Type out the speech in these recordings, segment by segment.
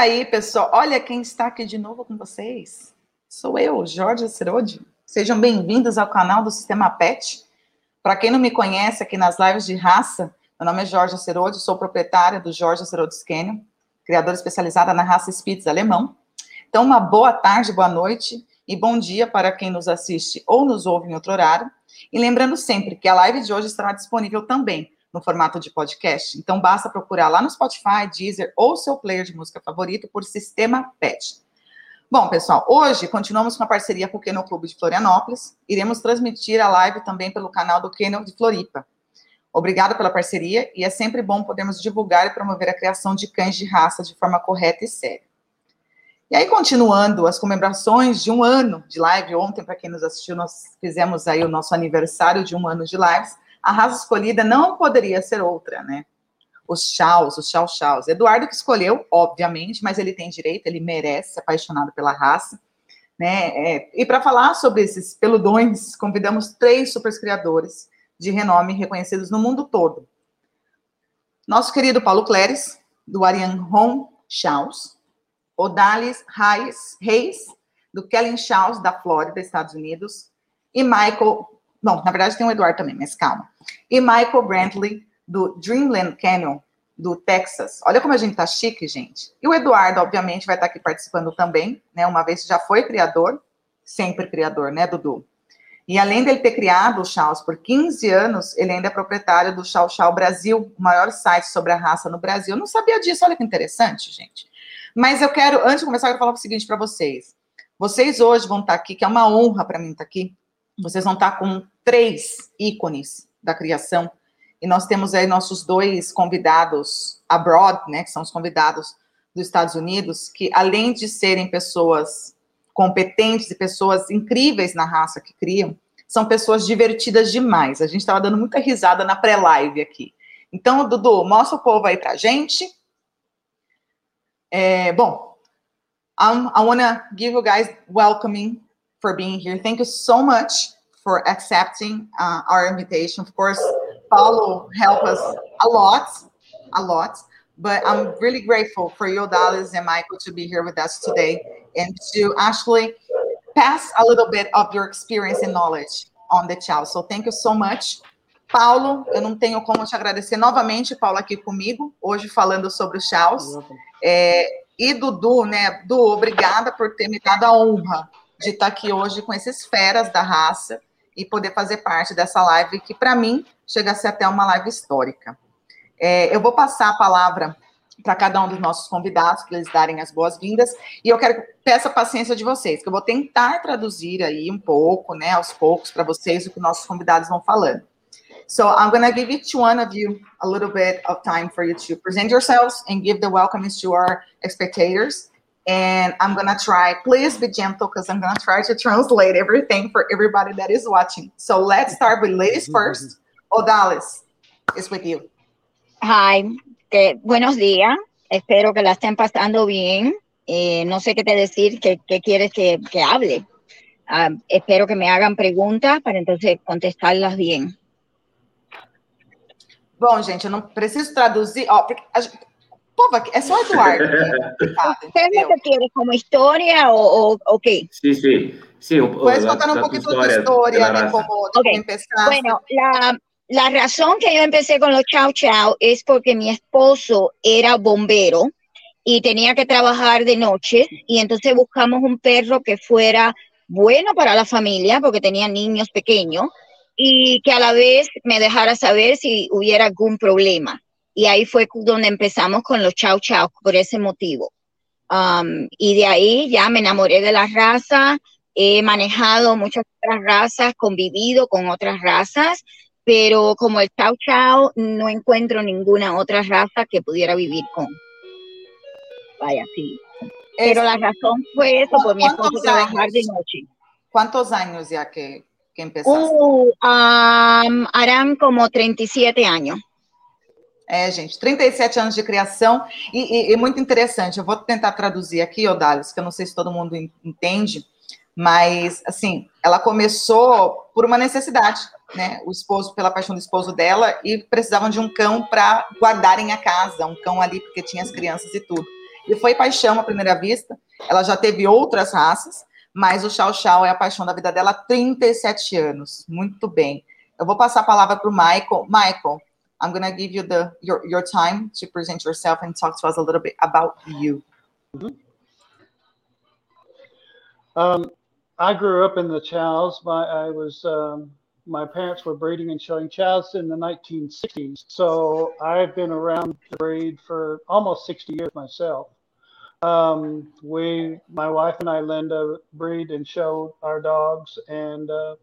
aí, pessoal, olha quem está aqui de novo com vocês. Sou eu, Jorge Cerode. Sejam bem-vindos ao canal do Sistema PET. Para quem não me conhece aqui nas lives de raça, meu nome é Jorge Cerode, sou proprietária do Jorge Cerode Canyon, criadora especializada na raça Spitz alemão. Então, uma boa tarde, boa noite e bom dia para quem nos assiste ou nos ouve em outro horário. E lembrando sempre que a live de hoje estará disponível também no formato de podcast. Então, basta procurar lá no Spotify, Deezer ou seu player de música favorito por Sistema PET. Bom, pessoal, hoje continuamos com a parceria com o Kennel Clube de Florianópolis. Iremos transmitir a live também pelo canal do Kennel de Floripa. Obrigado pela parceria e é sempre bom podermos divulgar e promover a criação de cães de raça de forma correta e séria. E aí, continuando as comemorações de um ano de live, ontem, para quem nos assistiu, nós fizemos aí o nosso aniversário de um ano de lives a raça escolhida não poderia ser outra, né? Os chaus, os chau chaus. Eduardo que escolheu, obviamente, mas ele tem direito, ele merece, apaixonado pela raça. Né? É, e para falar sobre esses peludões, convidamos três super criadores de renome reconhecidos no mundo todo. Nosso querido Paulo Cleres, do Ariane Home Chaus, Odalis Reis, do Kellen Chaus, da Flórida, Estados Unidos, e Michael Bom, na verdade tem o Eduardo também, mas calma. E Michael Brantley, do Dreamland Canyon, do Texas. Olha como a gente tá chique, gente. E o Eduardo, obviamente, vai estar aqui participando também, né? Uma vez já foi criador, sempre criador, né, Dudu? E além dele ter criado o Chaus por 15 anos, ele ainda é proprietário do Chau Chau Brasil, o maior site sobre a raça no Brasil. Eu não sabia disso, olha que interessante, gente. Mas eu quero, antes de começar, eu quero falar o seguinte para vocês. Vocês hoje vão estar aqui, que é uma honra para mim estar aqui, vocês vão estar com três ícones da criação. E nós temos aí nossos dois convidados abroad, né, que são os convidados dos Estados Unidos, que além de serem pessoas competentes e pessoas incríveis na raça que criam, são pessoas divertidas demais. A gente estava dando muita risada na pré-live aqui. Então, Dudu, mostra o povo aí pra gente. É, bom, I want to give you guys welcoming for being here. Thank you so much for accepting uh, our invitation. Of course, Paulo helped us a lot, a lot. But I'm really grateful for you, Dallas and Michael, to be here with us today and to actually pass a little bit of your experience and knowledge on the Chow. So thank you so much. Paulo, eu não tenho como te agradecer novamente, Paulo, aqui comigo, hoje falando sobre os Chows. É, e Dudu, né? Du, obrigada por ter me dado a honra de estar aqui hoje com esses feras da raça e poder fazer parte dessa live que, para mim, chega a ser até uma live histórica. É, eu vou passar a palavra para cada um dos nossos convidados, para eles darem as boas-vindas, e eu quero peço a paciência de vocês, que eu vou tentar traduzir aí um pouco, né, aos poucos, para vocês, o que nossos convidados vão falando. So I'm going to give each one of you a little bit of time for you to present yourselves and give the welcomes to our spectators. And I'm gonna try. Please be gentle because I'm gonna try to translate everything for everybody that is watching. So let's start with ladies first. Odalis, is with you. Hi, que, buenos días. Espero que la estén pasando bien. Eh, no sé qué te decir, qué, qué quieres que, que hable. Uh, espero que me hagan preguntas para entonces contestarlas bien. Bom, gente, eu não preciso traduzir. Ó, a, Pô, é só Eduardo. ¿Qué es lo que quieres? ¿Como historia o, o, o qué? Sí, sí. sí Puedes contar un poquito tu historia de cómo okay. empezaste. Bueno, la, la razón que yo empecé con los Chow Chow es porque mi esposo era bombero y tenía que trabajar de noche y entonces buscamos un perro que fuera bueno para la familia porque tenía niños pequeños y que a la vez me dejara saber si hubiera algún problema y ahí fue donde empezamos con los chau chau por ese motivo. Um, y de ahí ya me enamoré de la raza, he manejado muchas otras razas, convivido con otras razas, pero como el chau chau no encuentro ninguna otra raza que pudiera vivir con. Vaya, sí. Pero la razón fue eso, por mi esposo trabajar de noche. ¿Cuántos años ya que, que empezaste? Uh, um, harán como 37 años. É, gente, 37 anos de criação e, e, e muito interessante. Eu vou tentar traduzir aqui, Odalis, que eu não sei se todo mundo entende, mas, assim, ela começou por uma necessidade, né? O esposo, pela paixão do esposo dela, e precisavam de um cão para guardarem a casa, um cão ali, porque tinha as crianças e tudo. E foi paixão à primeira vista. Ela já teve outras raças, mas o Chow Chow é a paixão da vida dela há 37 anos. Muito bem. Eu vou passar a palavra para o Michael. Michael, I'm going to give you the your, your time to present yourself and talk to us a little bit about you. Mm -hmm. um, I grew up in the chows. My, I was um, my parents were breeding and showing chows in the 1960s, so I've been around the breed for almost 60 years myself. Um, we, my wife and I, Linda, breed and show our dogs, and uh,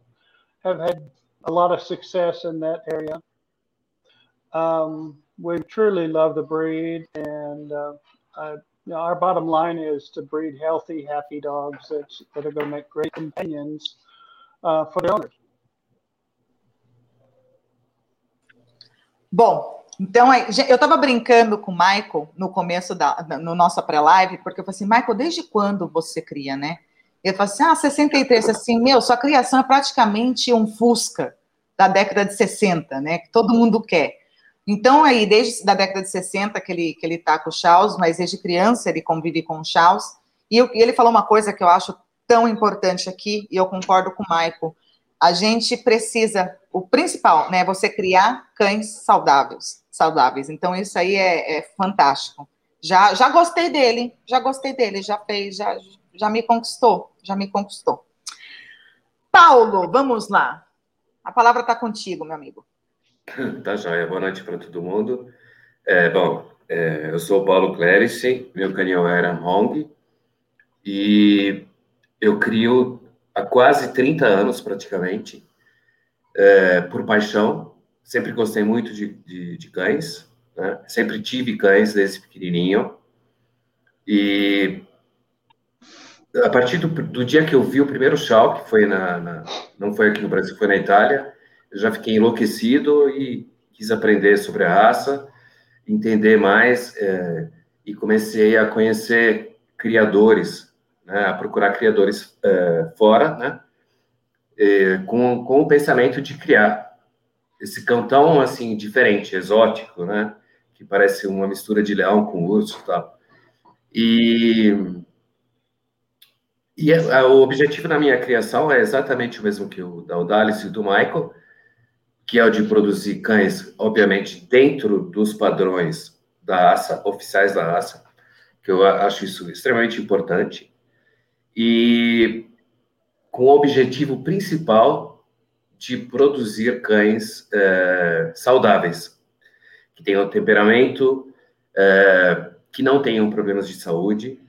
have had a lot of success in that area. Um, we truly love the breed, and uh, I, you know, our bottom line is to breed healthy, happy dogs that, that are going to make great companions uh, for their owners. Bom, então eu estava brincando com o Michael no começo da no nossa pré-live, porque eu falei assim, Michael, desde quando você cria, né? Ele falou assim, ah, 63, assim, meu, sua criação é praticamente um Fusca da década de 60, né? Que todo mundo quer. Então, aí, desde a década de 60 que ele, que ele tá com o Charles, mas desde criança ele convive com o Charles, e, eu, e ele falou uma coisa que eu acho tão importante aqui, e eu concordo com o Michael, a gente precisa, o principal, né, você criar cães saudáveis, saudáveis. Então isso aí é, é, fantástico. Já, já gostei dele, já gostei dele, já fez, já, já me conquistou, já me conquistou. Paulo, vamos lá. A palavra está contigo, meu amigo. Tá joia. Boa noite para todo mundo. É, bom, é, eu sou o Paulo Clerici, meu canhão era Hong, e eu crio há quase 30 anos, praticamente, é, por paixão. Sempre gostei muito de, de, de cães, né? sempre tive cães desde pequenininho. E a partir do, do, dia que eu vi o primeiro chau, que foi na, na, não foi aqui no Brasil, foi na Itália, eu já fiquei enlouquecido e quis aprender sobre a raça, entender mais é, e comecei a conhecer criadores né, a procurar criadores uh, fora, né, e, com, com o pensamento de criar esse cão tão, assim, diferente, exótico, né, que parece uma mistura de leão com urso e tal. E, e é, o objetivo da minha criação é exatamente o mesmo que o da Odalis e do Michael, que é o de produzir cães, obviamente, dentro dos padrões da raça, oficiais da raça, que eu acho isso extremamente importante e com o objetivo principal de produzir cães é, saudáveis, que tenham temperamento, é, que não tenham problemas de saúde.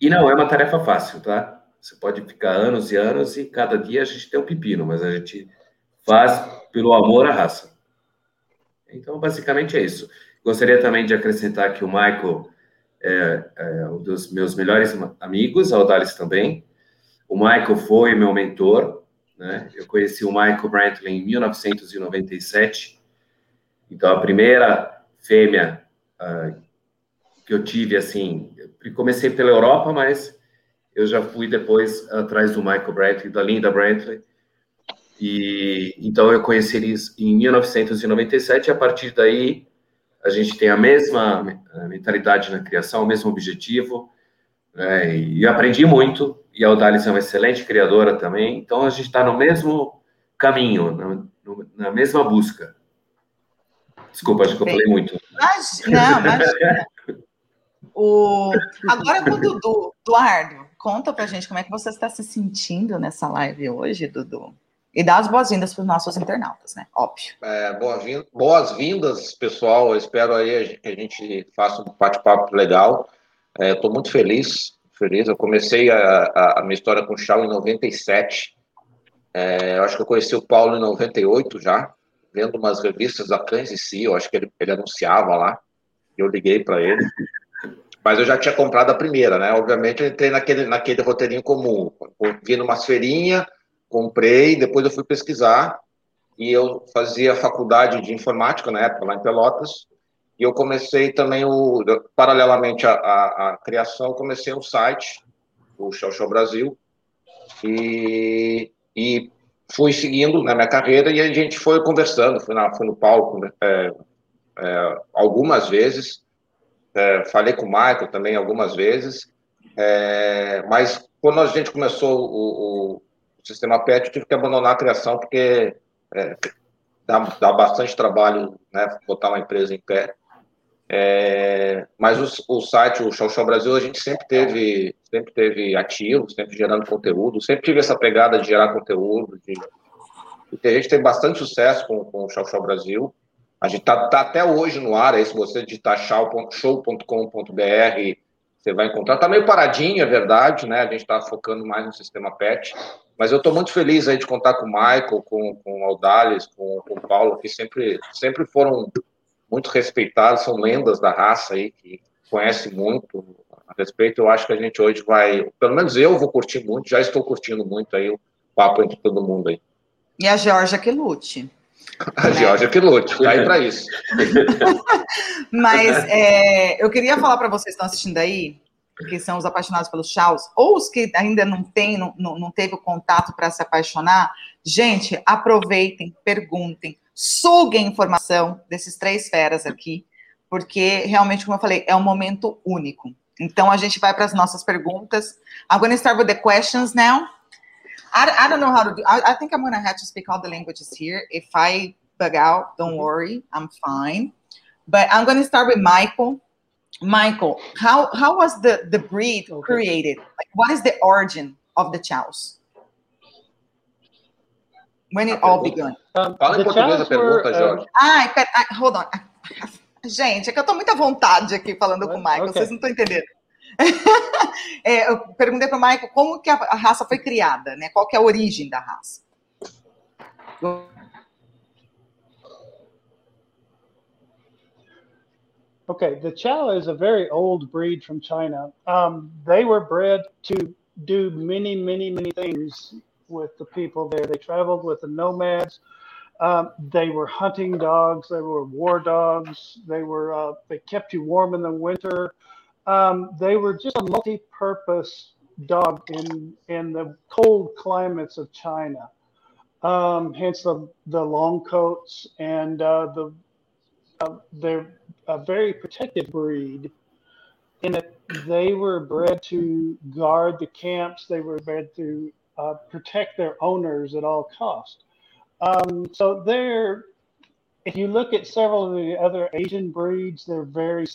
E não é uma tarefa fácil, tá? Você pode ficar anos e anos e cada dia a gente tem um pepino, mas a gente faz pelo amor à raça. Então, basicamente é isso. Gostaria também de acrescentar que o Michael é, é um dos meus melhores amigos, a Odalis também. O Michael foi meu mentor, né? Eu conheci o Michael Brantley em 1997. Então, a primeira fêmea uh, que eu tive, assim, comecei pela Europa, mas eu já fui depois atrás do Michael Brantley, da Linda Brantley. E então eu conheci eles em 1997 e a partir daí a gente tem a mesma mentalidade na criação, o mesmo objetivo, né? e aprendi muito, e a Audalis é uma excelente criadora também, então a gente está no mesmo caminho, na, na, mesma busca. Desculpa, acho que eu falei muito. Não, imagina. o... Agora com o Dudu, Eduardo, conta pra gente como é que você está se sentindo nessa live hoje, Dudu. E dar as boas-vindas para os nossos internautas, né? Óbvio. É, boas-vindas, pessoal. Eu espero aí que a gente faça um bate-papo legal. Estou é, muito feliz, feliz. Eu comecei a, a, a minha história com o Chau em 97. É, eu acho que eu conheci o Paulo em 98 já, vendo umas revistas da e Si. Eu acho que ele, ele anunciava lá. Eu liguei para ele. Mas eu já tinha comprado a primeira, né? Obviamente eu entrei naquele, naquele roteirinho comum. Vi numa feirinha comprei, depois eu fui pesquisar e eu fazia faculdade de informática na época lá em Pelotas e eu comecei também o paralelamente à, à, criação comecei um site o Show Show Brasil e, e fui seguindo na minha carreira e a gente foi conversando fui, na, fui no palco né, é, é, algumas vezes é, falei com o Michael também algumas vezes, é, mas quando a gente começou o, o, sistema PET, eu tive que abandonar a criação, porque é, dá, dá, bastante trabalho né, botar uma empresa em pé. É, mas o, o, site, o Show Show Brasil, a gente sempre teve, sempre teve ativo, sempre gerando conteúdo, sempre tive essa pegada de gerar conteúdo, de, a gente tem bastante sucesso com, com o Show Show Brasil. A gente está tá até hoje no ar, aí se você digitar show.com.br, você vai encontrar. Está meio paradinho, é verdade, né? A gente está focando mais no sistema PET, mas eu estou muito feliz aí de contar com o Michael, com, com o Aldales, com, com o Paulo, que sempre, sempre foram muito respeitados, são lendas da raça aí, que conhecem muito a respeito. Eu acho que a gente hoje vai, pelo menos eu vou curtir muito, já estou curtindo muito aí o papo entre todo mundo aí. E a Georgia que lute. A? Georgia que lute, tá aí para isso. Mas é, eu queria falar para vocês que estão assistindo aí, que são os apaixonados pelos Chaos, ou os que ainda não têm, não, não teve o contato para se apaixonar, gente, aproveitem, perguntem, suguem informação desses três feras aqui, porque realmente, como eu falei, é um momento único. Então a gente vai para as nossas perguntas. I'm going to start with the questions now. I, I don't know how to do. I, I think I'm gonna have to speak all the languages here. If I bug out, don't mm-hmm. worry, I'm fine. But I'm gonna start with Michael. Michael, how how was the the breed okay. created? Like, what is the origin of the chows? When it all began? Um, Fala em português a pergunta, Jorge. Ai, pera, hold on. Gente, é que eu tô muita vontade aqui falando com o Michael, okay. vocês não estão entendendo. É, eu perguntei para o Michael como que a raça foi criada, né? Qual que é a origem da raça? Okay, the Chow is a very old breed from China. Um, they were bred to do many, many, many things with the people there. They traveled with the nomads. Um, they were hunting dogs. They were war dogs. They were. Uh, they kept you warm in the winter. Um, they were just a multi-purpose dog in in the cold climates of China. Um, hence the the long coats and uh, the uh, they're a very protective breed. In that they were bred to guard the camps. They were bred to uh, protect their owners at all cost. Um, so they're if you look at several of the other Asian breeds, they're very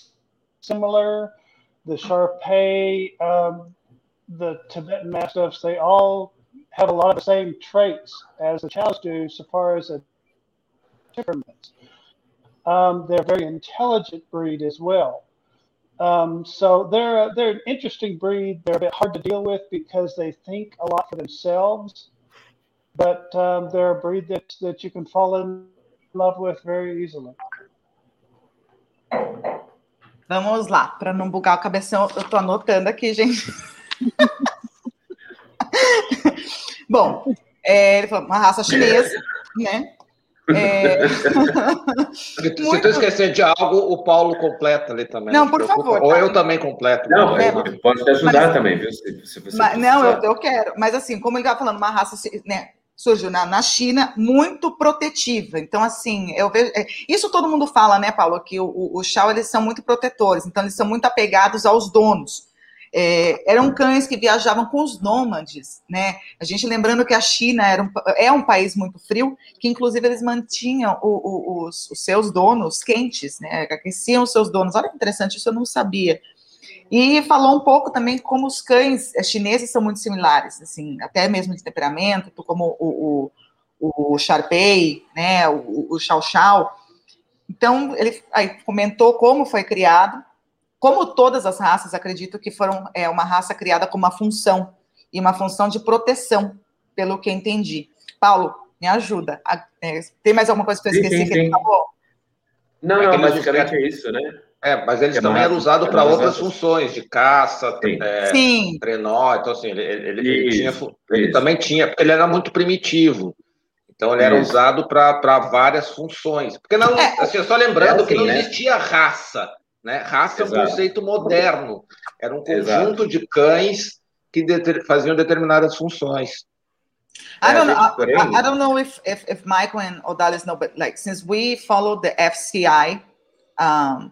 similar the Sharpei, um, the Tibetan Mastiffs, they all have a lot of the same traits as the Chows do, so far as a temperament. Um, they're a very intelligent breed as well. Um, so they're they're an interesting breed. They're a bit hard to deal with because they think a lot for themselves, but um, they're a breed that that you can fall in love with very easily. Vamos lá, para não bugar o cabeção, eu estou anotando aqui, gente. Bom, é, ele falou uma raça chinesa, né? É... Se tu esquecer de algo, o Paulo completa ali também. Não, por favor. Ou tá? eu também completo. Não, é, pode te ajudar mas, também, viu? Se, se você mas, não, eu, eu, quero. Mas assim, como ele estava falando, uma raça né, surgiu na, na China muito protetiva. Então, assim, eu vejo. É, isso todo mundo fala, né, Paulo? Que o, o, eles são muito protetores, então eles são muito apegados aos donos. É, eram cães que viajavam com os nômades, né? A gente lembrando que a China era um, é um país muito frio, que inclusive eles mantinham o, o, os, os, seus donos quentes, né? Aqueciam os seus donos. Olha que interessante, isso eu não sabia. E falou um pouco também como os cães chineses são muito similares, assim, até mesmo de temperamento, como o, o, o Sharpei, né, o, o Chow Chow. Então, ele aí comentou como foi criado. Como todas as raças, acredito que foram é, uma raça criada com uma função, e uma função de proteção, pelo que entendi. Paulo, me ajuda. É, tem mais alguma coisa que eu esqueci sim, sim, que ele falou? Não, não, basicamente é isso, né? É, mas eles é também eram usados para outras funções, de caça, Sim. É, Sim. trenó, então assim, ele, ele, ele, tinha, ele também tinha, porque ele era muito primitivo. Então ele era isso. usado para várias funções. Porque não, é, assim, só lembrando é assim, que não né? existia raça, né? Raça Exato. é um conceito moderno. Era um conjunto Exato. de cães que de, faziam determinadas funções. I don't, know, I, I don't know if, if, if Michael and Odalis know, but like since we follow the FCI um,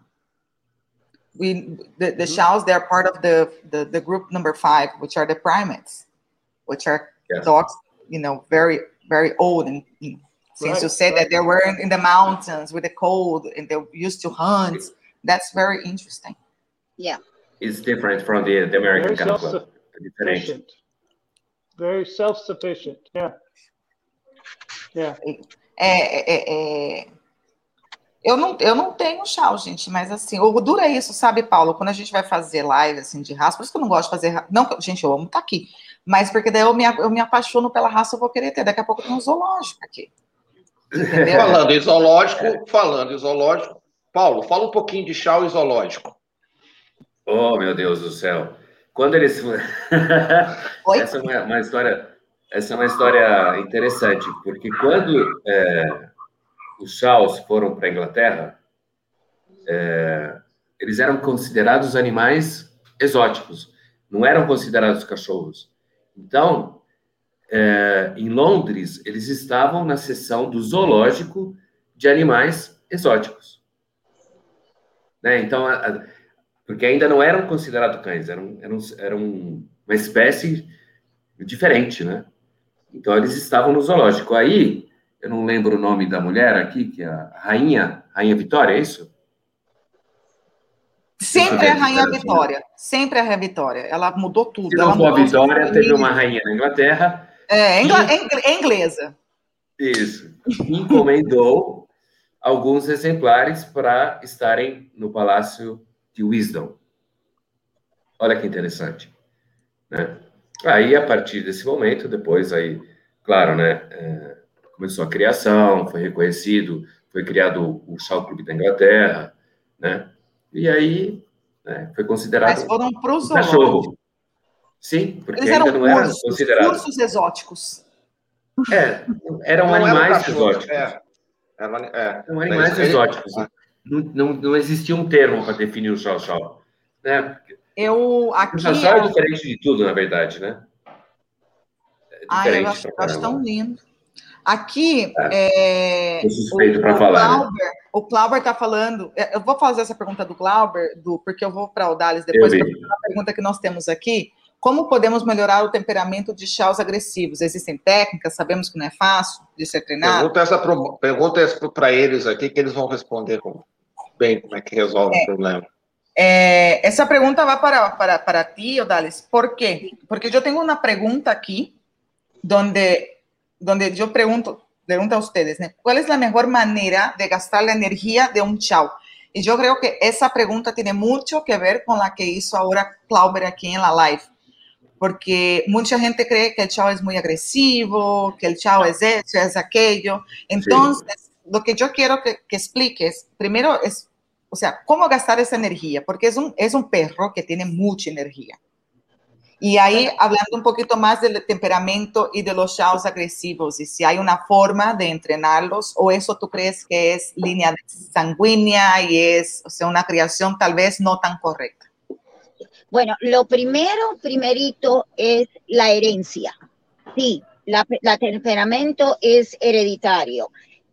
we the, the mm-hmm. they're part of the, the the group number five, which are the primates, which are yes. dogs, you know, very very old and you know, since right, you said right. that they were in, in, the mountains with the cold and they used to hunt, that's very interesting. Yeah, it's different from the, the American very self-sufficient. Very self-sufficient. Yeah. Yeah. É, é, é, Eu não, eu não tenho chau, gente, mas assim, o duro é isso, sabe, Paulo? Quando a gente vai fazer live assim de raça, por isso que eu não gosto de fazer. Não, gente, eu amo estar tá aqui, mas porque daí eu me, eu me apaixono pela raça, eu vou querer ter. Daqui a pouco tem um zoológico aqui. Entendeu? falando em zoológico, falando em zoológico, Paulo, fala um pouquinho de chau e zoológico. Oh, meu Deus do céu. Quando eles. essa é uma, uma, história. Essa é uma história interessante, porque quando. É os Shaws foram para a Inglaterra, é, eles eram considerados animais exóticos, não eram considerados cachorros. Então, é, em Londres, eles estavam na seção do zoológico de animais exóticos. Né? Então, a, a, porque ainda não eram considerados cães, eram, eram, eram uma espécie diferente, né? Então, eles estavam no zoológico. Aí, eu não lembro o nome da mulher aqui, que é a Rainha, Rainha Vitória, é isso? Sempre é a Rainha Vitória, sempre é a Rainha Vitória. Ela mudou tudo. Se não for a Vitória, teve uma rainha na Inglaterra. É, ingl... é inglesa. Isso. Encomendou alguns exemplares para estarem no Palácio de Wisdom. Olha que interessante. Né? Aí, a partir desse momento, depois aí, claro, né? É começou a criação, foi reconhecido, foi criado o Chau Clube da Inglaterra, né? E aí né, foi considerado Mas foram para os cachorro. Sim, porque Eles ainda não eram considerados. Cursos exóticos. É, eram não animais exóticos. É. É, Eram animais exóticos. Não, não, não existia um termo para definir o chau chau. Né? Eu, aqui, o chau chau é diferente de tudo, na verdade, né? É ah, eu acho, acho tão lindo. Aqui, é, é suspeito para falar. Glauber, né? O Clauber está falando. É, eu vou fazer essa pergunta do Clauber, do, porque eu vou para o Dales depois. A pergunta que nós temos aqui: como podemos melhorar o temperamento de chaus agressivos? Existem técnicas? Sabemos que não é fácil de ser treinado. Pergunta essa para eles aqui, que eles vão responder com, bem como é que resolve é, o problema. É, essa pergunta vai para, para, para ti, Odales. Por quê? Porque eu tenho uma pergunta aqui, onde donde yo pregunto, pregunto a ustedes. ¿cuál es la mejor manera de gastar la energía de un chao? Y yo creo que esa pregunta tiene mucho que ver con la que hizo ahora Clauber aquí en la live, porque mucha gente cree que el chao es muy agresivo, que el chao es eso, es aquello. Entonces, sí. lo que yo quiero que, que, expliques, primero es, o sea, cómo gastar esa energía, porque es un, es un perro que tiene mucha energía. Y ahí hablando un poquito más del temperamento y de los shows agresivos, y si hay una forma de entrenarlos, o eso tú crees que es línea sanguínea y es o sea, una creación tal vez no tan correcta. Bueno, lo primero, primerito, es la herencia. Sí, la, la temperamento es hereditario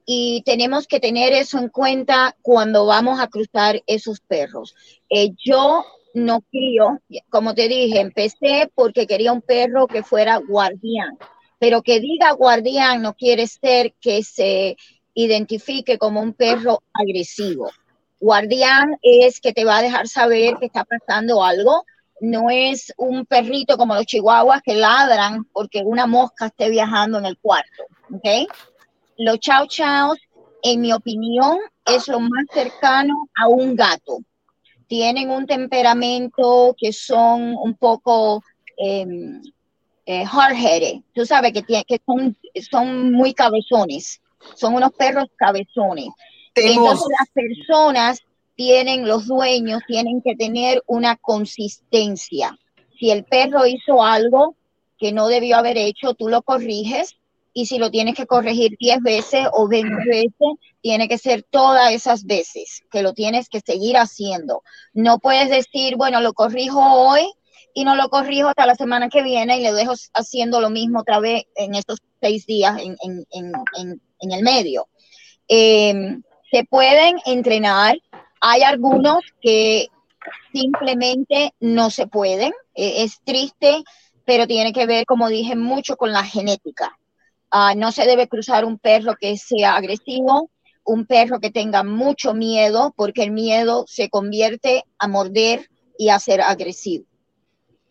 y tenemos que tener eso en cuenta cuando vamos a cruzar esos perros. Eh, yo no crío, como te dije, empecé porque quería un perro que fuera guardián, pero que diga guardián no quiere ser que se identifique como un perro agresivo. Guardián es que te va a dejar saber que está pasando algo, no es un perrito como los chihuahuas que ladran porque una mosca esté viajando en el cuarto, ¿ok? Los chau chau, en mi opinión, es lo más cercano a un gato tienen un temperamento que son un poco eh, eh, hard-headed. Tú sabes que, que son, son muy cabezones, son unos perros cabezones. Entonces las personas tienen, los dueños tienen que tener una consistencia. Si el perro hizo algo que no debió haber hecho, tú lo corriges y si lo tienes que corregir 10 veces o 20 veces, tiene que ser todas esas veces que lo tienes que seguir haciendo. No puedes decir, bueno, lo corrijo hoy y no lo corrijo hasta la semana que viene y le dejo haciendo lo mismo otra vez en estos seis días en, el medio. Eh, se pueden entrenar. Hay algunos que simplemente no se pueden. E, es triste, pero tiene que ver, como dije, mucho con la genética. Uh, no se debe cruzar un perro que sea agresivo, un perro que tenga mucho miedo, porque el miedo se convierte a morder y a ser agresivo.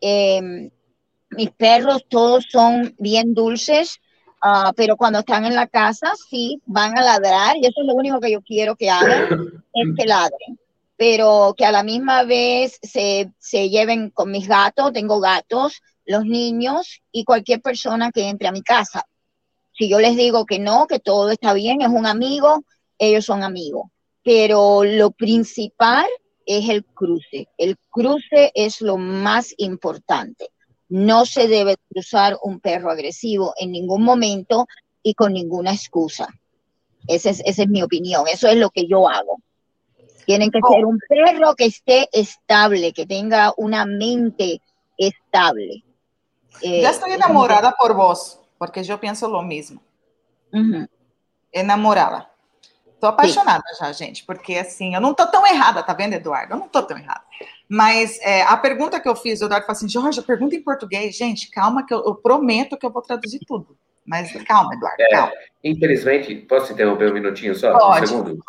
Eh, mis perros todos son bien dulces, uh, pero cuando están en la casa sí van a ladrar y eso es lo único que yo quiero que hagan, es que ladren pero que a la misma vez se, se lleven con mis gatos, tengo gatos, los niños y cualquier persona que entre a mi casa. Si yo les digo que no, que todo está bien, es un amigo, ellos son amigos. Pero lo principal es el cruce. El cruce es lo más importante. No se debe cruzar un perro agresivo en ningún momento y con ninguna excusa. Esa es, esa es mi opinión. Eso es lo que yo hago. Tienen que ser un perro que esté estable, que tenga una mente estable. Eh, Já estou enamorada por vos, porque eu penso o mesmo. Uhum. Enamorada. Tô apaixonada Sim. já, gente, porque assim, eu não tô tão errada, tá vendo, Eduardo? Eu não tô tão errada. Mas é, a pergunta que eu fiz, o Eduardo falou assim, Jorge, pergunta em português. Gente, calma que eu, eu prometo que eu vou traduzir tudo. Mas calma, Eduardo, é, calma. Infelizmente, posso interromper um minutinho só? Pode. Um segundo?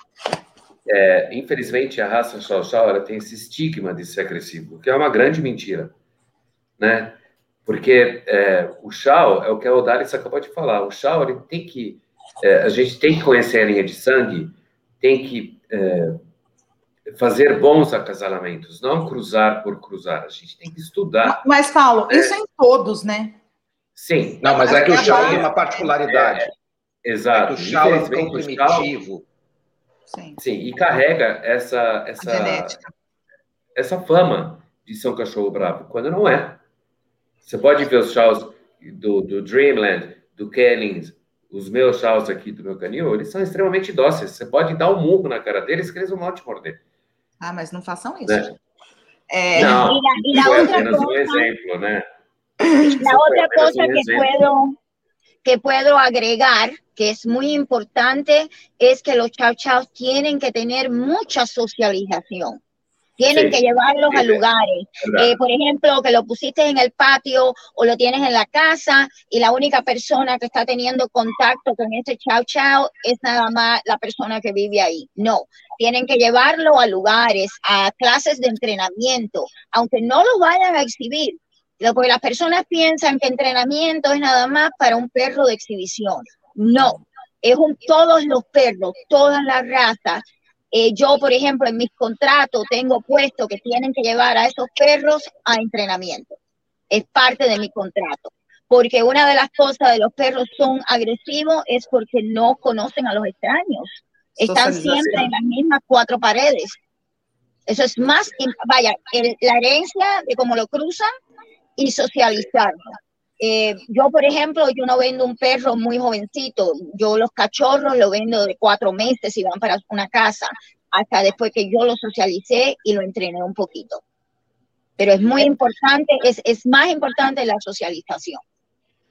É, infelizmente, a raça Chow ela tem esse estigma de ser agressivo, que é uma grande mentira, né? Porque é, o Chow é o que a Odalis acabou de falar. O Chow ele tem que é, a gente tem que conhecer a linha de sangue, tem que é, fazer bons acasalamentos, não cruzar por cruzar. A gente tem que estudar. Mas, Paulo, é. isso é em todos, né? Sim. Não, mas é que o Chow tem uma particularidade. É, exato. É que o Chow é tão primitivo Sim. Sim, e carrega essa, essa, essa fama de ser um cachorro bravo, quando não é. Você pode ver os chows do, do Dreamland, do Kennings, os meus chows aqui do meu canil, eles são extremamente dóceis. Você pode dar um murro na cara deles que eles vão te morder. Ah, mas não façam isso. Né? É... Não, e la, y la foi apenas cosa, um exemplo, né? La outra coisa um que puedo que puedo agregar, que es muy importante, es que los chau chau tienen que tener mucha socialización. Tienen sí, que llevarlos sí, a lugares. Eh, por ejemplo, que lo pusiste en el patio o lo tienes en la casa y la única persona que está teniendo contacto con ese chau chau es nada más la persona que vive ahí. No, tienen que llevarlo a lugares, a clases de entrenamiento, aunque no lo vayan a exhibir, porque las personas piensan que entrenamiento es nada más para un perro de exhibición. No, es un, todos los perros, todas las razas. Eh, yo, por ejemplo, en mis contratos tengo puesto que tienen que llevar a esos perros a entrenamiento. Es parte de mi contrato. Porque una de las cosas de los perros son agresivos es porque no conocen a los extraños. Están siempre en las mismas cuatro paredes. Eso es más, vaya, el, la herencia de cómo lo cruzan y socializarlo. Eh, yo, por ejemplo, yo no vendo un perro muy jovencito. Yo los cachorros los vendo de cuatro meses y van para una casa, hasta después que yo lo socialicé y lo entrené un poquito. Pero es muy importante, es, es mais importante la socialização.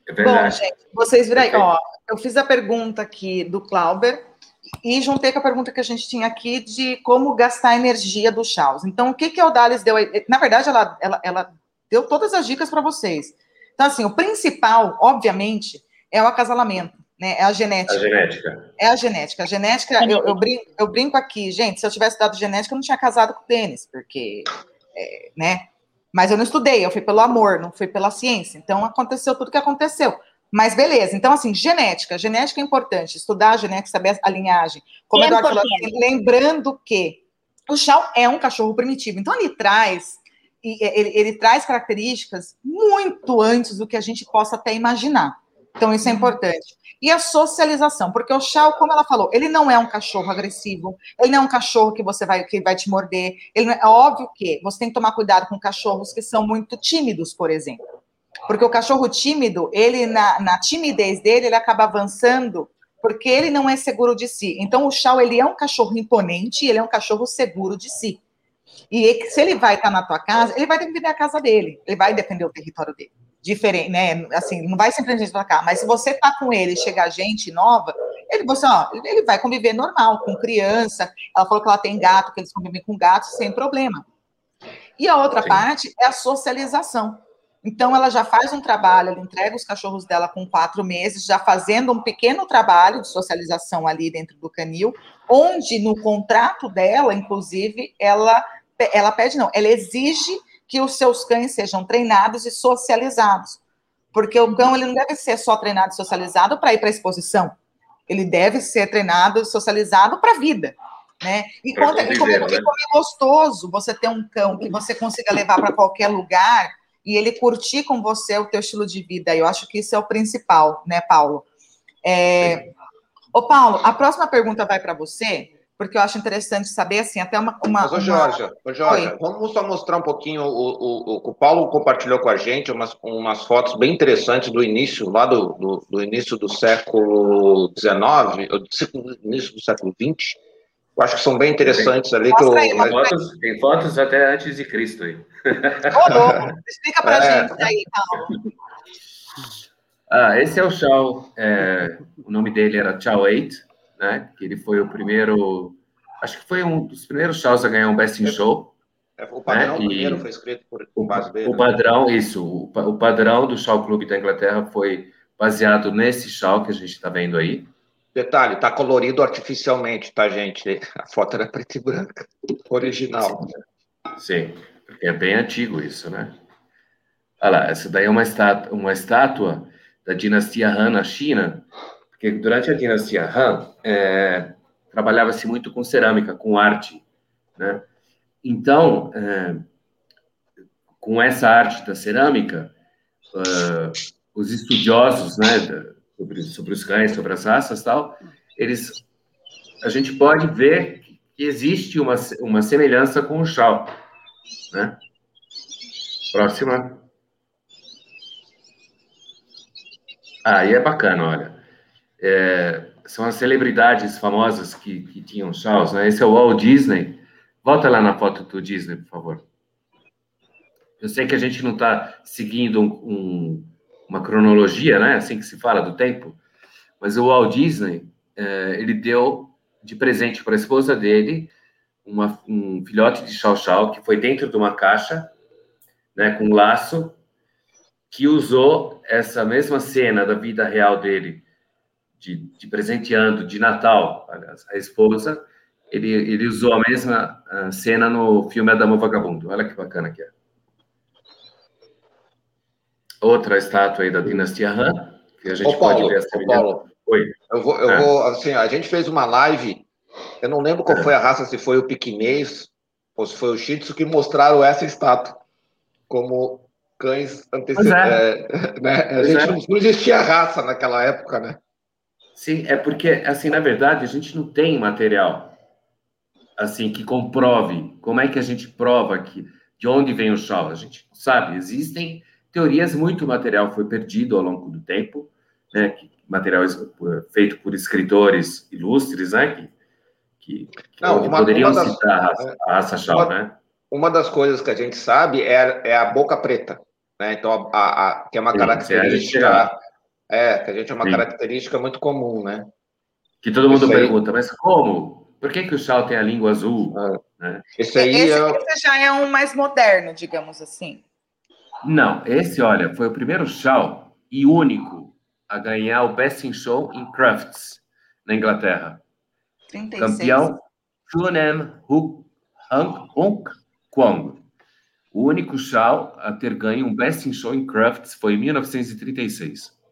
É Bom, gente, vocês viram aí, ó, eu fiz a pergunta aqui do Clauber e juntei com a pergunta que a gente tinha aqui de como gastar a energia do Chaus. Então, o que que a Odalis deu aí? Na verdade, ela, ela, ela deu todas as dicas para vocês. Então, assim, o principal, obviamente, é o acasalamento, né? É a genética. A genética. É a genética. A genética, eu, eu, brinco, eu brinco aqui, gente, se eu tivesse dado genética, eu não tinha casado com o tênis, porque, é, né? Mas eu não estudei, eu fui pelo amor, não fui pela ciência. Então, aconteceu tudo que aconteceu. Mas beleza, então assim, genética, genética é importante, estudar a genética, saber a linhagem. Como é Eduardo falou, assim, lembrando que o Chau é um cachorro primitivo, então ele traz ele, ele, traz características muito antes do que a gente possa até imaginar. Então, isso é uhum. importante. E a socialização, porque o Shao, como ela falou, ele não é um cachorro agressivo, ele não é um cachorro que você vai, que vai te morder. Ele é, é óbvio que você tem que tomar cuidado com cachorros que são muito tímidos, por exemplo. Porque o cachorro tímido, ele, na, na timidez dele, ele acaba avançando porque ele não é seguro de si. Então, o Shao, ele é um cachorro imponente, ele é um cachorro seguro de si. E se ele vai estar na tua casa, ele vai defender a casa dele, ele vai defender o território dele. Diferente, né? Assim, não vai simplesmente cá. Mas se você tá com ele e chegar gente nova, ele, você, ó, ele vai conviver normal, com criança. Ela falou que ela tem gato, que eles convivem com gatos sem problema. E a outra Sim. parte é a socialização. Então, ela já faz um trabalho, ela entrega os cachorros dela com quatro meses, já fazendo um pequeno trabalho de socialização ali dentro do canil, onde no contrato dela, inclusive, ela, ela pede, não, ela exige que os seus cães sejam treinados e socializados. Porque o cão ele não deve ser só treinado e socializado para ir para a exposição. Ele deve ser treinado e socializado para a vida. Né? E, conta, e, como, é, né? como é gostoso você ter um cão que você consiga levar para qualquer lugar e ele curtir com você o teu estilo de vida. Eu acho que isso é o principal, né, Paulo? É... Ô, Paulo, a próxima pergunta vai para você, porque eu acho interessante saber, assim, até uma... uma Mas, ô, Jorge, ô, Jorge vamos só mostrar um pouquinho, o, o, o, o Paulo compartilhou com a gente umas, umas fotos bem interessantes do início, lá do, do, do início do século XIX, início do século XX, eu acho que são bem interessantes tem, ali. Que eu, aí, tem, fotos, tem fotos até antes de Cristo aí. Ô, explica pra é. gente aí, Paulo. Ah, esse é o Chao, é, o nome dele era Chao 8, né? Que ele foi o primeiro, acho que foi um dos primeiros Chaos a ganhar um Best in Show. É, o padrão né? primeiro foi escrito por, o, dele, o né? padrão, isso, o, o padrão do Chao Clube da Inglaterra foi baseado nesse Chao que a gente está vendo aí. Detalhe, tá colorido artificialmente, tá, gente? A foto era preta e branca, original. Sim, porque é bem antigo isso, né? Olha lá, essa daí é uma estátua, uma estátua da dinastia Han na China, porque durante a dinastia Han é, trabalhava-se muito com cerâmica, com arte, né? Então, é, com essa arte da cerâmica, uh, os estudiosos, né, sobre, sobre os cães, sobre as raças tal, eles, a gente pode ver que existe uma, uma semelhança com o Shaw, né? Próxima. Ah, aí é bacana, olha. É, são as celebridades famosas que, que tinham Shaws, né? Esse é o Walt Disney. Volta lá na foto do Disney, por favor. Eu sei que a gente não está seguindo um, um uma cronologia, né? Assim que se fala do tempo. Mas o Walt Disney, é, ele deu de presente para a esposa dele uma, um filhote de chau-chau que foi dentro de uma caixa, né, com um laço, que usou essa mesma cena da vida real dele, de, de presenteando de Natal aliás, a esposa, ele, ele usou a mesma cena no filme Adamo Vagabundo. Olha que bacana que é outra estátua aí da dinastia Han, que a gente ô, Paulo, pode ver essa Paulo, Oi. Eu vou, eu é. vou, assim, a gente fez uma live, eu não lembro qual é. foi a raça, se foi o piquinês ou se foi o shih tzu, que mostraram essa estátua como cães antecedentes. É. É, né? A gente é. não existia raça naquela época, né? Sim, é porque, assim, na verdade, a gente não tem material, assim, que comprove. Como é que a gente prova que, de onde vem o chão? A gente sabe, existem teorias, muito material foi perdido ao longo do tempo, né, material feito por escritores ilustres, né, que, que, Não, uma, poderiam uma das, citar a raça, a raça Shaw, uma, né? Uma das coisas que a gente sabe é, é a boca preta, né, então, a, a que é uma Sim, característica... É, que a gente é uma Sim. característica muito comum, né? Que todo mundo pergunta, mas como? Por que, que o Shaw tem a língua azul? Ah, né? Esse aí esse, é... esse já é um mais moderno, digamos assim. Não, esse, olha, foi o primeiro show e único a ganhar o Best in Show em Crafts, na Inglaterra. 36. Campeão Chunem Hunk Kwong. O único show a ter ganho um Best in Show em Crafts foi em 1936.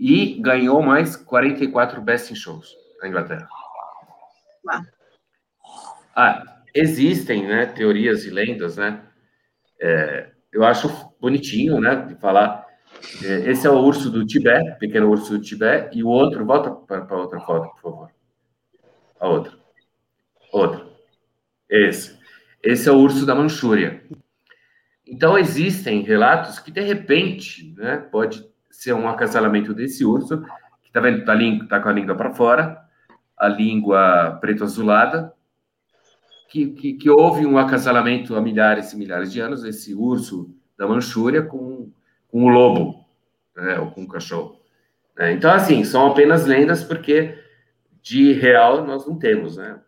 E ganhou mais 44 Best in Shows na Inglaterra. Ah, existem né, teorias e lendas, né? É, eu acho bonitinho, né, de falar. É, esse é o urso do Tibete, pequeno urso do Tibete, e o outro, volta para outra foto, por favor. A outra. Outra. Esse. Esse é o urso da Manchúria. Então, existem relatos que, de repente, né, pode ser um acasalamento desse urso, que está vendo, está tá com a língua para fora, a língua preto azulada, que, que, que, houve um acasalamento há milhares e milhares de anos, esse urso da Manchúria com, com o lobo, né, ou com o cachorro. É, então, assim, são apenas lendas porque de real nós não temos, né?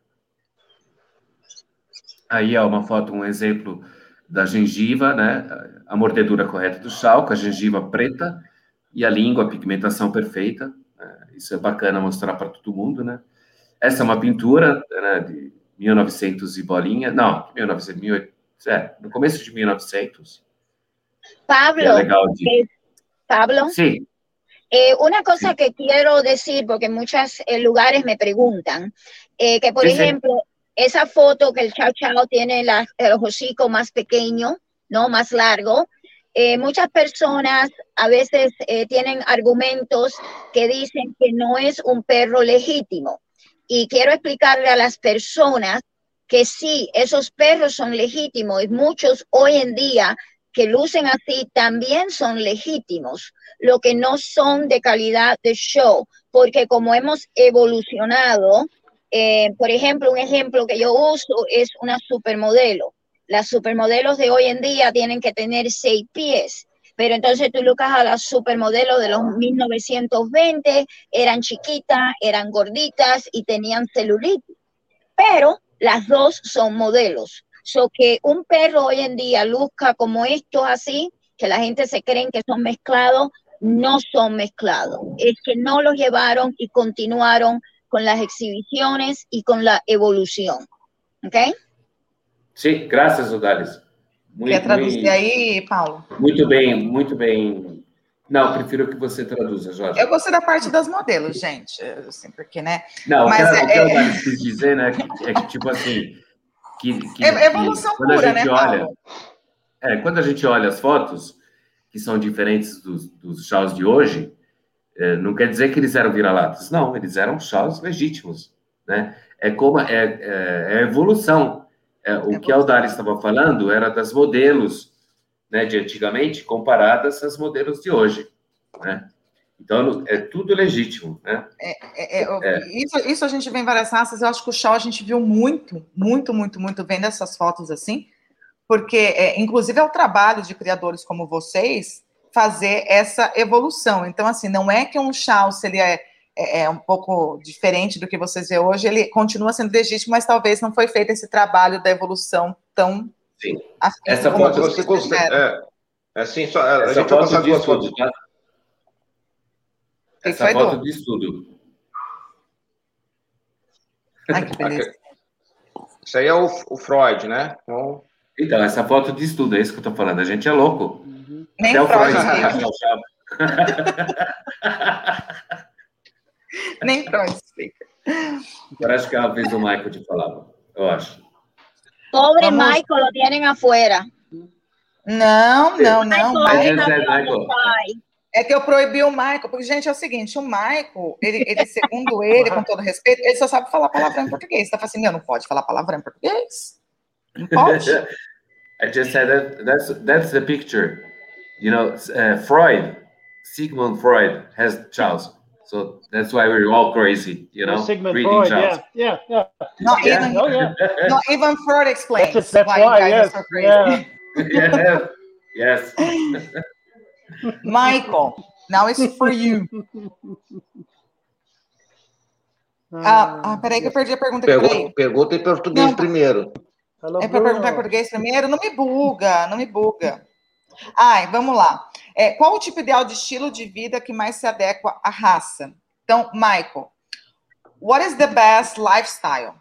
Aí é uma foto, um exemplo da gengiva, né? A mordedura correta do chau, com a gengiva preta e a língua, a pigmentação perfeita. É, isso é bacana mostrar para todo mundo, né? Essa é uma pintura né, de 1900 e bolinha, não, 1900, 1800, é, no começo de 1900. Pablo, é legal de... eh, Pablo, Sim, eh, una cosa Sí. que quiero decir, porque en muchos eh, lugares me preguntan, eh, que por sí. ejemplo, esa foto que el chao chao tiene la- el hocico más pequeño, ¿no? Más largo, eh, muchas personas a veces eh, tienen argumentos que dicen que no es un perro legítimo. Y quiero explicarle a las personas que sí, esos perros son legítimos y muchos hoy en día que lucen así también son legítimos, lo que no son de calidad de show, porque como hemos evolucionado, eh, por ejemplo, un ejemplo que yo uso es una supermodelo. Las supermodelos de hoy en día tienen que tener seis pies, pero entonces tú lucas a las supermodelos de los 1920, eran chiquitas, eran gorditas y tenían celulitis, pero las dos son modelos. So que un perro hoy en día luzca como estos así, que la gente se creen que son mezclados, no son mezclados. Es que no los llevaron y continuaron con las exhibiciones y con la evolución. ¿Ok? Sim, graças, Odalis. Muito, Quer traduzir aí, Paulo? muito bem, muito bem. Não, prefiro que você traduza, Jorge. Eu gostei da parte das modelos, gente. Assim, porque, né? Não, Mas o que, é- o que é- a Odalis quis dizer, né, que- é que, tipo assim, que, que, É evolução que pura, né, olha, Paulo? é, quando a gente olha as fotos, que são diferentes dos, dos de hoje, é, não quer dizer que eles eram vira-latas, não, eles eram chaus legítimos, né? É como, é, é, é evolução. É, o que a Odalis estava falando era das modelos, né, de antigamente, comparadas às modelos de hoje, né? Então, é tudo legítimo, né? É, é, eu- Isso, isso a gente vê em várias raças. Eu acho que o Shaw a gente viu muito, muito, muito, muito vendo essas fotos assim, porque, é, inclusive, é o trabalho de criadores como vocês fazer essa evolução. Então, assim, não é que um Shaw, se ele é, é, é um pouco diferente do que vocês vê hoje, ele continua sendo legítimo, mas talvez não foi feito esse trabalho da evolução tão. Sim. assim Essa como foto Você consegue. É, é assim, só, a Essa gente vai foto passar de duas estudo, fotos. que Essa foi, foto Edu? de estudo. Ai, que beleza. Isso aí é o, o Freud, né? Então, Então, essa foto de estudo, é isso que eu tô falando. A gente é louco. Nem Até o Freud Freud explica. explica o chave. Nem Freud explica. Parece que é uma vez o Michael te falava, eu acho. Pobre Vamos- Michael, lo tienen afuera. Não, não, não. Michael, é Michael. É que eu proibi o Michael, porque, gente, é o seguinte, o Michael, ele, ele, segundo ele, com todo respeito, ele só sabe falar palavrão em português. Tá falando assim, meu, não pode falar palavrão em português? Não pode. I just said that that's that's the picture. You know, uh, Freud, Sigmund Freud has Charles, so that's why we're all crazy. You know, Sigmund reading Freud, yeah, yeah, yeah. Not Yeah. even, Oh, yeah. not even Freud explains That's, that's why, why, you guys yes. are so crazy. Yeah. yes. Michael, now it's for you. Ah, ah, peraí que eu perdi a pergunta pergunta, pergunta em português Não. primeiro. Hello, É para perguntar em português primeiro? Não me buga, não me buga. Ai, vamos lá. É, qual o tipo ideal de estilo de vida que mais se adequa à raça? Então, Michael, what is the best lifestyle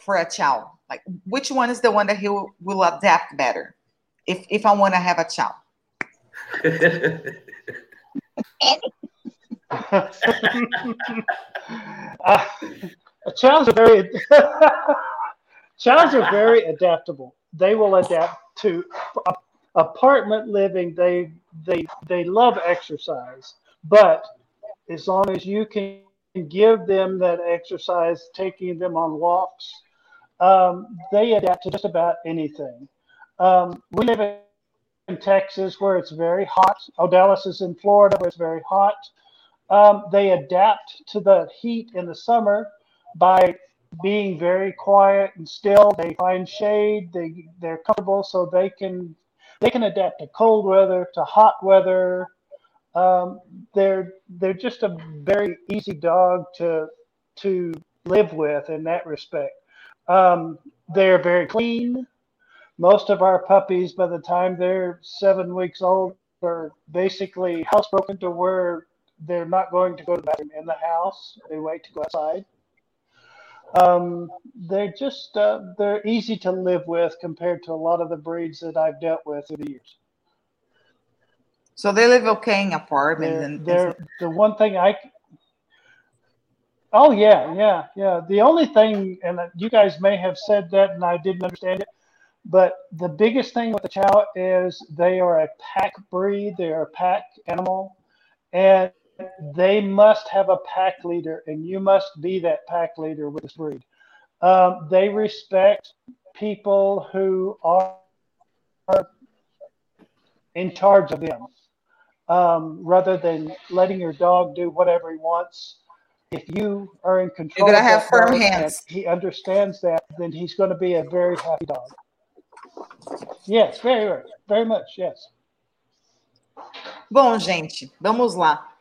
for a chow? Like, which one is the one that he will, will adapt better? If if I want to have a chow. uh, chows are very chows are very adaptable. They will adapt to apartment living. They they they love exercise, but as long as you can give them that exercise, taking them on walks, um, they adapt to just about anything. Um, we live in Texas where it's very hot. Odalis is in Florida where it's very hot. Um, they adapt to the heat in the summer by being very quiet and still. They find shade. They they're comfortable, so they can they can adapt to cold weather, to hot weather. Um, they're they're just a very easy dog to to live with in that respect. Um, they're very clean. most of our puppies, by the time they're seven weeks old, are basically housebroken to where they're not going to go to the bathroom in the house. They wait to go outside. Um, they're just uh, they're easy to live with compared to a lot of the breeds that I've dealt with through the years. So they live okay in apartments. They're, and they're the one thing I. Oh yeah, yeah, yeah. The only thing, and you guys may have said that, and I didn't understand it, but the biggest thing with the Chow is they are a pack breed. They are a pack animal, and they must have a pack leader, and you must be that pack leader with this breed. Um, they respect people who are in charge of them um, rather than letting your dog do whatever he wants. If you are in control, You're gonna have firm hands. He understands that, then he's going to be a very happy dog. Yes, very, very, very much. Yes. Bom, gente, vamos lá.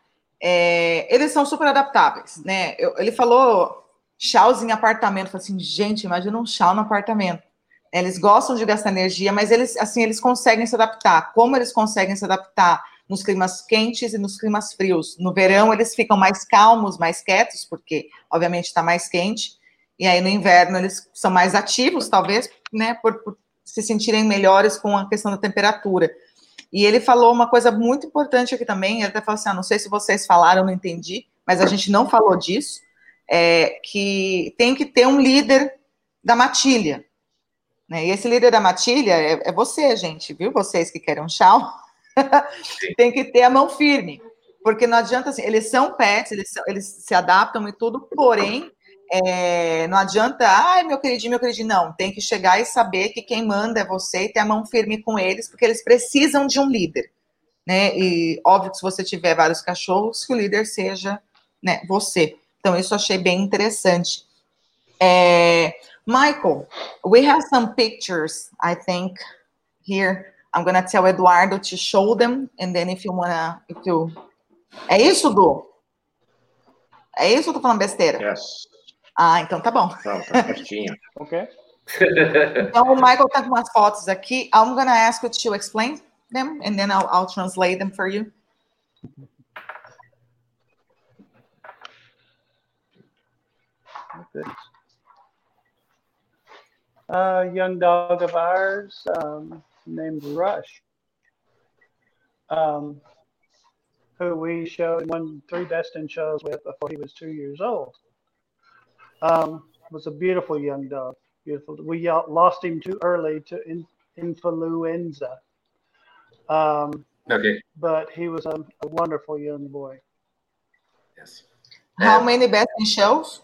É, eles são super adaptáveis, né? Eu- ele falou chows em apartamento. Eu assim, gente, imagina um chow no apartamento. Eles gostam de gastar energia, mas eles, assim, eles conseguem se adaptar. Como eles conseguem se adaptar nos climas quentes e nos climas frios? No verão, eles ficam mais calmos, mais quietos, porque, obviamente, está mais quente. E aí, no inverno, eles são mais ativos, talvez, né, por, por se sentirem melhores com a questão da temperatura. E ele falou uma coisa muito importante aqui também. Ele até falou assim: ah, não sei se vocês falaram, não entendi, mas a gente não falou disso. É, que tem que ter um líder da matilha. Né? E esse líder da matilha é, é você, gente, viu? Vocês que querem um chau, tem que ter a mão firme. Porque não adianta assim, eles são pets, eles, eles se adaptam e tudo, porém, é, não adianta, ai, meu queridinho, meu queridinho, não. Tem que chegar e saber que quem manda é você e ter a mão firme com eles, porque eles precisam de um líder. Né? E óbvio que se você tiver vários cachorros, que o líder seja né, você. Então, isso eu achei bem interessante. É, Michael, we have some pictures, I think, here. I'm gonna tell Eduardo to show them, and then if you wanna, if you... É isso, Du? É isso ou tô falando besteira? Yes. Ah, então tá bom. Não, tá certinho. Okay. Então o Michael tá com umas fotos aqui. I'm gonna ask you to explain them, and then I'll, I'll translate them for you. A young dog of ours um, named Rush, um, who we showed won three best in shows with before he was two years old. Um, was a beautiful young dog. Beautiful. We uh, lost him too early to in, influenza, um, Ok. but he was a, a wonderful young boy. Yes. How É. many best in shows?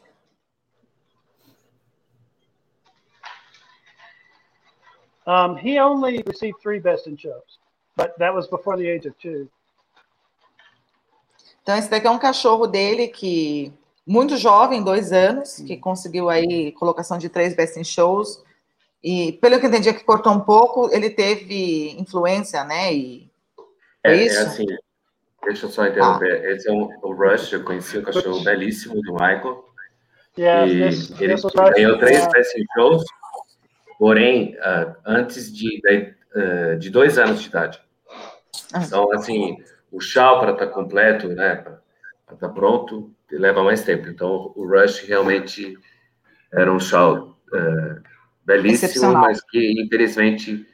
Um, he only received three best in shows, but that was before the age of two. Então esse daqui é um cachorro dele que muito jovem, dois anos, que conseguiu aí colocação de três best in shows. E pelo que eu entendi que cortou um pouco, ele teve influência, né? E É, É é isso? assim, deixa eu só interromper. Esse é um, o Rush, eu conheci um cachorro belíssimo do Michael. Yeah, e this, ele ganhou três uh, best in shows, porém, ah, antes de, da- ah, de dois anos de idade. Ah. Então, assim, o chá para estar completo, né, para estar pronto, leva mais tempo. Então, o Rush realmente era um chá ah, belíssimo, mas que, infelizmente,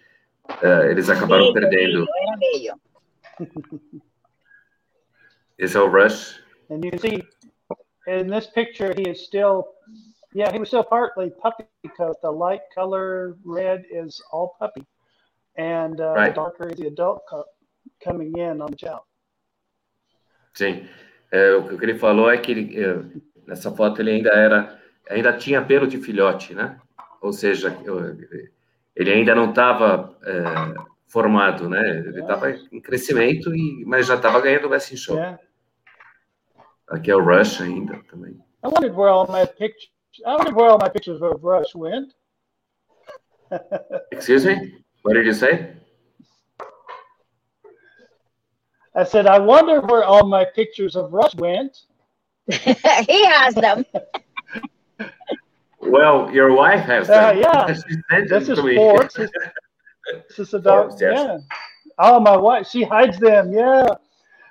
ah, eles acabaram Bello, perdendo. bello, era bello. Esse é o Rush. and you can see in this picture, he is still, yeah, he was still partly puppy coat. The light color red is all puppy, and uh, Right. darker is the adult coat coming in on the chow. Sim. É, o que ele falou é que ele, é, nessa foto ele ainda era, ainda tinha pelo de filhote, né? Ou seja, ele ainda não estava formado, né? Ele estava em crescimento, e, mas já estava ganhando o Best in Show. Yeah, Aqui é o Rush ainda também. I wondered where all my pictures. I wondered where all my pictures of Rush went. Excuse me? What did you say? I said, I wonder where all my pictures of Rush went. he has them. Well, your wife has Uh, them. yeah. This is to me. four. this is a dog. Forbes, yes. Yeah. Oh, my wife, she hides them. Yeah.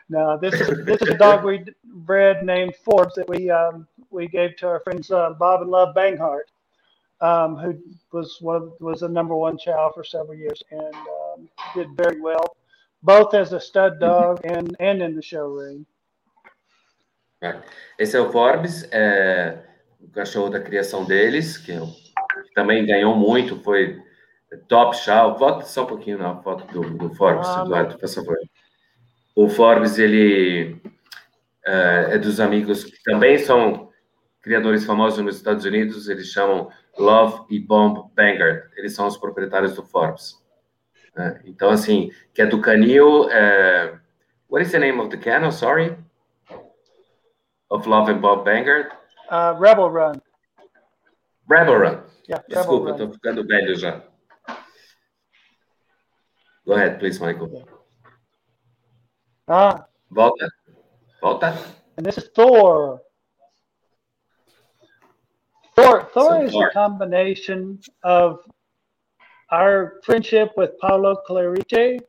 No, this is this is a dog we bred named Forbes that we um, we gave to our friends uh, Bob and Love Banghart, um, who was one of, was the number one chow for several years and um, did very well, both as a stud dog and and in the show ring. Esse é o Forbes, é, o cachorro da criação deles, que, que também ganhou muito, foi top chow. Volta só um pouquinho na foto do, do Forbes, ah, Eduardo, por favor. O Forbes, ele é, é dos amigos que também são criadores famosos nos Estados Unidos, eles chamam Love e Bomb Banger. Eles são os proprietários do Forbes. Então, assim, que é do canil. É... What is the name of the kennel? Sorry. Of Love and Bob Banger? Uh, Rebel Run. Rebel Run. Yeah, Desculpa, estou ficando velho já. Go ahead, please, Michael. Ah. Volta. Volta. And this is Thor. Thor, Thor is a combination of our friendship with Paulo Clarice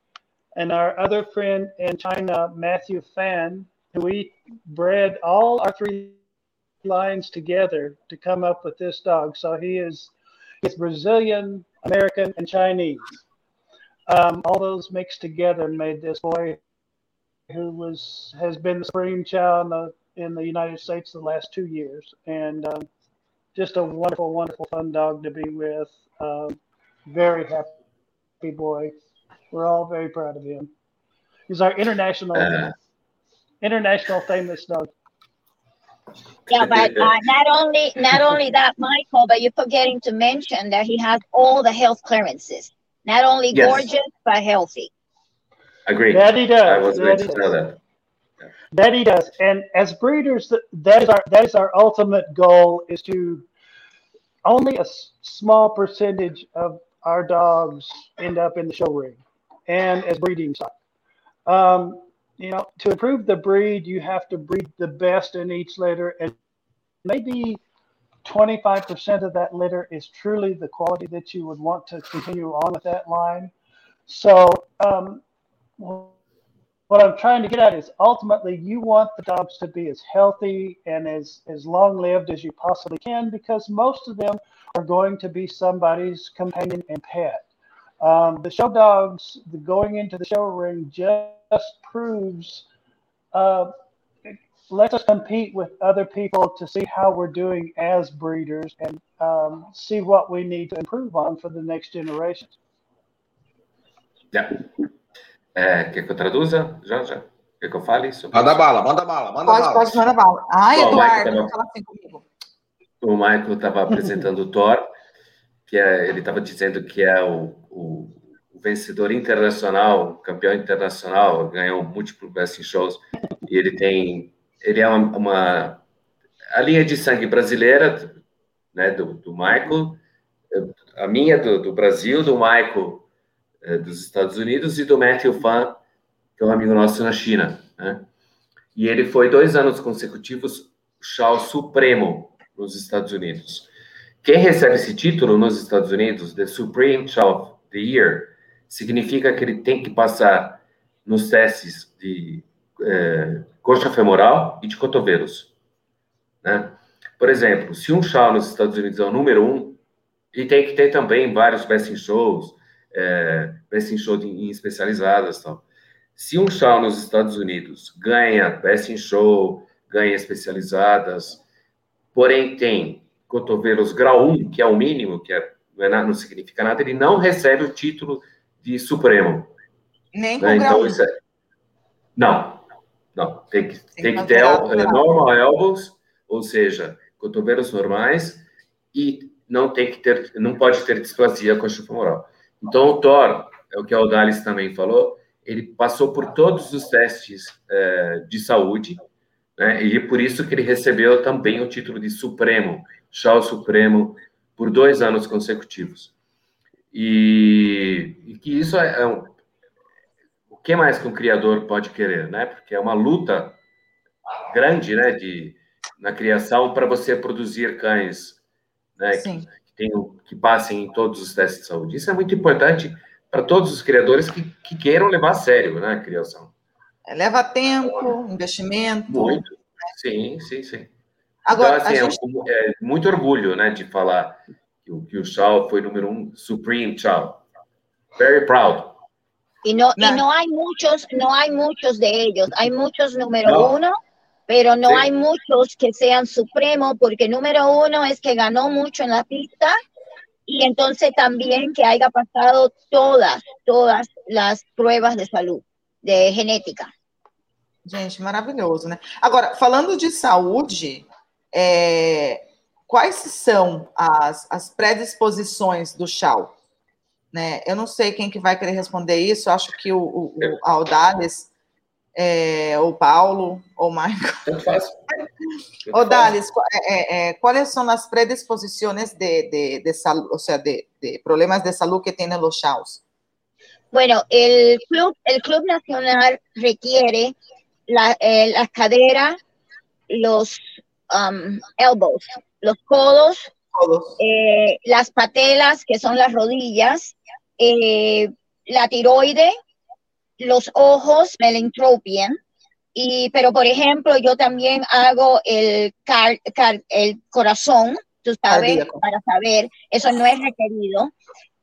and our other friend in China, Matthew Fan, who we bred all our three lines together to come up with this dog. So he is he's Brazilian, American, and Chinese. Um, all those mixed together made this boy who was has been the supreme child in the, in the United States the last two years, and um, just a wonderful, wonderful, fun dog to be with. Um, very happy boy. We're all very proud of him. He's our international, uh, international famous dog. Yeah, but uh, not only not only that, Michael, but you're forgetting to mention that he has all the health clearances. Not only yes. gorgeous, but healthy. Agreed. That he does. I was going to know that. That he does. And as breeders, that is our that is our ultimate goal is to only a small percentage of our dogs end up in the show ring and as breeding stock. Um, you know, to improve the breed, you have to breed the best in each litter, and maybe 25% of that litter is truly the quality that you would want to continue on with that line. So, um, what I'm trying to get at is ultimately you want the dogs to be as healthy and as, as long lived as you possibly can because most of them are going to be somebody's companion and pet. Um, the show dogs, the going into the show ring just proves, uh, lets us compete with other people to see how we're doing as breeders and um, see what we need to improve on for the next generation. Yeah. É, quer que eu traduza? Já, já. Quer que eu fale isso? Manda bala, manda bala, manda pode, bala. Pode, manda bala. Ai, Bom, Eduardo, tava, fala assim comigo. O Michael estava apresentando o Thor, que é, ele estava dizendo que é o, o, o, vencedor internacional, campeão internacional, ganhou múltiplos best in shows, e ele tem, ele é uma, uma a linha de sangue brasileira, né, do, do Michael, a minha do, do Brasil, do Michael é, dos Estados Unidos e do Matthew Fan, que é um amigo nosso na China. Né? E ele foi dois anos consecutivos Shao Supremo nos Estados Unidos. Quem recebe esse título nos Estados Unidos, The Supreme of the Year, significa que ele tem que passar nos testes de é, coxa femoral e de cotovelos. Né? Por exemplo, se um Shao nos Estados Unidos é o número um, e tem que ter também vários best in shows, é, Best in Show em especializadas tal. Se um show nos Estados Unidos ganha Best in Show, ganha especializadas, porém tem cotovelos grau 1, que é o mínimo, que é, não, é nada, não significa nada, ele não recebe o título de Supremo. Nem né? com né? grau então, 1. É... Não, não. Tem que, tem, tem que ter é, normal elbows, ou seja, cotovelos normais, e não tem que ter, não pode ter displasia femoral. Então, o Thor, é o que a Odalis também falou, ele passou por todos os testes é, de saúde, né, e é por isso que ele recebeu também o título de Supremo, Shao Supremo, por dois anos consecutivos. E, e que isso é, é um, o que mais que um criador pode querer, né? Porque é uma luta grande, né, de na criação para você produzir cães, né? Que, que, tenham, que passem em todos os testes de saúde. Isso é muito importante para todos os criadores que, que, queiram levar a sério né, a criação. Leva tempo, investimento. Muito. Né? Sim, sim, sim. Agora, então, assim, é gente... é, é, muito orgulho né, de falar que o, que o Shaw foi número um, Supreme Shaw. Very proud. Y no, y no hay muchos, no hay muchos de ellos. Hay muchos número no. uno, pero no sí. hay muchos que sean supremo, porque número uno es que ganó mucho en la pista y entonces también que haya pasado todas, todas las pruebas de salud, de genética. Gente, maravilhoso, né? Agora, falando de saúde, é, quais são as, as predisposições do chau? Né? Eu não sei quem que vai querer responder isso, acho que o, o, o Aldales, é, o Paulo, ou o Michael. Tanto faz. Odales, é, é, quais são as predisposições de, de, de salud, o sea, de, de, problemas de salud que tienen los chaos? Bueno, el club, el club nacional requiere la, eh, las caderas, los um, elbows, los codos. Eh, las patelas, que son las rodillas, eh, la tiroide, los ojos, melentropia, y, pero por ejemplo, yo también hago el, car, car, el corazón, tú sabes, Cardíaco. para saber, eso no es requerido.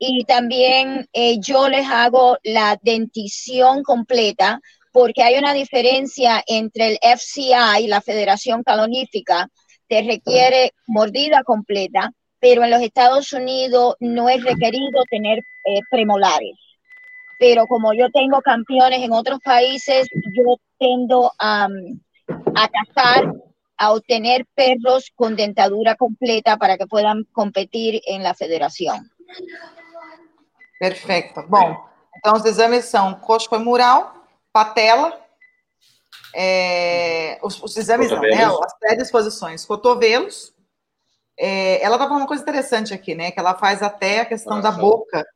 Y también eh, yo les hago la dentición completa, porque hay una diferencia entre el FCI, la Federación Calonífica, te requiere mordida completa, pero en los Estados Unidos no es requerido tener eh, premolares. Pero como yo tengo campeones en otros países, yo tendo a, a cazar, a obtener perros con dentadura completa para que puedan competir en la federación. Perfeito. Bom, então os exames são coxo femoral, patela, é, os, os, exames não, né? As predisposições, cotovelos. É, ela está falando uma coisa interessante aqui, né? Que ela faz até a questão coração. da boca.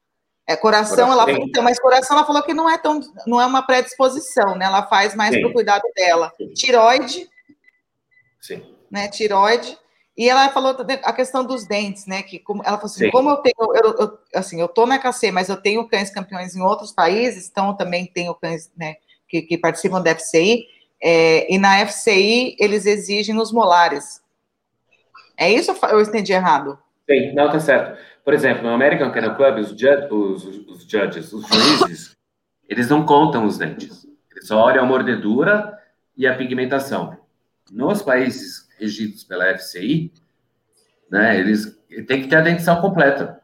É, coração, coração, ela então, mas coração ela falou que não é tão, não é uma predisposição, né? Ela faz mais para o cuidado dela. Tiroide. Sim. Né? Tiroide. E ela falou a questão dos dentes, né? Que como, ela falou assim, Sim. como eu tenho, eu, eu, assim, eu tô na KC, mas eu tenho cães campeões em outros países, então eu também tenho cães, né, que, que participam da FCI, é, e na FCI eles exigem os molares. É isso ou eu entendi errado? Sim, não, tá certo. Por exemplo, no American Kennel Club, os, os, os judges, os juízes, eles não contam os dentes. Eles só olham a mordedura e a pigmentação. Nos países regidos pela FCI, né, eles têm que ter a dentição completa.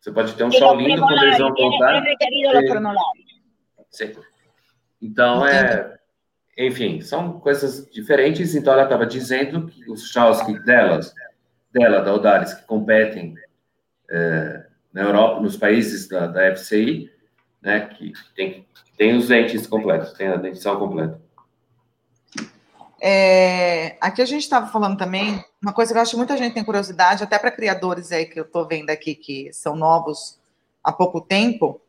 Você pode ter um sol lindo, como eles vão contar. Sim. Então, é, enfim, são coisas diferentes. Então, ela estava dizendo que os Chalsky delas, dela, da Odares, que competem é, na Europa, nos países da, da FCI, né, que tem, tem os dentes completos, tem a dentição completa. É, aqui a gente estava falando também, uma coisa que eu acho que muita gente tem curiosidade, até para criadores aí que eu estou vendo aqui que são novos há pouco tempo.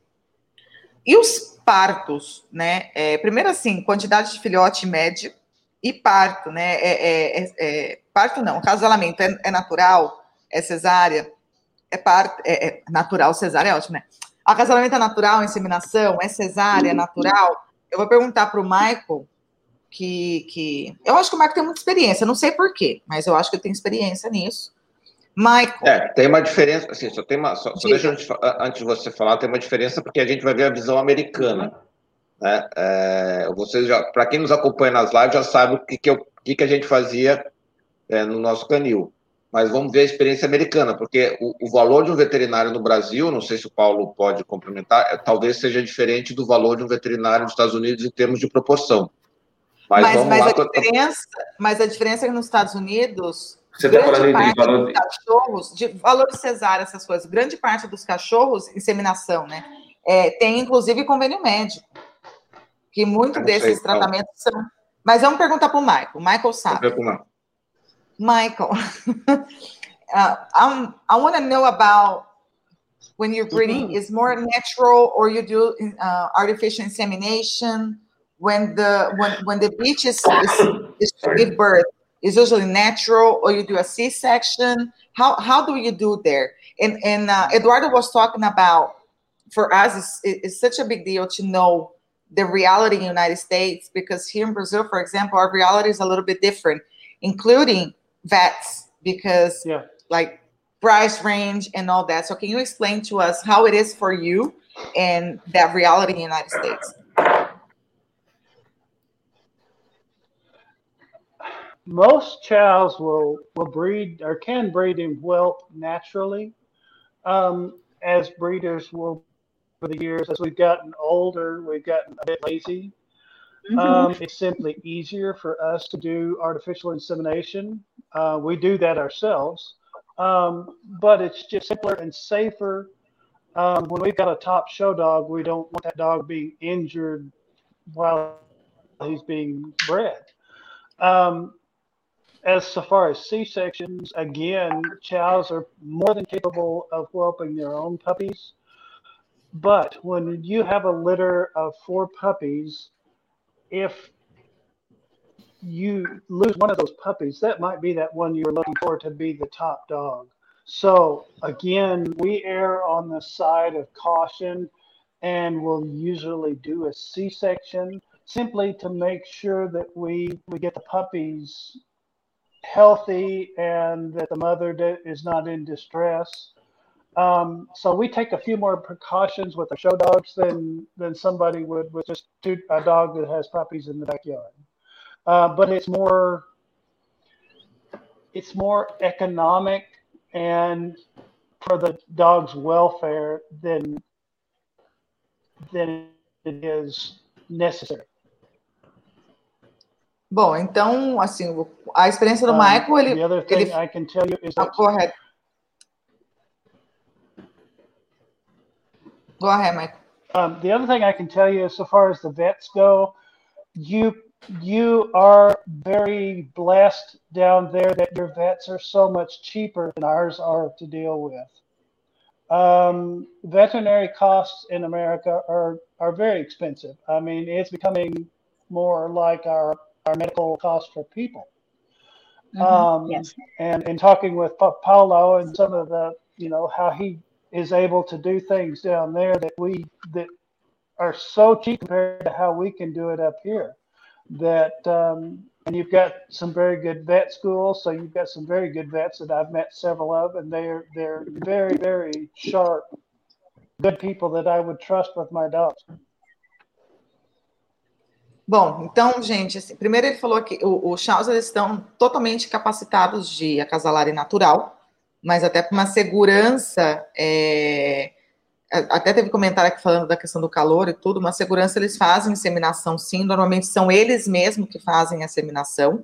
E os partos, né? É, primeiro assim, quantidade de filhote médio e parto, né? É, é, é, é parto não, casalamento é, natural, é cesárea, é parto, é, natural, cesárea é ótimo, né? Acasalamento é natural, inseminação, é cesárea, é natural. Eu vou perguntar para o Michael que, que. Eu acho que o Marco tem muita experiência, não sei porquê, mas eu acho que ele tem experiência nisso. Michael. É, tem uma diferença, assim, só tem uma. Só, só deixa eu, antes de você falar, tem uma diferença, porque a gente vai ver a visão americana. Né? É, vocês já, para quem nos acompanha nas lives, já sabe o que, que, eu, que, que a gente fazia é, no nosso canil. Mas vamos ver a experiência americana, porque o, o, valor de um veterinário no Brasil, não sei se o Paulo pode complementar, é, talvez seja diferente do valor de um veterinário nos Estados Unidos em termos de proporção. Mas, mas, mas a, diferença, mas a diferença é que nos Estados Unidos. Você está falando de valor de cachorros, de valor cesárea, essas coisas. Grande parte dos cachorros, inseminação, né? É, tem inclusive convênio médico. Que muitos desses sei, tratamentos são. Mas vamos perguntar para o Michael. Michael sabe. Michael, uh, I want to know about when you're breeding, is more natural or you do uh, artificial insemination? When the when when the beach is, is, is to give birth is usually natural or you do a c-section how how do you do there and and uh, eduardo was talking about for us, it's, it's such a big deal to know the reality in the United States because here in Brazil, for example, our reality is a little bit different, including vets, because Yeah. like price range and all that. So can you explain to us how it is for you and that reality in the United States? Most chows will will breed or can breed in whelp naturally. Um, as breeders will over the years, as we've gotten older, we've gotten a bit lazy. Um, it's simply easier for us to do artificial insemination. Uh, we do that ourselves, um, but it's just simpler and safer. Um, when we've got a top show dog, we don't want that dog being injured while he's being bred. Um, as so far as C sections, again, chows are more than capable of whelping their own puppies. But when you have a litter of four puppies, if you lose one of those puppies, that might be that one you're looking for to be the top dog. So again, we err on the side of caution and will usually do a C-section simply to make sure that we we get the puppies healthy and that the mother is not in distress. Um, so we take a few more precautions with the show dogs than than somebody would with just a dog that has puppies in the backyard. Uh, but it's more it's more economic and for the dog's welfare than than it is necessary. Bom, então, assim, a experiência do Um, Michael, ele, the other thing ele I can tell you is that go ahead. Go ahead, Michael. Um, the other thing I can tell you, so far as the vets go, you you are very blessed down there that your vets are so much cheaper than ours are to deal with. Um, veterinary costs in America are are very expensive. I mean, it's becoming more like our our medical costs for people. Um, Yes. and in talking with Pa- Paulo and some of the, you know, how he is able to do things down there that we that are so cheap compared to how we can do it up here. That um, and you've got some very good vet schools, so you've got some very good vets that I've met several of, and they're they're very very sharp, good people that I would trust with my dogs. Bom, então, gente, assim, primeiro ele falou que o- eles estão totalmente capacitados de acasalar natural, mas até para uma segurança, é, até teve comentário aqui falando da questão do calor e tudo, uma segurança eles fazem inseminação sim, normalmente são eles mesmos que fazem a inseminação,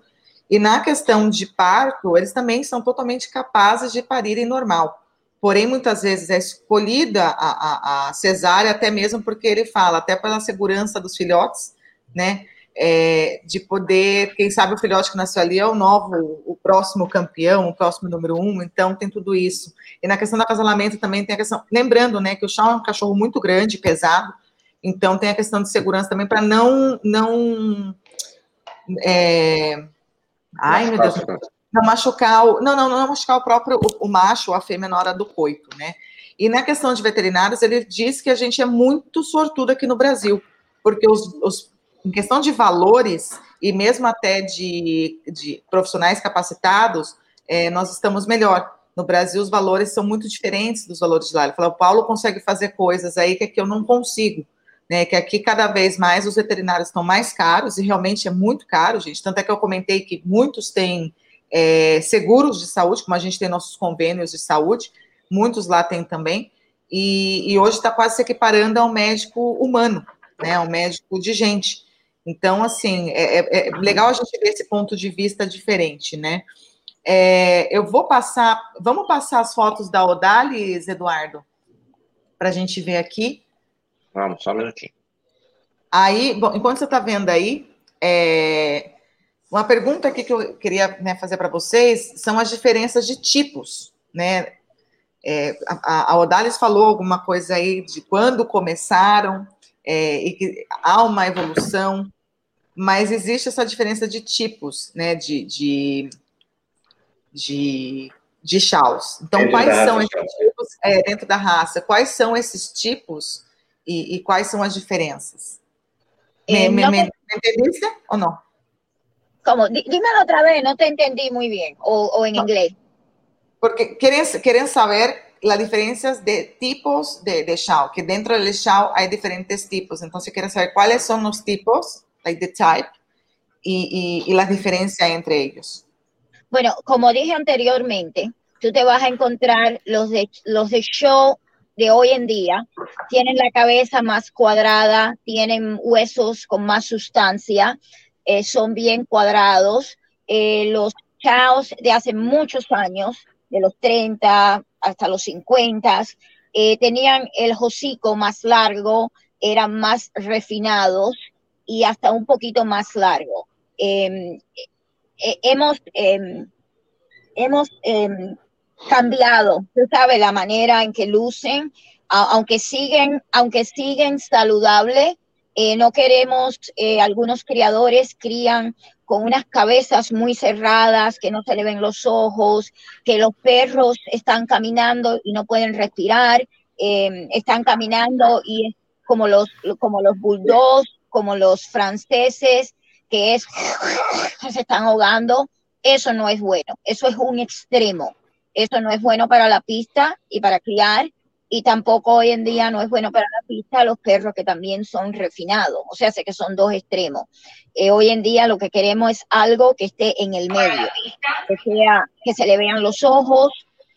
e na questão de parto, eles também são totalmente capazes de parirem normal. Porém, muitas vezes é escolhida a, a, a cesárea, até mesmo porque ele fala, até pela segurança dos filhotes, né? é, de poder, quem sabe o filhote que nasceu ali é o novo, o próximo campeão, o próximo número um, então tem tudo isso. E na questão do acasalamento também tem a questão, lembrando, né, que o Shaw é um cachorro muito grande, pesado, então tem a questão de segurança também para não, não, é, ai meu Deus, não machucar o, não, não, não machucar o próprio, o, o macho ou a fêmea na hora do coito, né? E na questão de veterinários, ele diz que a gente é muito sortudo aqui no Brasil, porque os, os em questão de valores e mesmo até de, de profissionais capacitados, é, nós estamos melhor. No Brasil, os valores são muito diferentes dos valores de lá. Ele falou, o Paulo consegue fazer coisas aí que aqui eu não consigo. Né, que aqui cada vez mais os veterinários estão mais caros, e realmente é muito caro, gente. Tanto é que eu comentei que muitos têm é, seguros de saúde, como a gente tem nossos convênios de saúde, muitos lá têm também, e, e hoje está quase se equiparando a um médico humano, né, um médico de gente. Então, assim, é, é, é legal a gente ver esse ponto de vista diferente, né? É, eu vou passar, vamos passar as fotos da Odalis, Eduardo, para a gente ver aqui. Vamos, só um minutinho. Aí, bom, enquanto você está vendo aí, é, uma pergunta aqui que eu queria né, fazer para vocês são as diferenças de tipos, né? É, a, a Odalis falou alguma coisa aí de quando começaram é, e que há uma evolução, mas existe essa diferença de tipos, né? De, de, de de chaus. Então, dentro quais são esses tipos, é, dentro da raça, quais são esses tipos e, e quais são as diferenças? ¿Me, me, me, entendiste o no? ¿Cómo? Dímelo otra vez, no te entendí muy bien, o, o en no. inglés. Porque quieren, quieren saber las diferencias de tipos de, de que dentro del Shao hay diferentes tipos. Entonces, quieren saber cuáles son los tipos, like the type, y, y, y las diferencias entre ellos. Bueno, como dije anteriormente, tú te vas a encontrar los de, los de show de hoy en día, tienen la cabeza más cuadrada, tienen huesos con más sustancia, eh, son bien cuadrados. Eh, los chaos de hace muchos años, de los 30 hasta los 50, eh, tenían el hocico más largo, eran más refinados y hasta un poquito más largo. Em, eh, hemos, eh, hemos em, cambiado, tú sabes, la manera en que lucen, aunque siguen, aunque siguen saludables, no queremos, algunos criadores crían con unas cabezas muy cerradas, que no se le ven los ojos, que los perros están caminando y no pueden respirar, eh, están caminando y es como los, como los bulldogs, como los franceses, que es, se están ahogando. Eso no es bueno, eso es un extremo. Eso no es bueno para la pista y para criar y tampoco hoy en día no es bueno para la pista los perros que también son refinados, o sea, sé que son dos extremos. Eh, hoy en día lo que queremos es algo que esté en el medio, que sea que se le vean los ojos,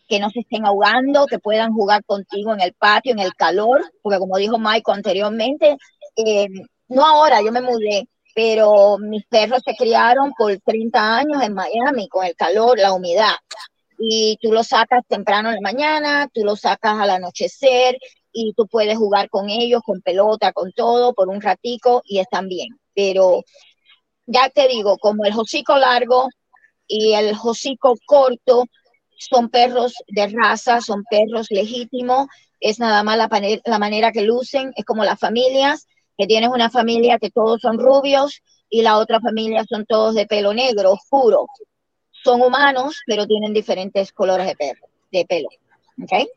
que no se estén ahogando, que puedan jugar contigo en el patio, en el calor, porque como dijo Michael anteriormente, eh, no ahora, yo me mudé, pero mis perros se criaron por 30 años en Miami con el calor, la humedad y tú lo sacas temprano en la mañana, tú lo sacas al anochecer y tú puedes jugar con ellos, con pelota, con todo, por un ratico y están bien. Pero ya te digo, como el hocico largo y el hocico corto son perros de raza, son perros legítimos, es nada más la, la manera que lucen, es como las familias, que tienes una familia que todos son rubios y la otra familia son todos de pelo negro, oscuro. São humanos, pero tienen diferentes colores de pelo. De pelo. Ok?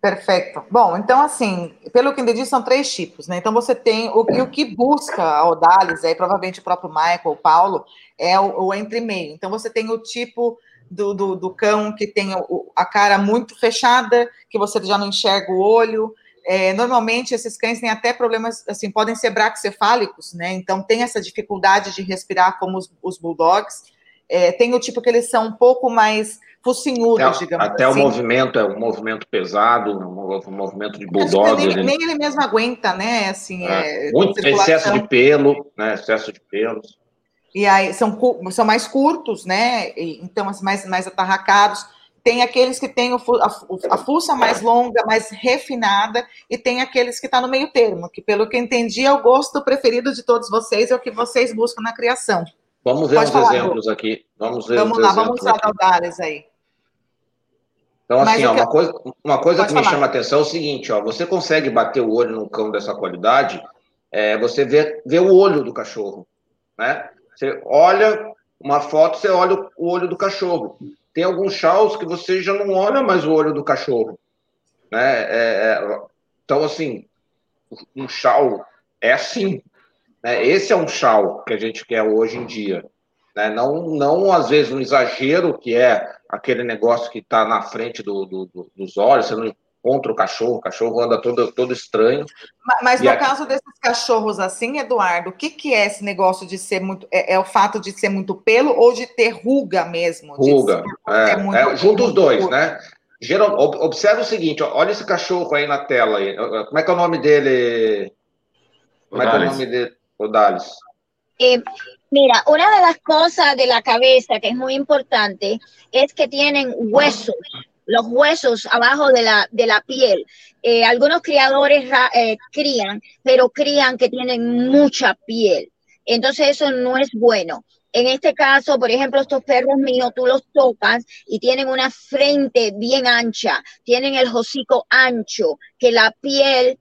Perfeito. Bom, então assim, pelo que entendi, são três tipos, né? Então você tem o, o que busca a Odalis, aí provavelmente o próprio Michael, o Paulo, é o, o entre-meio. Então você tem o tipo do, do, do cão que tem o, a cara muito fechada, que você já não enxerga o olho. É, normalmente esses cães têm até problemas, assim, podem ser braxcefálicos, né? Então tem essa dificuldade de respirar como os, os bulldogs. É, tem o tipo que eles são um pouco mais focinhudos, até, digamos até assim. o movimento é um movimento pesado, um movimento de bulldog. Nem, ele... nem, ele mesmo aguenta, né? Assim, é, é, muito excesso de pelo, né? Excesso de pelos. E aí são, são mais curtos, né? Então, assim, mais, mais atarracados. Tem aqueles que têm o, a, a fuça mais longa, mais refinada, e tem aqueles que estão tá no meio termo, que, pelo que entendi, é o gosto preferido de todos vocês, é o que vocês buscam na criação. Vamos ver Pode uns falar, exemplos aqui. Vamos ver Vamos lá, vamos usar Daldares aí. Então, assim, ó, uma coisa, uma coisa que falar. me chama a atenção é o seguinte, ó, você consegue bater o olho num cão dessa qualidade, é, você vê, vê o olho do cachorro, né? Você olha uma foto, você olha o olho do cachorro. Tem alguns chaus que você já não olha mais o olho do cachorro, né? É, é, então, assim, um chau é assim, né? Esse é um chau que a gente quer hoje em dia. Né? Não, não, às vezes, um exagero que é aquele negócio que está na frente do, do, do, dos olhos, você não encontra o cachorro, o cachorro anda todo, todo estranho. Mas, mas no aqui... caso desses cachorros assim, Eduardo, o que, que é esse negócio de ser muito. É, é, o fato de ser muito pelo ou de ter ruga mesmo? Ruga. É, é, muito, é, junto os dois, curto. né? Geral, observa o seguinte, olha esse cachorro aí na tela. Aí. Como é que é o nome dele? Como é que é o nome dele? Eh, mira, una de las cosas de la cabeza que es muy importante es que tienen huesos, los huesos abajo de la, de la piel. Eh, algunos criadores eh, crían, pero crían que tienen mucha piel. Entonces eso no es bueno. En este caso, por ejemplo, estos perros míos, tú los tocas y tienen una frente bien ancha, tienen el hocico ancho, que la piel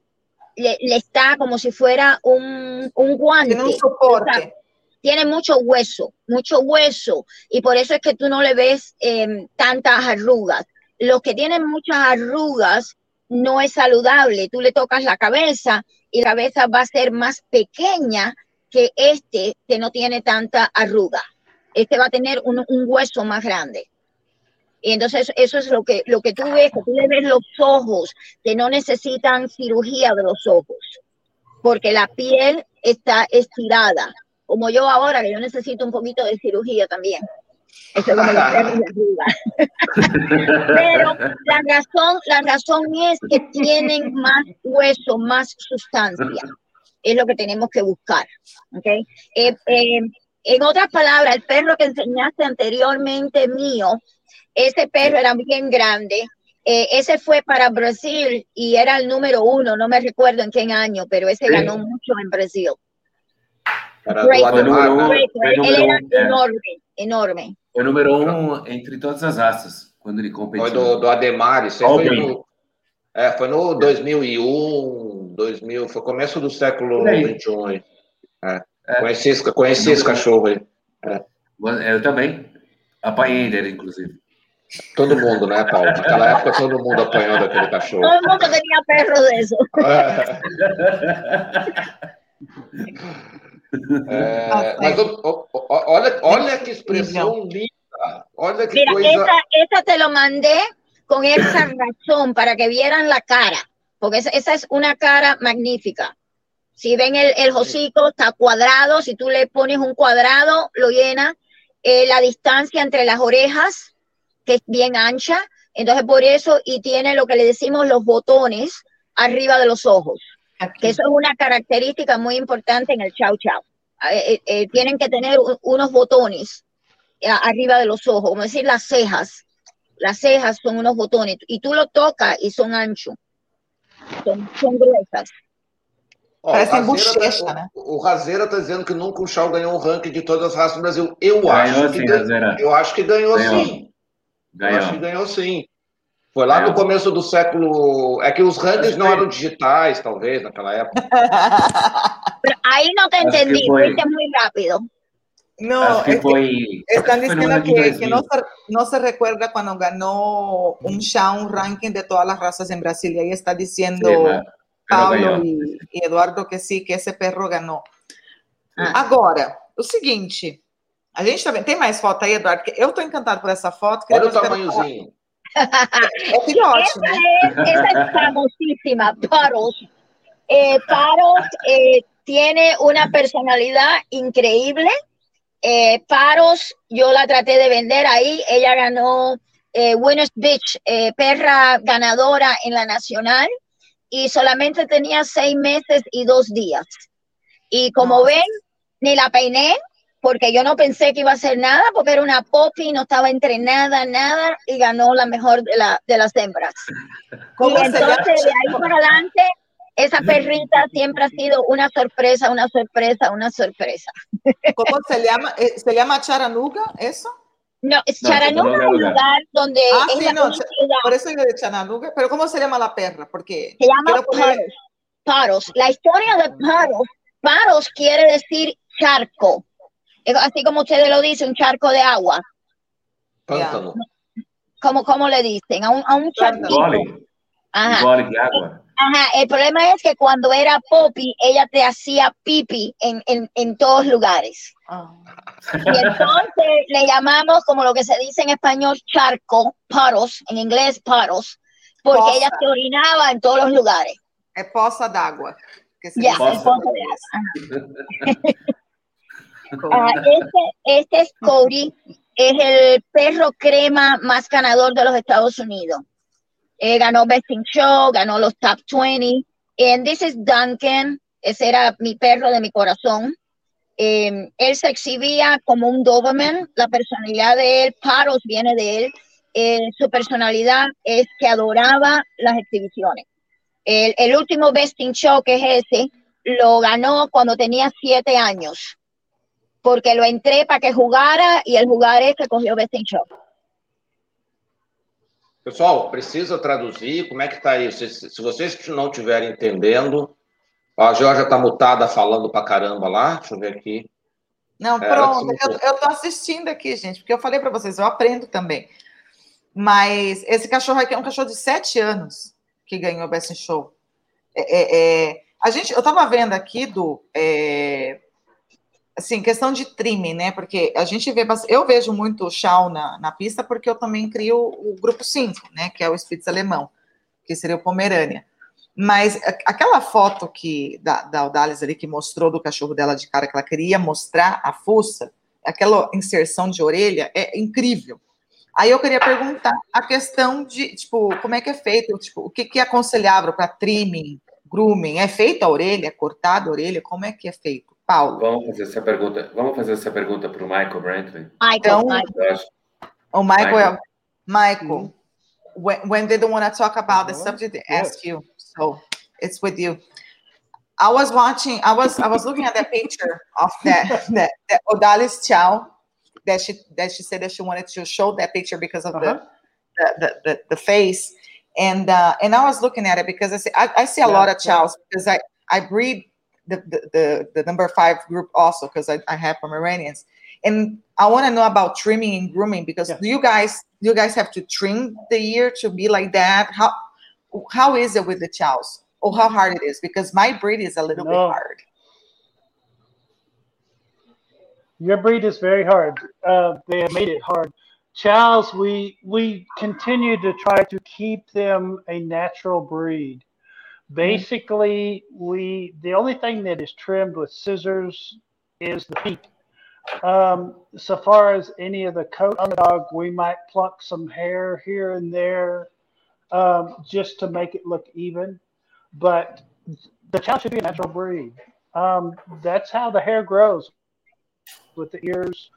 le, le, está como si fuera un, un guante. Tiene un soporte. tiene mucho hueso, mucho hueso, y por eso es que tú no le ves eh, tantas arrugas. Los que tienen muchas arrugas no es saludable. Tú le tocas la cabeza y la cabeza va a ser más pequeña que este que no tiene tanta arruga. Este va a tener un, un hueso más grande. Y entonces eso es lo que, lo que tú ves, que tú le ves los ojos, que no necesitan cirugía de los ojos, porque la piel está estirada, como yo ahora, que yo necesito un poquito de cirugía también. Eso es de arriba. Pero la razón, la razón es que tienen más hueso, más sustancia. Es lo que tenemos que buscar. ¿okay? Eh, eh, en otras palabras, el perro que enseñaste anteriormente mío, ese perro era bien grande. Eh, ese fue para Brasil y era el número uno, no me recuerdo en qué año, pero ese Sí. ganó mucho en Brasil. Número era um, é. enorme, enorme. Foi número um entre todas as raças, quando ele competiu. Foi do, do Ademar, isso aí foi no, é, foi no 2001, 2000, foi começo do século. XXI. É. É. Conheci, esse, conheci esse cachorro aí. Eu também. Apanhei dele, inclusive. Todo mundo, né, Paulo? Naquela época todo mundo apanhando aquele cachorro. Todo mundo tenía perro de eso. É, mas o- o- o- olha, olha que expressão linda. Olha que Mira, coisa. esa, esa te lo mandé con esa razón para que vieran la cara, porque esa, esa es una cara magnífica. Si ven el, el hocico, está cuadrado, si tú le pones un cuadrado, lo llena. Eh, la distancia entre las orejas, que es bien ancha, entonces por eso, y tiene lo que le decimos los botones arriba de los ojos. que eso es una característica muy importante en el chau chau. Eh, eh, eh, tienen que tener unos botones eh, arriba de los ojos, como decir las cejas. Las cejas son unos botones y tú lo tocas y son anchos, son, son gruesas. Ó, Parece o bochecha, tá- né? O o Razeira tá dizendo que nunca o Shaw ganhou um ranking de todas as raças no Brasil. Eu Ganhou acho que sim, ganhou. Razeira. Eu acho que ganhou, Ganhou. sim. Eu acho que Ganhou. ganhou sim. Foi lá no Ganhou. começo do século. É que os rankings não eram digitais, talvez, naquela época. Ahí no te entendí, fue. fuiste muy rápido. No, que es que foi. están foi no diciendo que, que 2000. no, se, no se recuerda cuando ganó un Shao un ranking de todas las razas en Brasil. Y ahí está diciendo pero Paulo ganhou. e, e Eduardo que sim, que esse perro ganhou. Ah. Agora, o seguinte, a gente também tem mais foto aí, Eduardo? Porque eu estou encantado por essa foto. que Olha o tamanhozinho. É filhote, Esa né? es, esa es famosísima, Paros. Eh, Paros eh, tiene una personalidad increíble. Eh, Paros, yo la traté de vender ahí. Ella ganó eh, Winners Beach, eh, perra ganadora en la nacional, y solamente tenía seis meses y dos días. Y como ven, ni la peiné, porque yo no pensé que iba a hacer nada, porque era una popi, no estaba entrenada, nada, y ganó la mejor de, la, de las hembras. Y Como se entonces llama? de ahí para adelante, esa perrita siempre ha sido una sorpresa, una sorpresa, una sorpresa. Como se llama? Eh, Se llama Charanuga, eso? No, es No, Charanuga es un lugar. donde Ah, es sí, la no. Por eso yo de Charanuga. Pero ¿cómo se llama la perra? Porque Se llama poner- Paros. Paros. La historia de Paros, Paros quiere decir charco. Es Así como ustedes lo dicen, un charco de agua. Pântano. Como, como le dicen, a un, a un charquito. Ajá. de água. Ajá, el problema es que cuando era Poppy, ella te hacía pipi en, en, en todos lugares. Ah. Y entonces le llamamos, como lo que se dice en español, charco, paros, en inglés paros, porque ella se orinaba en todos los lugares. É poça d'água. que se Poça. en poza portugués. Ah, este, este es Cody, es el perro crema más ganador de los Estados Unidos. Eh, ganó Best in Show, ganó los Top 20. And this is Duncan, ese era mi perro de mi corazón. Eh, él se exhibía como un Doberman, la personalidad de él, Paros viene de él. Eh, su personalidad es que adoraba las exhibiciones. El, el último Best in Show, que es ese, lo ganó cuando tenía siete años porque lo entré para que jugara y el jugar es que cogió Best in Show. Pessoal, precisa traduzir. Como é que tá isso? Se, se vocês não estiverem entendendo. A Georgia tá mutada falando pra caramba lá. Deixa eu ver aqui. Não, pronto. Eu, eu tô assistindo aqui, gente, porque eu falei para vocês, eu aprendo também. Mas esse cachorro aqui é um cachorro de sete anos que ganhou o Best in Show. É, é, é, a gente, eu estava vendo aqui do é, assim, questão de trimming, né? Porque a gente vê, eu vejo muito o Chau na, na pista porque eu também crio o grupo 5, né? Que é o Spitz alemão, que seria o Pomerânia. Mas aquela foto que da, da Audalis ali que mostrou do cachorro dela de cara que ela queria mostrar a fuça, aquela inserção de orelha é incrível. Aí eu queria perguntar a questão de, tipo, como é que é feito, tipo, o que, que é aconselhável para trimming, grooming? É feita a orelha, é cortada a orelha? Como é que é feito? Paulo. Vamos fazer essa pergunta. Vamos fazer essa pergunta para o Michael Brantley. Michael, então, Michael. O Michael, Michael. Michael when, when they don't want to talk about the subject, they ask you. So it's with you. I was watching. I was. I was looking at that picture of that that, that Odalis Chow that she that she said that she wanted to show that picture because of Uh-huh. the, the, the the face and uh, and I was looking at it because I see I, I see a Yeah, lot of yeah. chows because I I breed the the, the, the number five group also because I, I have Pomeranians and I want to know about trimming and grooming because Yeah. do you guys you guys have to trim the ear to be like that how how is it with the chows or how hard it is because my breed is a little No. bit hard Your breed is very hard. Uh, they have made it hard. Chows, we we continue to try to keep them a natural breed. Basically, we the only thing that is trimmed with scissors is the feet. Um, so far as any of the coat on the dog, we might pluck some hair here and there um, just to make it look even. But the chow should be a natural breed. Um, that's how the hair grows with the ears,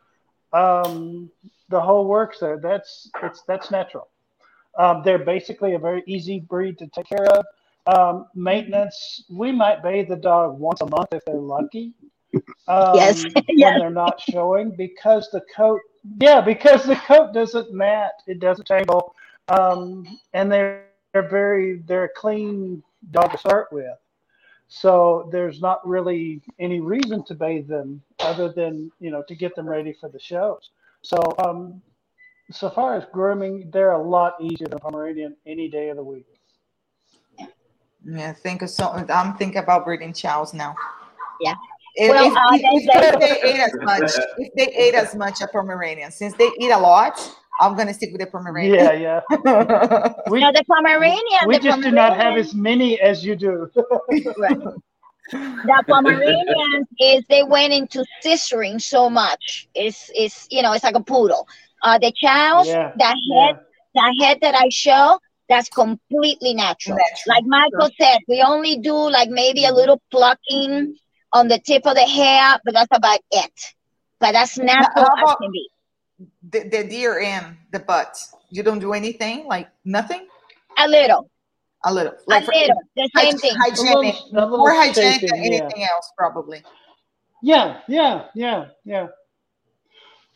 um, the whole works there. That's it's that's natural. Um, they're basically a very easy breed to take care of. Um, maintenance, we might bathe the dog once a month if they're lucky. Um, Yes, when they're not showing because the coat, yeah, because the coat doesn't mat, it doesn't tangle, um, and they're they're very they're a clean dog to start with. So there's not really any reason to bathe them other than you know to get them ready for the shows. So um, so far as grooming, they're a lot easier than Pomeranian any day of the week. Yeah, think of so. I'm thinking about breeding chows now. Yeah. If, Well, if, uh, if- they- if they ate as much, if they ate as much a Pomeranian, since they eat a lot, I'm gonna stick with the Pomeranian. Yeah, yeah. We, Now the Pomeranian, we the just do not have as many as you do. the Pomeranians is they went into scissoring so much. It's it's you know it's like a poodle. Uh, the chows, Yeah, the head, yeah. the head that I show, that's completely natural. Natural. Like Michael said, we only do like maybe a little plucking on the tip of the hair, but that's about it. But that's natural how as about- can be. the, the deer and the butt. You don't do anything, like nothing. A little, A little, a like for- little, the hy- same thing. hygienic, A little- a more little hygienic than shaping, yeah. anything else, probably. Yeah, yeah, yeah, yeah.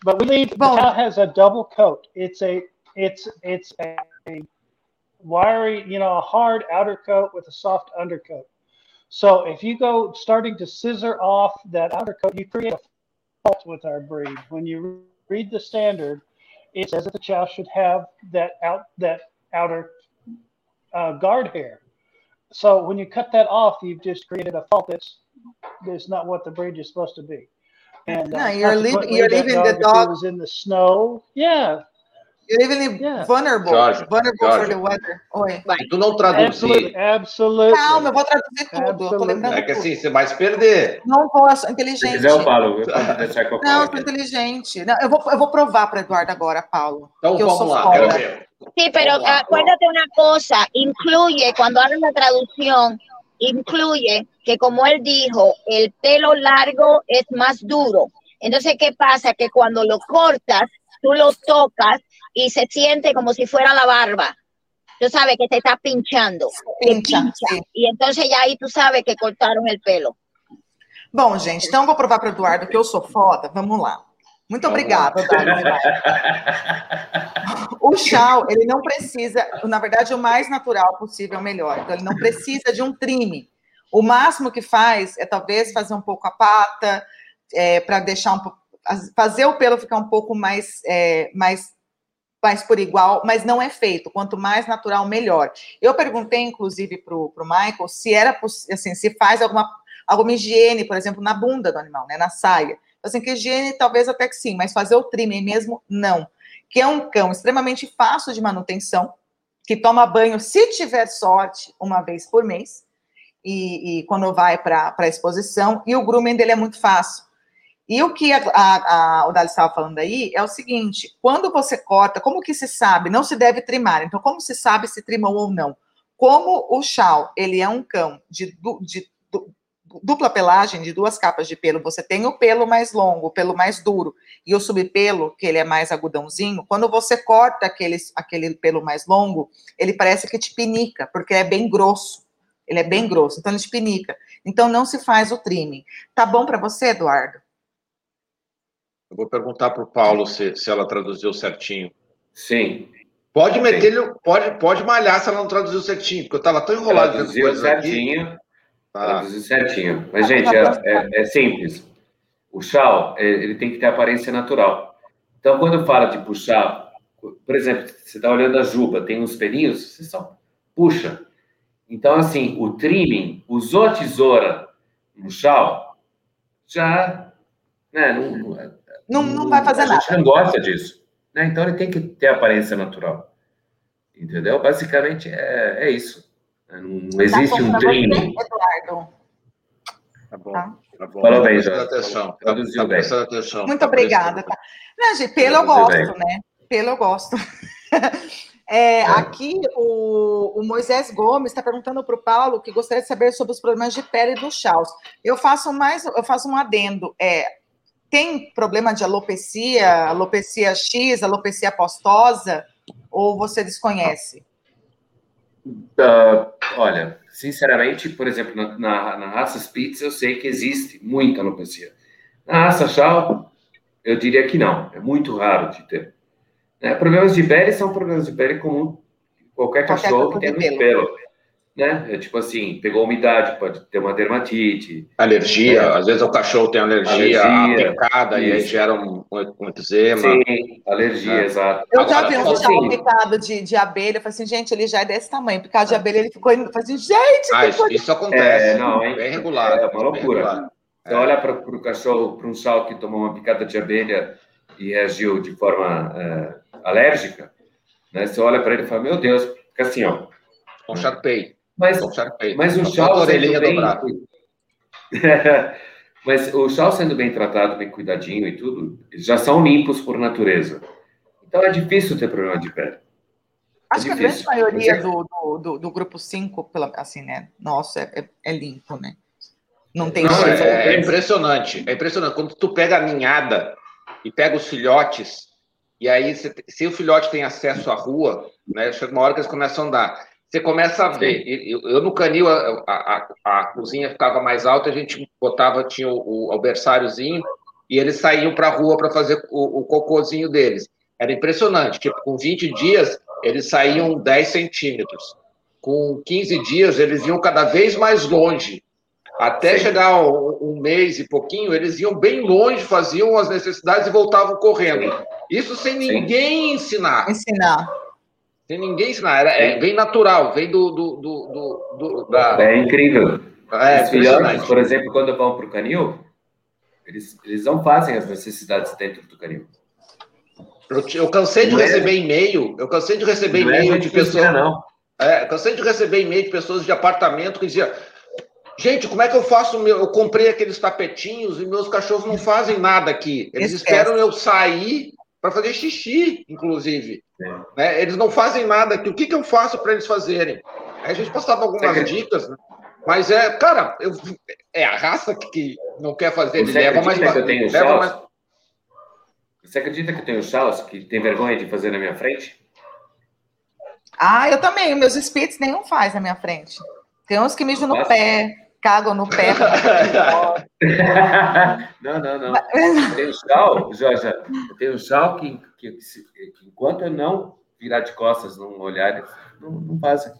But we leave. The cow has a double coat. It's a, it's, it's a, a wiry, you know, a hard outer coat with a soft undercoat. So if you go starting to scissor off that outer coat, you create a fault with our breed. When you read the standard, it says that the chow should have that out that outer uh, guard hair. So when you cut that off, you've just created a fault that's that's not what the breed is supposed to be. And No, you're leaving- you're leaving the dog- was in the snow. Yeah, You're even Yeah. vulnerable, Jorge, vulnerable for Jorge. the weather. Oi. Se tu não absolutely, traduzir, absolutely. Calma, eu vou traduzir tudo. Eu tô lembrando é que assim, você vai se perder. Não posso, Se inteligente. quiser, eu falo. Eu Não, sou inteligente. Não, eu, vou, eu vou provar para Eduardo agora, Paulo. Então que eu vamos sou lá, quero ver. Sí, pero Vamos lá, acuérdate una cosa, incluye, cuando hagas la traducción, incluye que como él dijo, el pelo largo es más duro. Entonces, ¿qué pasa? Que cuando lo cortas, tú lo tocas y se siente como si fuera la barba. Tú sabes que te está pinchando. Pincha, sim. Y entonces ya ahí tú sabes que cortaron el pelo. Bom, gente, então vou provar para o Eduardo que eu sou foda. Vamos lá. Muito obrigada, Eduardo. O chau, ele não precisa, na verdade, o mais natural possível, melhor. Então, ele não precisa de um trime. O máximo que faz é talvez fazer um pouco a pata, é, para deixar um fazer o pelo ficar um pouco mais, é, mais, mais por igual, mas não é feito. Quanto mais natural, melhor. Eu perguntei, inclusive, para o Michael se era assim, se faz alguma, alguma higiene, por exemplo, na bunda do animal, né, na saia. Assim, que higiene talvez até que sim, mas fazer o trimming mesmo, não. Que é um cão extremamente fácil de manutenção, que toma banho, se tiver sorte, uma vez por mês, e, e quando vai para a exposição, e o grooming dele é muito fácil. E o que a, a, a, o Dali estava falando aí é o seguinte: quando você corta, como que se sabe? Não se deve trimar. Então, como se sabe se trimou ou não? Como o chau, ele é um cão de, de, de dupla pelagem, de duas capas de pelo, você tem o pelo mais longo, o pelo mais duro, e o subpelo, que ele é mais agudãozinho, quando você corta aquele, aquele pelo mais longo, ele parece que te pinica, porque é bem grosso. Ele é bem grosso, então ele te pinica. Então não se faz o trimming. Tá bom para você, Eduardo? Eu vou perguntar para o Paulo se, se ela traduziu certinho. Sim. Pode meter, Sim. pode, pode malhar se ela não traduziu certinho, porque eu estava tão enrolado traduziu certinho, aqui. Tá. Traduziu certinho. Mas, gente, é, é, é simples. O chal, é, ele tem que ter aparência natural. Então, quando fala de puxar, por exemplo, você está olhando a juba, tem uns pelinhos, você só puxa. Então, assim, o trimming, usou a tesoura no chal, já né, não, não, não vai fazer nada. A gente não gosta disso. Né? Então ele tem que ter aparência natural. Entendeu? Basicamente é, é isso. Não, não tá existe tá um treino. Eduardo. Tá bom. Tá. Tá bom. Falou bem, já. Atenção. Traduziu tá, bem. Atenção. Muito obrigada. Tá. Não, gente, pelo eu gosto, bem. né? Pelo eu gosto. É, é. Aqui, o, o, Moisés Gomes está perguntando para o Paulo que gostaria de saber sobre os problemas de pele do Chaus. Eu faço mais, eu faço um adendo. É, tem problema de alopecia, alopecia X, alopecia apostosa, ou você desconhece? Uh, olha, sinceramente, por exemplo, na, na, na, raça Spitz eu sei que existe muita alopecia. Na raça Chal, eu diria que não, é muito raro de ter. Né? Problemas de pele são problemas de pele comum. Qualquer, Qualquer cachorro que tenha muito pelo. pelo né? É tipo assim, pegou umidade, pode ter uma dermatite. Alergia, é. às vezes o cachorro tem alergia, alergia picada e aí gera um, um eczema. Sim, alergia, é. exato. Eu já vi um assim, picado de, de abelha, eu falei assim, gente, ele já é desse tamanho, picado de abelha, ele ficou, eu falei assim, gente... Ah, isso, isso, acontece, é, não, é bem regular. É uma loucura. Você olha para o cachorro, para um chal que tomou uma picada de abelha e reagiu de forma é, alérgica, né? Você olha para ele e fala, meu Deus, fica assim, ó. Com Sharpei. Mas, mas o Shaw sendo bem... mas o Shaw sendo bem tratado, bem cuidadinho e tudo, já são limpos por natureza. Então é difícil ter problema de pele. Acho é que a grande maioria é... do, do, do, grupo 5, assim, né? Nossa, é, é, é limpo, né? Não tem Não, é, é, impressionante. É impressionante. Quando tu pega a ninhada e pega os filhotes, e aí, se, se o filhote tem acesso à rua, né? Chega uma hora que eles começam a andar. Você começa a ver. Eu, eu no canil, a, a, a, cozinha ficava mais alta, a gente botava, tinha o, o berçáriozinho, e eles saíam para a rua para fazer o, o cocôzinho deles. Era impressionante. Tipo, com 20 dias, eles saíam 10 centímetros. Com 15 dias, eles iam cada vez mais longe. Até Sim. chegar um, um, mês e pouquinho, eles iam bem longe, faziam as necessidades e voltavam correndo. Isso sem ninguém Sim. ensinar. Ensinar. Sem ninguém ensinar. Era, é, vem natural, vem do. do, do, do da... É incrível. É, Os filhotes, por exemplo, quando vão para o canil, eles, eles não fazem as necessidades dentro do canil. Eu, eu cansei de não é receber é... e-mail, eu cansei de receber não é e-mail é de pessoas. Não. É, cansei de receber e-mail de pessoas de apartamento que diziam. Gente, como é que eu faço? Meu... Eu comprei aqueles tapetinhos e meus cachorros não fazem nada aqui. Eles Esquece. esperam eu sair para fazer xixi, inclusive. É. Né? Eles não fazem nada aqui. O que, que eu faço para eles fazerem? Aí a gente passava algumas dicas, né? mas é, cara, eu, é a raça que, não quer fazer. Você leva mais. Que eu tenho leva mais... Você acredita que eu tenho Charles que tem vergonha de fazer na minha frente? Ah, eu também. Meus espíritos nenhum faz na minha frente. Tem uns que mijam no pé cagam no pé. não, não, não. Tem um chal, Jorge, tem um chal que, que, que, enquanto eu não virar de costas, não olhar, não, não passa.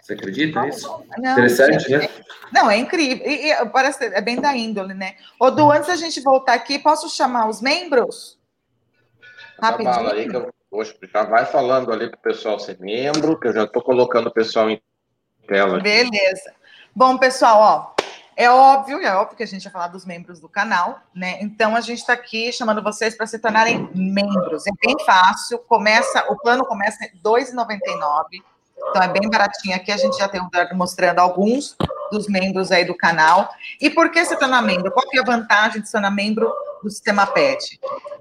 Você acredita nisso? Não, Interessante, né? Não, é incrível. E, e, parece, é bem da índole, né? Ô, Du, antes da gente voltar aqui, posso chamar os membros? Rapidinho. Aí que eu, já vai falando ali para o pessoal ser membro, que eu já estou colocando o pessoal em tela. Beleza. Bom, pessoal, ó, é óbvio, é óbvio que a gente vai falar dos membros do canal, né? Então a gente está aqui chamando vocês para se tornarem membros. É bem fácil. Começa, o plano começa em R$ 2,99. Então é bem baratinho aqui. A gente já tem um mostrando alguns dos membros aí do canal. E por que se tornar membro? Qual que é a vantagem de se tornar membro do Sistema PET?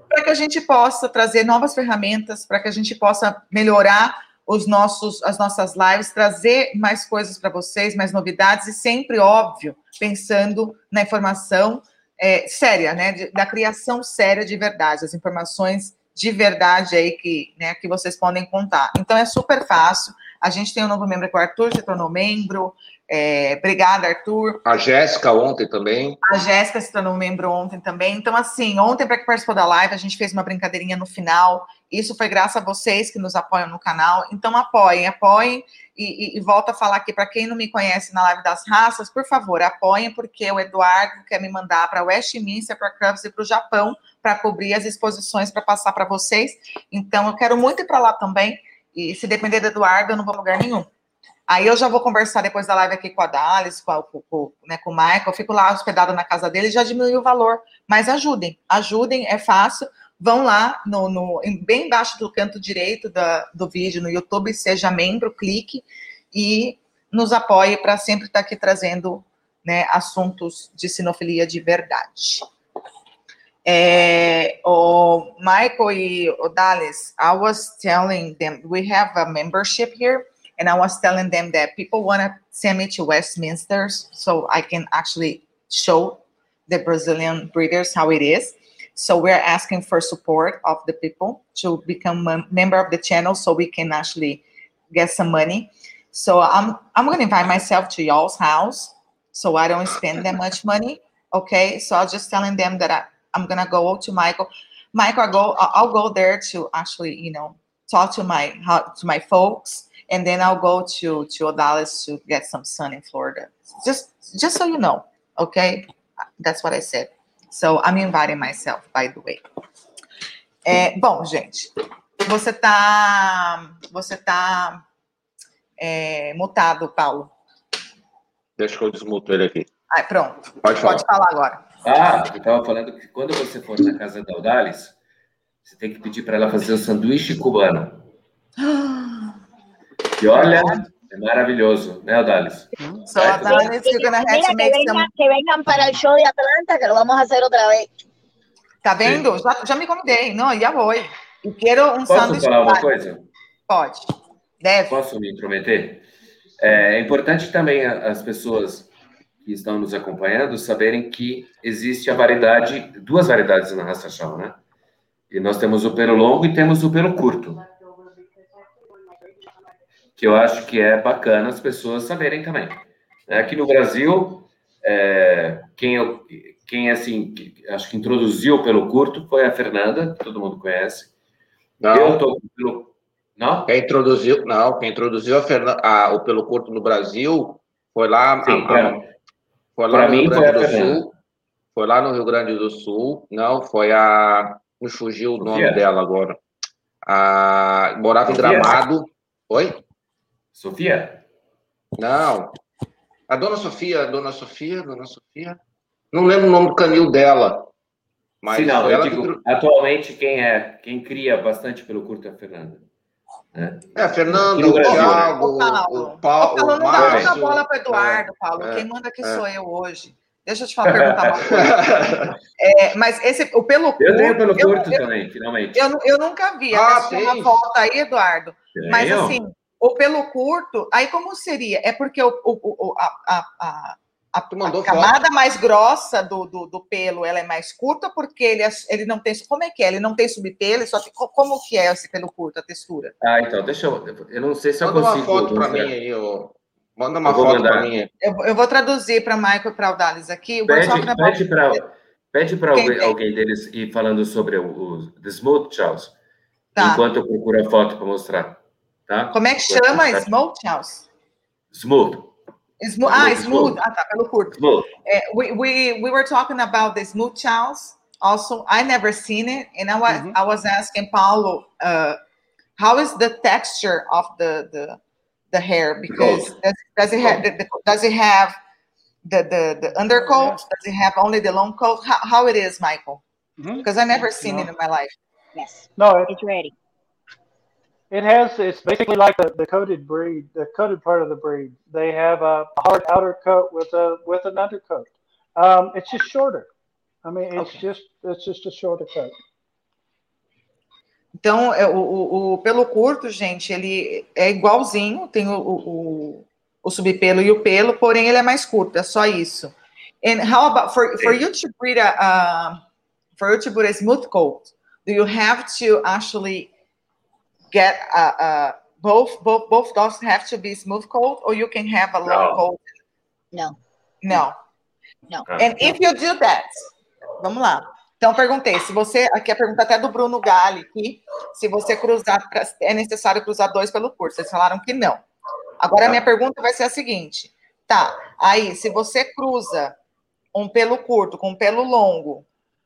Para que a gente possa trazer novas ferramentas, para que a gente possa melhorar os nossos, as nossas lives, trazer mais coisas para vocês, mais novidades, e sempre, óbvio, pensando na informação é, séria, né, de, da criação séria de verdade, as informações de verdade aí que, né, que vocês podem contar. Então, é super fácil, a gente tem um novo membro que o Arthur se tornou membro, é, obrigada, Arthur. A Jéssica ontem também. A Jéssica se tornou membro ontem também. Então, assim, ontem, para que participou da live, a gente fez uma brincadeirinha no final. Isso foi graças a vocês que nos apoiam no canal. Então, apoiem, apoiem. E, e, e volto a falar aqui, para quem não me conhece na live das raças, por favor, apoiem, porque o Eduardo quer me mandar para Westminster, para Crufts e para o Japão, para cobrir as exposições, para passar para vocês. Então, eu quero muito ir para lá também. E se depender do Eduardo, eu não vou a lugar nenhum. Aí eu já vou conversar depois da live aqui com a Dalis, com, a, com, né, com o Michael, eu fico lá hospedada na casa dele, já diminuiu o valor. Mas ajudem, ajudem, é fácil. Vão lá, no, no bem embaixo do canto direito da, do vídeo no YouTube, seja membro, clique e nos apoie para sempre estar tá aqui trazendo né, assuntos de sinofilia de verdade. É, o Michael e o Dalis, I was telling them, we have a membership here, and I was telling them that people want to send me to Westminster so I can actually show the Brazilian breeders how it is. So we're asking for support of the people to become a member of the channel so we can actually get some money. So I'm I'm gonna invite myself to y'all's house so I don't spend that much money. Okay. So I'm just telling them that I, I'm gonna go to Michael. Michael, I'll go I'll go there to actually, you know, talk to my to my folks and then I'll go to to Dallas to get some sun in Florida. Just just so you know, okay? That's what I said. So I'm inviting myself, by the way. É, bom, gente, você tá você tá é, mutado, Paulo. Deixa que eu desmuto ele aqui. Ah, pronto. Pode falar. Pode falar agora. Ah, eu estava falando que quando você for na casa da Dallas, você tem que pedir para ela fazer o sanduíche cubano. E olha, é maravilhoso, né, Odalis? So, Odalis, you're gonna have to make que, some... que vengan para el show de Atlanta, que lo vamos a hacer otra vez. Tá vendo? Já, já me convidei. Não, já vou. E quero um Posso sanduíche. falar uma coisa? Pode. Deve. Posso me intrometer? É importante também as pessoas que estão nos acompanhando saberem que existe a variedade, duas variedades na raça chão, né? E nós temos o pelo longo e temos o pelo curto que eu acho que é bacana as pessoas saberem também. É, aqui no Brasil, é, quem, eu, quem assim, acho que introduziu pelo curto foi a Fernanda, que todo mundo conhece. Não. Eu tô pelo. Não? Quem introduziu, não, quem introduziu a Fernanda, a, o pelo curto no Brasil foi lá. Sim, a, pra, foi lá no mim, Rio Grande do Sul. Foi lá no Rio Grande do Sul. Não, foi a. Me fugiu o nome dela agora. A, morava em Gramado. Oi? Sofia? Não. A dona Sofia, a dona Sofia, a dona Sofia. Não lembro o nome do canil dela. Mas Sim, não, eu digo, que... atualmente quem é, quem cria bastante pelo curto é a Fernanda. Né? É, a Fernanda, o Thiago, o, Paulo. O Paulo. O não dá muita bola para Eduardo, é, Paulo. É, quem manda aqui é. sou eu hoje. Deixa eu te falar, perguntar uma coisa. É, mas esse, o pelo curto. Eu tenho pelo curto eu, também, finalmente. Eu, eu nunca vi. Ah, uma foto aí, Eduardo. Tenho. Mas assim, ou pelo curto, aí como seria? É porque o, o, o a, a, a, a camada mais grossa do, do, do, pelo ela é mais curta porque ele, é, ele não tem. Como é que é? Ele não tem subpelo, só tem, como que é esse pelo curto, a textura? Ah, então, deixa eu. Eu não sei se Manda eu consigo. Manda uma foto para mim aí, ó. Manda uma foto para mim. Eu, eu, vou traduzir para Michael e para o Dallas aqui. Pede, pede para pede para alguém, alguém, deles ir falando sobre o, o The Smooth Charles, tá. enquanto eu procuro a foto para mostrar. Tá? Como é que chama? Smoke House? Smooth. Smooth. Ah, smooth. Ah, tá, pelo curto. Smooth. Uh, we, we, we were talking about the smooth chows. Also, I never seen it. And I was, mm -hmm. I was asking Paulo, uh, how is the texture of the, the, the hair? Because does, does, it have, the, the, does it have the, the, the undercoat? Does it have only the long coat? How, how it is, Michael? Because mm -hmm. I never seen no. it in my life. Yes. No, it's ready. It has. It's basically like the, the coated breed, the coated part of the breed. They have a hard outer coat with a with an undercoat. Um, it's just shorter. I mean, it's okay. just it's just a shorter coat. Então, o, o, pelo curto, gente, ele é igualzinho, tem o, o, o, subpelo e o pelo, porém ele é mais curto, é só isso. And how about for, for you to breed a uh, for you to breed a smooth coat? Do you have to actually get a, a both both both dogs have to be smooth coat, or you can have a long no. coat? No. No. No. And if you do that, vamos lá. Então, perguntei se você, aqui a pergunta até do Bruno Gali, aqui, se você cruzar, é necessário cruzar dois pelo curso. Vocês falaram que não. Agora, a minha pergunta vai ser a seguinte: tá, aí, se você cruza um pelo curto com um pelo longo,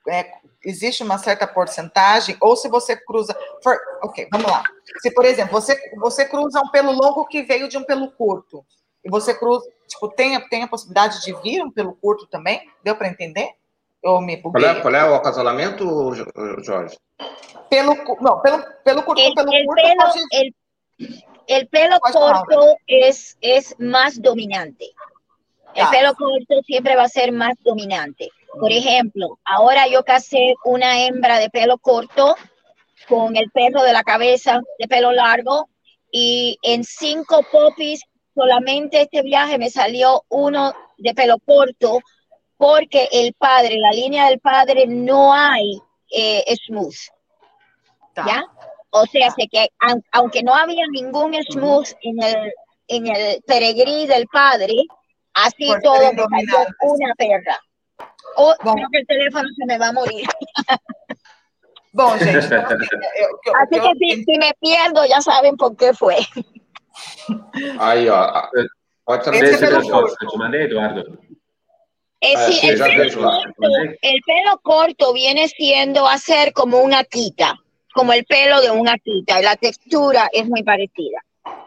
é, existe uma certa porcentagem, ou se você cruza. For, ok, vamos lá. Se, por exemplo, você, você cruza um pelo longo que veio de um pelo curto, e você cruza, tipo, tem, tem a possibilidade de vir um pelo curto também? Deu para entender? Eu me buguei. Qual é, qual é o acasalamento, Jorge? Pelo, não, pelo, pelo curto, el, pelo el curto. Pelo, pode... el, el, pelo corto es, es más dominante. El ah. pelo corto siempre va a ser más dominante. Por ejemplo, ahora yo casé una hembra de pelo corto con el perro de la cabeza de pelo largo y en cinco popis solamente este viaje me salió uno de pelo corto porque el padre, la línea del padre no hay eh, smooth. ¿Ya? O sea, que aunque no había ningún smooth en el, en el peregrí del padre, así todo me salió una perra. Oh, Bom. creo que el teléfono se me va a morir. Bom, gente. Así que si, si, me pierdo, ya saben por qué fue. Aí, ó. Pode saber se eu te mandei, Eduardo. Eh, sí, el, pelo corto, el, pelo corto, viene siendo hacer como una quita, como el pelo de una quita, y la textura es muy parecida.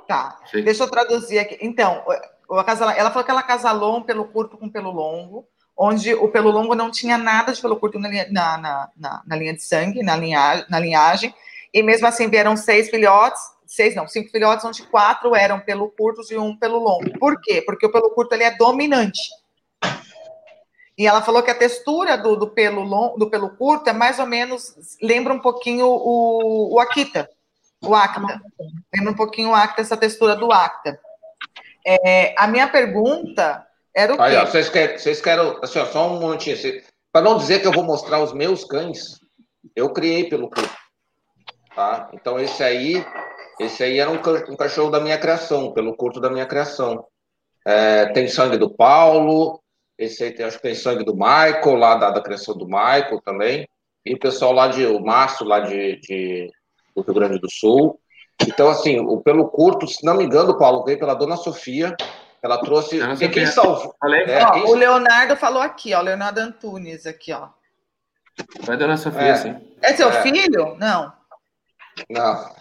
Tá, Sim. deixa eu traduzir aqui. Então, ela falou que ela casalou um pelo curto com pelo longo, onde o pelo longo não tinha nada de pelo curto na linha, na, na, na, na linha de sangue, na, linha, na linhagem, e mesmo assim vieram seis filhotes, seis não, cinco filhotes, onde quatro eram pelo curto e um pelo longo. Por quê? Porque o pelo curto ele é dominante. E ela falou que a textura do, do pelo long, do pelo curto é mais ou menos lembra um pouquinho o, o Akita, o Acta. Lembra um pouquinho o Acta, essa textura do Acta. É, a minha pergunta era o quê? Aí, ó, vocês, querem, vocês querem, assim, ó, só um momentinho. Para não dizer que eu vou mostrar os meus cães, eu criei pelo curto. Tá? Então, esse aí, esse aí era um, um cachorro da minha criação, pelo curto da minha criação. É, tem sangue do Paulo, esse aí tem, acho que tem sangue do Michael, lá da, da criação do Michael também. E o pessoal lá de, o Márcio, lá de, de, do Rio Grande do Sul. Então, assim, o pelo curto, se não me engano, Paulo, veio pela dona Sofia. Ela trouxe. Quem, quem salvou? É, ó, quem... O Leonardo falou aqui, ó. O Leonardo Antunes aqui, ó. Foi a dona Sofia, é. sim. É seu é. filho? Não. Não.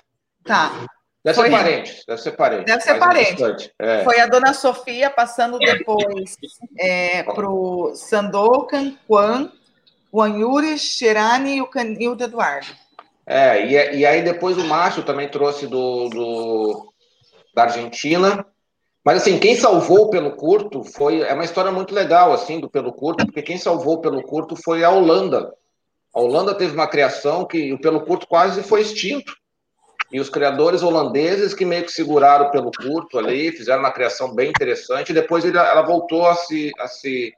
Tá. Deve foi, ser parente, deve ser parente. Deve ser parente. É. Foi a dona Sofia passando depois é, para o Sandokan, Juan, o Yuri, Xerani e o Canildo Eduardo. É, e, e aí depois o Márcio também trouxe do, do, da Argentina. Mas assim, quem salvou pelo curto foi. É uma história muito legal, assim, do pelo curto, porque quem salvou pelo curto foi a Holanda. A Holanda teve uma criação que o pelo curto quase foi extinto e os criadores holandeses que meio que seguraram pelo curto ali, fizeram uma criação bem interessante, e depois ela voltou a se, a se,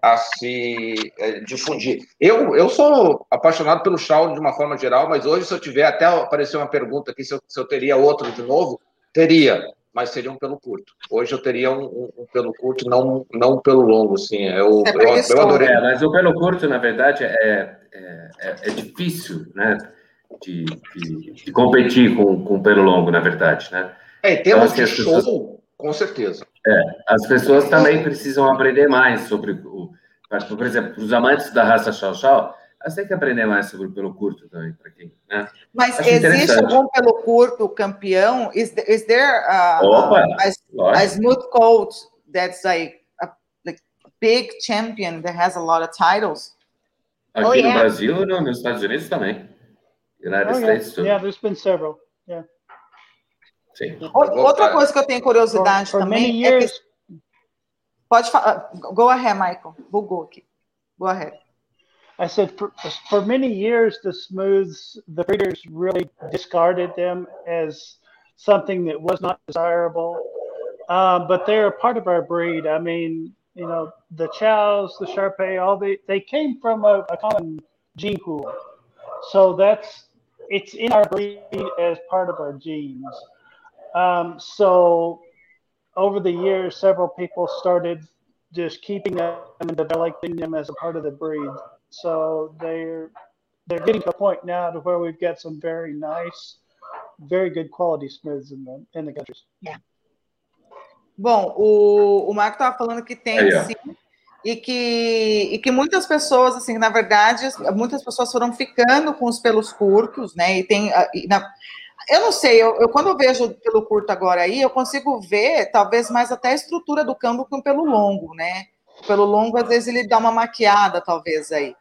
a se é, difundir. Eu, eu sou apaixonado pelo Shaw de uma forma geral, mas hoje, se eu tiver, até apareceu uma pergunta aqui, se eu, se eu teria outro de novo, teria, mas seria um pelo curto. Hoje eu teria um, um, um pelo curto, não, não um pelo longo, assim. Eu, é eu, eu adorei. É, mas o pelo curto, na verdade, é, é, é, é difícil, né? de, de, de competir com, com o pelo longo, na verdade, né? É, em termos então, de show, pessoas... Com certeza. É, as pessoas também precisam aprender mais sobre o. Por exemplo, para os amantes da raça Chow Chow, elas têm que aprender mais sobre o pelo curto também, para quem. Né? Mas Acho existe algum pelo curto campeão? Is, is there a, Opa, a, a smooth coat that's like a like big champion that has a lot of titles? Aqui oh, yeah. no Brasil, no, nos Estados Unidos também. United oh, States yeah. too. Yeah, there's been several. Yeah. Sim. Outra coisa que eu tenho curiosidade for, for também é que... Pode falar. Go ahead, Michael. Bugou aqui. Go ahead. I said for, for many years, the smooths, the breeders really discarded them as something that was not desirable. Um, but they're a part of our breed. I mean, you know, the chows, the Sharpei, all the they came from a, a common gene pool. So that's it's in our breed as part of our genes. Um, so over the years, several people started just keeping them and developing them as a part of the breed. So they're they're getting to a point now to where we've got some very nice, very good quality smooths in the in the countries. Yeah. Bom, o, o Marco estava falando que tem Aí, sim, e que, e que muitas pessoas, assim, na verdade, muitas pessoas foram ficando com os pelos curtos, né? E tem. E na, eu não sei, eu, eu, quando eu vejo pelo curto agora aí, eu consigo ver talvez mais até a estrutura do campo que pelo longo, né? Pelo longo, às vezes, ele dá uma maquiada, talvez, aí.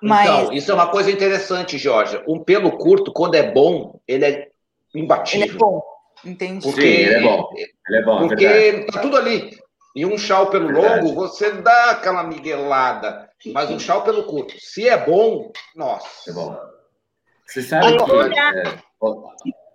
Mas... Então, isso é uma coisa interessante, Jorge. Um pelo curto, quando é bom, ele é imbatível. Ele é bom, entendi. Porque, Sim, ele é bom. Ele é bom, Porque é tá tudo ali. E um chau pelo verdade. longo, você dá aquela miguelada. Mas um chau pelo curto, se é bom, nossa. É bom. Você sabe que... É...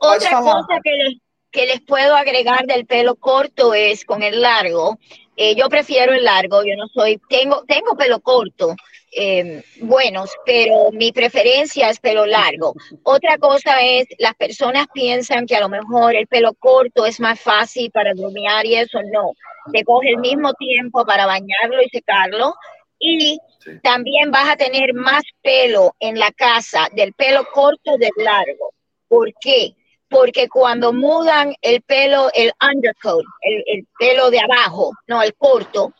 Otra cosa que les, que les puedo agregar del pelo corto es con el largo. Eh, yo prefiero el largo, yo no soy, tengo, tengo pelo corto, eh, buenos, pero mi preferencia es pelo largo. Otra cosa es, las personas piensan que a lo mejor el pelo corto es más fácil para grumear y eso no. Te coge el mismo tiempo para bañarlo y secarlo y también vas a tener más pelo en la casa del pelo corto del largo. ¿Por qué? Porque cuando mudan el pelo, el undercoat, el, el pelo de abajo, no, el corto,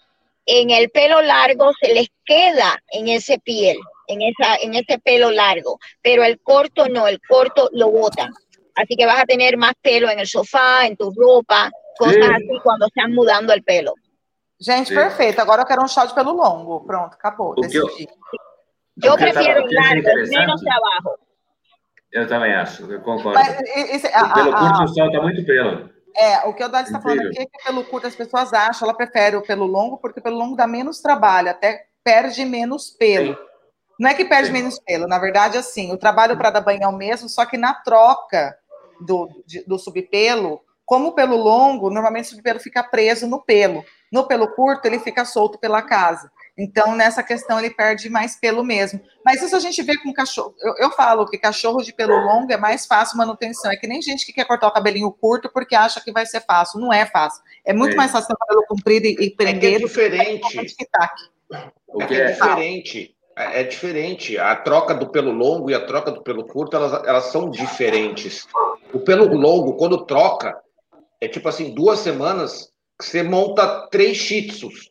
en el pelo largo se les queda en ese piel, en, esa, en ese pelo largo, pero el corto no, el corto lo botan. Así que vas a tener más pelo en el sofá, en tu ropa, cosas sí. así cuando están mudando el pelo. Gente, Sim. perfeito. Agora eu quero um chá de pelo longo. Pronto, acabou. Eu, eu prefiro largo, menos abaixo. Eu também acho, eu concordo. Mas, esse, a, pelo a, curto, solta muito pelo. É, o que o Dali está falando aqui é que pelo curto as pessoas acham, ela prefere o pelo longo, porque pelo longo dá menos trabalho, até perde menos pelo. Sim. Não é que perde Sim. menos pelo, na verdade, assim, o trabalho para dar banho é o mesmo, só que na troca do, de, do subpelo, como o pelo longo, normalmente o subpelo fica preso no pelo. No pelo curto, ele fica solto pela casa. Então, nessa questão, ele perde mais pelo mesmo. Mas isso a gente vê com cachorro. Eu, eu, falo que cachorro de pelo longo é mais fácil manutenção. É que nem gente que quer cortar o cabelinho curto porque acha que vai ser fácil. Não é fácil. É muito é. mais fácil ter o cabelo comprido e, e prender. É, é diferente. O que é, é diferente. É, é diferente. A troca do pelo longo e a troca do pelo curto, elas, elas são diferentes. O pelo longo, quando troca, é tipo assim, duas semanas que você monta três shih tzus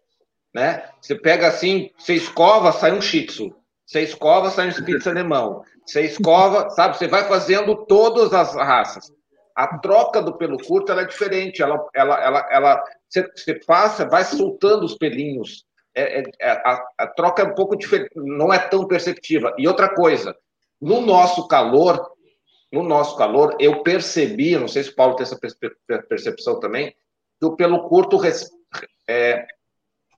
né? Você pega assim, você escova, sai um Shih Tzu. Você escova, sai um Spitz alemão. Você escova, sabe? Você vai fazendo todas as raças. A troca do pelo curto é diferente. Ela, ela, ela, ela você, você passa, vai soltando os pelinhos. É, é, é, a, a, troca é um pouco diferente, não é tão perceptiva. E outra coisa, no nosso calor, no nosso calor, eu percebi, não sei se o Paulo tem essa percepção também, que o pelo curto é,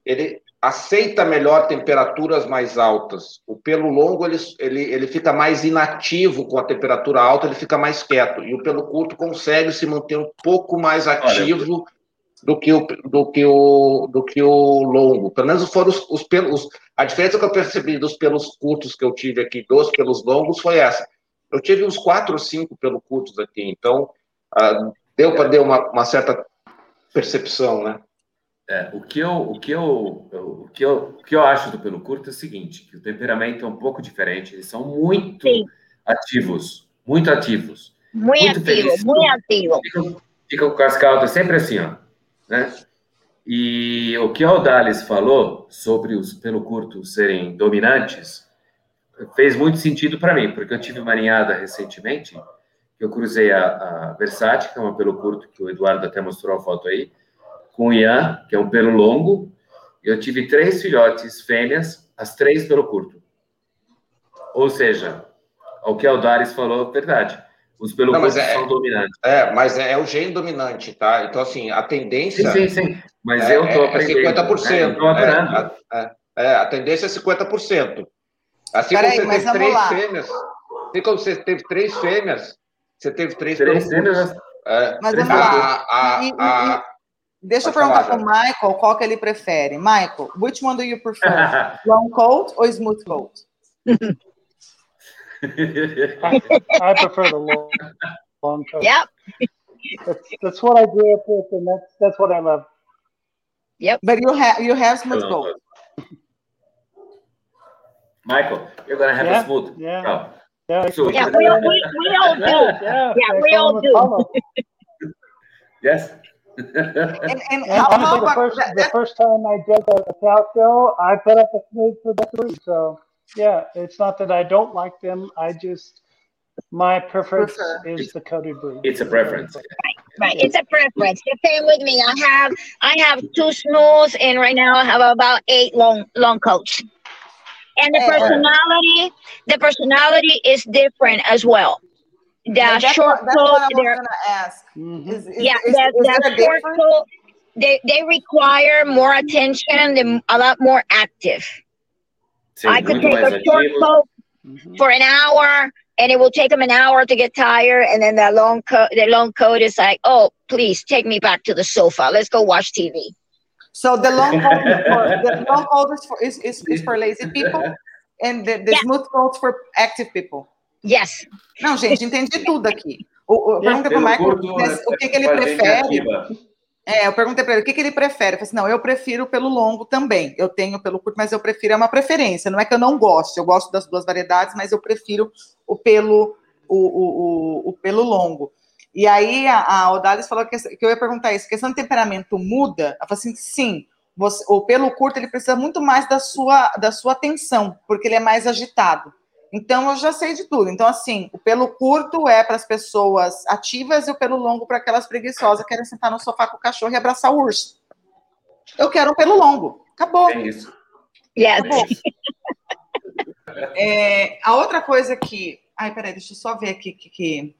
ele aceita melhor temperaturas mais altas. O pelo longo ele, ele, ele fica mais inativo com a temperatura alta, ele fica mais quieto. E o pelo curto consegue se manter um pouco mais ativo Olha, do, que o, do, que o, do que o longo. Pelo menos foram os, os pelos. A diferença que eu percebi dos pelos curtos que eu tive aqui, dos pelos longos, foi essa. Eu tive uns quatro ou cinco pelos curtos aqui, então ah, deu para ter uma, uma certa percepção, né? É, o, que eu, o, que eu, o, que eu, o que eu acho do pelo curto é o seguinte, que o temperamento é um pouco diferente, eles são muito Sim. ativos, muito ativos. Muito, muito ativo, muito ativo. Ficam, fica com alta, sempre assim, ó, né? E o que o Aldales falou sobre os pelo curto serem dominantes fez muito sentido para mim, porque eu tive uma ninhada recentemente, eu cruzei a, a Versace, que é uma pelo curto, que o Eduardo até mostrou a foto aí, com o Ian, que é um pelo longo, eu tive três filhotes fêmeas, as três pelo curto. Ou seja, o que o Aldares falou, verdade. Os pelo curto é, são dominantes. É, mas é, é, o gene dominante, tá? Então, assim, a tendência... Sim, sim, sim. Mas é, eu estou é aprendendo. É 50%. Né? Estou aprendendo. É, é, a tendência é 50%. Assim como você teve três lá. fêmeas, assim como você teve três fêmeas, você teve três, três fêmeas. É, mas vamos lá. A, e, a, deixa eu perguntar para o Michael qual que ele prefere. Michael, which one do you prefer? Long coat or smooth coat? I, I, prefer the long, long coat. Yep. That's, that's what I grew up with, and that's that's what I love. Yep. But you have you have smooth coat. Michael, you're gonna have yeah, a smooth. Yeah. Oh. Yeah, so, yeah, we, we, we all do. Yeah, yeah we all do. yes. And, and, how honestly, the first that, the first time I did a, a cow show, I put up a smooth for the three. So yeah, it's not that I don't like them. I just my preference Prefer. is the coated breed. It's a preference. Right, right. It's a preference. The same with me. I have I have two smooths, and right now I have about eight long long coats. And the personality, the personality is different as well. The that's short what, coat, what going to ask. Mm-hmm. Is, is, yeah, is, the, the short coat, they, they require more attention, they're a lot more active. I could take a short coat mm-hmm. for an hour, and it will take them an hour to get tired, and then the long coat, the long coat is like, oh, please take me back to the sofa. Let's go watch TV. So the long coat is for, the long coat is for, is, is, is for lazy people and the, the yeah. smooth coat for active people. Yes. Não, gente, entendi tudo aqui. O, eu perguntei para o Michael o que, que ele prefere. É, eu perguntei para ele o que, que ele prefere. Eu falei assim, não, eu prefiro pelo longo também. Eu tenho pelo curto, mas eu prefiro, é uma preferência. Não é que eu não gosto, eu gosto das duas variedades, mas eu prefiro o pelo, o, o, o, o pelo longo. E aí a, a Odalis falou que, que, eu ia perguntar isso, questão de temperamento muda? Ela falou assim, sim, você, o pelo curto ele precisa muito mais da sua, da sua atenção, porque ele é mais agitado. Então eu já sei de tudo. Então, assim, o pelo curto é para as pessoas ativas e o pelo longo para aquelas preguiçosas que querem sentar no sofá com o cachorro e abraçar o urso. Eu quero um pelo longo. Acabou. É isso. Yes. Acabou. é, a outra coisa que. Ai, peraí, deixa eu só ver aqui que. que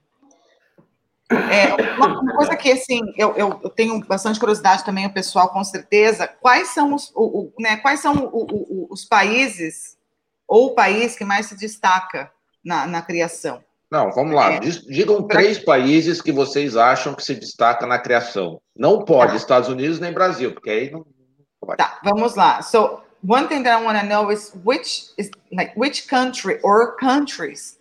é, uma, coisa que, assim, eu, eu, eu, tenho bastante curiosidade também, o pessoal, com certeza, quais são os, o, o, né, quais são o, os países ou o país que mais se destaca na, na criação? Não, vamos lá. É. Digam três países que vocês acham que se destaca na criação. Não pode tá. Estados Unidos nem Brasil, porque aí não. Vai. Tá, vamos lá. So, one thing that I want to know is which is like which country or countries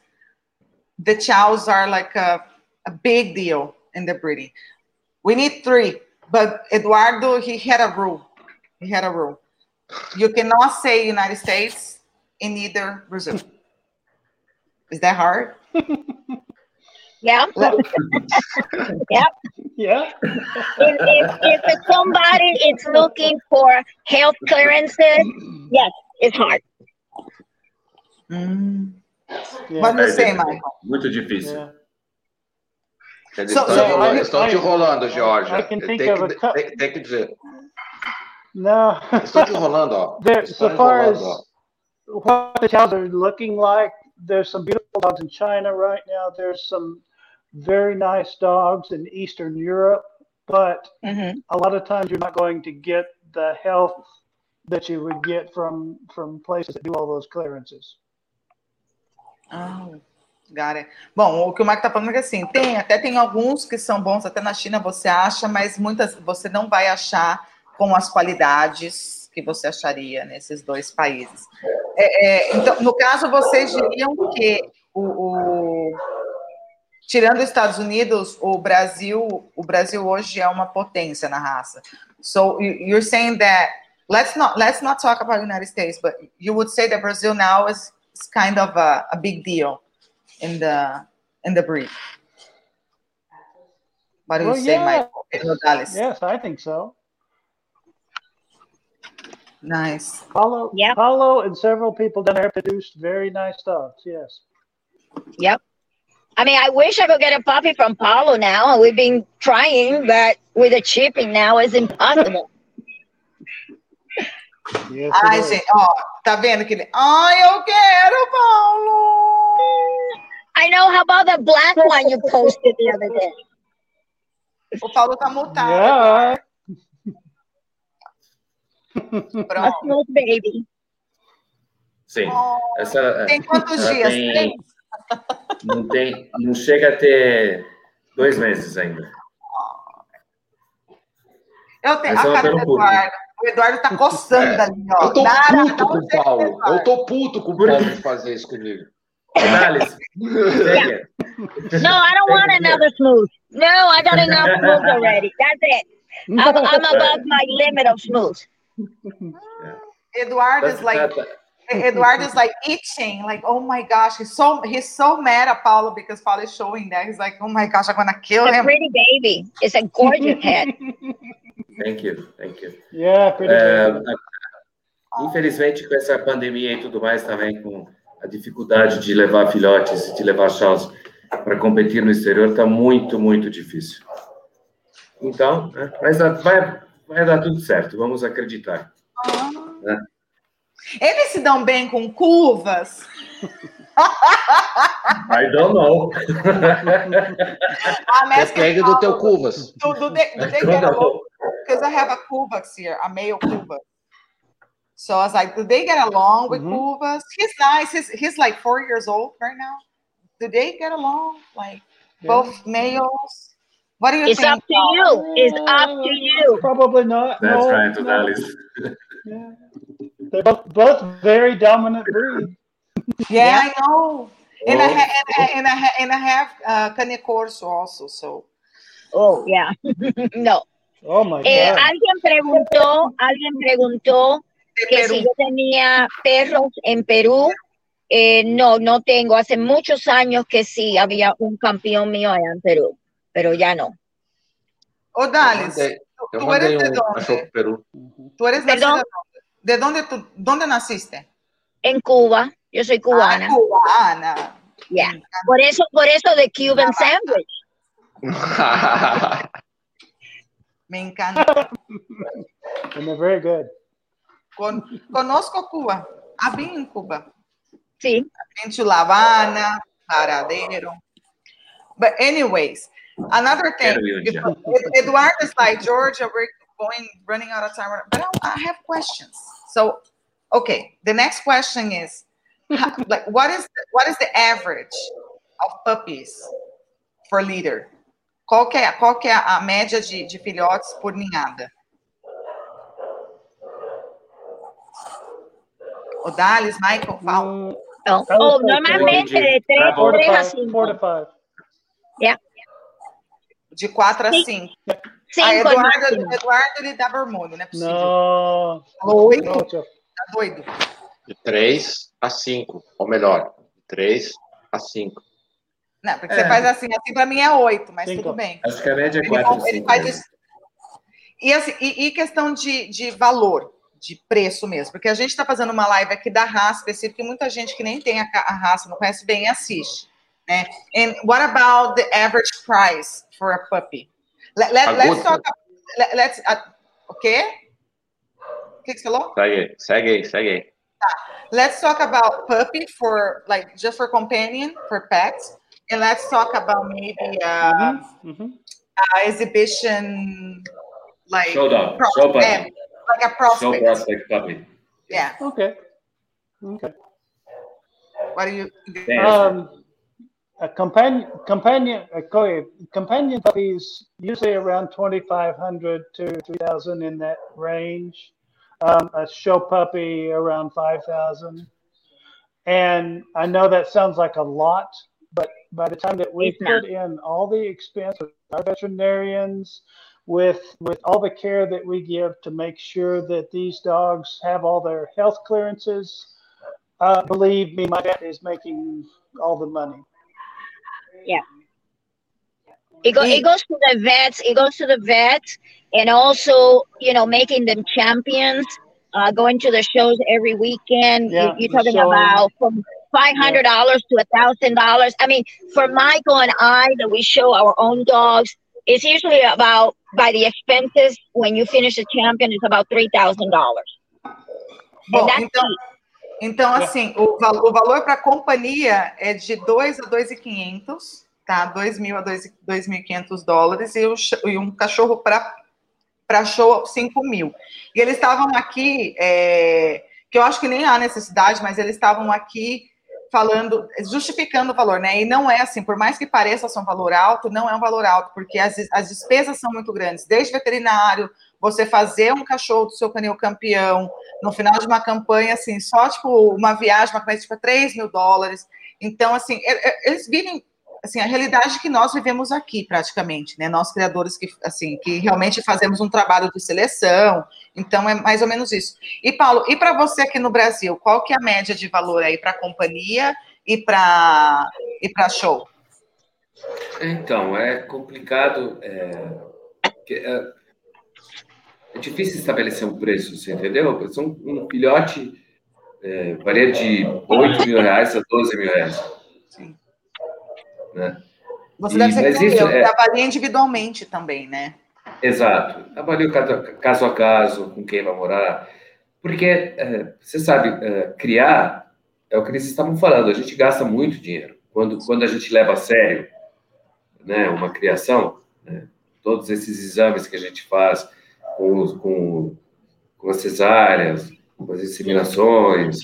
the chows are like a a big deal in the breeding. We need three, but Eduardo, he had a rule. He had a rule. You cannot say United States in either Brazil. Is that hard? Yeah. yep. Yeah. If, if, if somebody is looking for health clearances, yes, it's hard. Mm. Yeah. What do you say, Michael? Muito difícil. Yeah. Eles so, estão, so, estão te enrolando, Jorge. Tem, tem, tem, que dizer. No. Estão te enrolando, ó. There, so far as what the cows are looking like, there's some beautiful dogs in China right now. There's some very nice dogs in Eastern Europe, but mm-hmm. a lot of times you're not going to get the health that you would get from from places that do all those clearances. Oh. Got it. Bom, o que o Marco está falando é que assim, tem, até tem alguns que são bons, até na China você acha, mas muitas você não vai achar com as qualidades que você acharia nesses dois países. É, é, então, no caso, vocês diriam que o, o, tirando os Estados Unidos, o Brasil, o Brasil hoje é uma potência na raça. So you're saying that let's not let's not talk about United States, but you would say that Brazil now is, is kind of a, a big deal. in the in the brief. What do you Well, say, yeah. Michael? Yes, I think so. Nice. Paulo, Yep. Paulo and several people down there produced very nice dogs. Yes. Yep. I mean, I wish I could get a puppy from Paulo now. We've been trying, but with the shipping now, it's impossible. Yes. Ai, it is. gente, ó, tá vendo que ele. Ai, eu quero, Paulo! I know. How about the black one you posted the other day? O Paulo tá multado. Yeah. A Pronto. smooth baby. Sim. Oh, Essa é, tem quantos dias? tem- Três? não tem, não chega a ter dois meses ainda. Eu tenho Mas é a cara do. Eduardo. O Eduardo tá coçando ali, ó. Eu tô Nara, puto com o Paulo. Eduardo. Eu tô puto com o Paulo de fazer isso comigo. Thales, segue. No, I don't want another smooth. No, I got enough smooth already. That's it. I'm, I'm above my limit of smooth. Eduardo is like tá- Eduardo is like itching, like, oh my gosh, he's so he's so mad at Paulo because Paulo is showing that. He's like, oh my gosh, I'm gonna kill It's a him. pretty baby. It's a gorgeous head. Thank you, thank you. Yeah, pretty É, good. infelizmente, com essa pandemia e tudo mais, também com a dificuldade de levar filhotes, de levar chaus para competir no exterior, está muito, muito difícil. Então, né, mas vai, vai dar tudo certo, vamos acreditar. É. Eles se dão bem com curvas. I don't know. Depende do teu curvas. Do, do they, do they get along? Because I have a Kuvax here, a male Kuvax. So I was like, do they get along with Mhm. Kuvas? He's nice. He's, he's like four years old right now. Do they get along? Like both males? What do you It's think? up to you. It's up to you. Probably not. That's no, right, no. Yeah. They're both, both very dominant breed. Yeah, I know. And I Oh. ha- and, I- and I ha- and I have uh, Cane Corso also. So Oh, yeah. no. Oh my Eh, god. alguien preguntó, alguien preguntó que si yo tenía perros en Perú. Eh, no, no tengo. Hace muchos años que sí había un campeón mío allá en Perú, pero ya no. Dales, mandei, eu tú eres de dónde? Tú eres de dónde? ¿De dónde tú, dónde naciste? En Cuba, yo soy cubana. Ah, cubana. ya. Por eso, por eso de Cuban sandwich. Me encanta. and they're very good. Con- conozco Cuba. I've been in Cuba. Sí. To La Habana, Paradero. But anyways, another thing. Quero ir um Eduardo is like, Georgia, we're going, running out of time. But I, I have questions. So, okay, the next question is, like, what is the, what is the average of puppies for leader? Qual que é, qual que é a média de, de filhotes por ninhada? O Dallas, Michael, fala. No. I would Oh, say normalmente de tres, four to a five. cinco. De 4 a Sim. 5. Ah, Cinco Eduardo. Eduardo, ele dá hormônio, não é possível. Oito, no Joe. tá doido. De 3 a 5, ou melhor, de 3 a 5. Não, porque É. você faz assim, assim pra mim é 8, mas Cinco. tudo bem. Acho que a média é Ele, 4, ele 5. faz isso. E, assim, e, e questão de, de valor, de preço mesmo, porque a gente está fazendo uma live aqui da raça específica e muita gente que nem tem a, a raça, não conhece bem, assiste. Né? And what about the average price for a puppy? Let, let, A let's good talk. Let, let's, uh, o quê? O que, que você falou? Segue segue segue. Let's talk about puppy for like just for companion for pets, and let's talk about maybe uh, Mhm. uh, exhibition like Show dog, pro- show puppy. yeah, like a Show prospect. prospect puppy. Yeah. Okay. Okay. What do you? Tem Um, a companion companion co- companion puppies usually around 2500 to 3000 in that range. Um, a show puppy around 5000 and i know that sounds like a lot but by the time that we put in all the expense with our veterinarians with with all the care that we give to make sure that these dogs have all their health clearances uh, believe me, my vet is making all the money. It, go, it goes to the vets. It goes to the vets, and also you know making them champions. Uh, going to the shows every weekend. Yeah, you, are talking about from five hundred dollars to a thousand dollars. I mean, for Michael and I, that we show our own dogs, it's usually about by the expenses when you finish a champion, it's about three thousand dollars. Bom, that's então, então assim, o, o valor para a companhia é de 2 a 2.500, tá? 2 mil a 2 2.500 dólares e, o e um cachorro para para show 5 mil. E eles estavam aqui, é, que eu acho que nem há necessidade, mas eles estavam aqui falando, justificando o valor, né? E não é assim, por mais que pareça ser um valor alto, não é um valor alto, porque as, as despesas são muito grandes, desde veterinário, você fazer um cachorro do seu canil campeão, no final de uma campanha, assim, só tipo uma viagem, uma campanha tipo 3 mil dólares. Então, assim, e- e- eles vivem assim, a realidade que nós vivemos aqui, praticamente, né? Nós criadores que, assim, que realmente fazemos um trabalho de seleção. Então, é mais ou menos isso. E, Paulo, e para você aqui no Brasil, qual que é a média de valor aí para companhia e para e para show? Então, é complicado. É, é, difícil estabelecer um preço, você entendeu? São um filhote é, varia de 8 mil reais a 12 mil reais. Sim. Né? Você E- deve ser que isso é- trabalhei individualmente também, né? Exato. Avalio cada- caso a caso, com quem vai morar. Porque, é, você sabe, é, criar é o que eles estavam falando, a gente gasta muito dinheiro. Quando, quando a gente leva a sério né, uma criação, né, todos esses exames que a gente faz com, os- com, com as cesáreas, com as inseminações.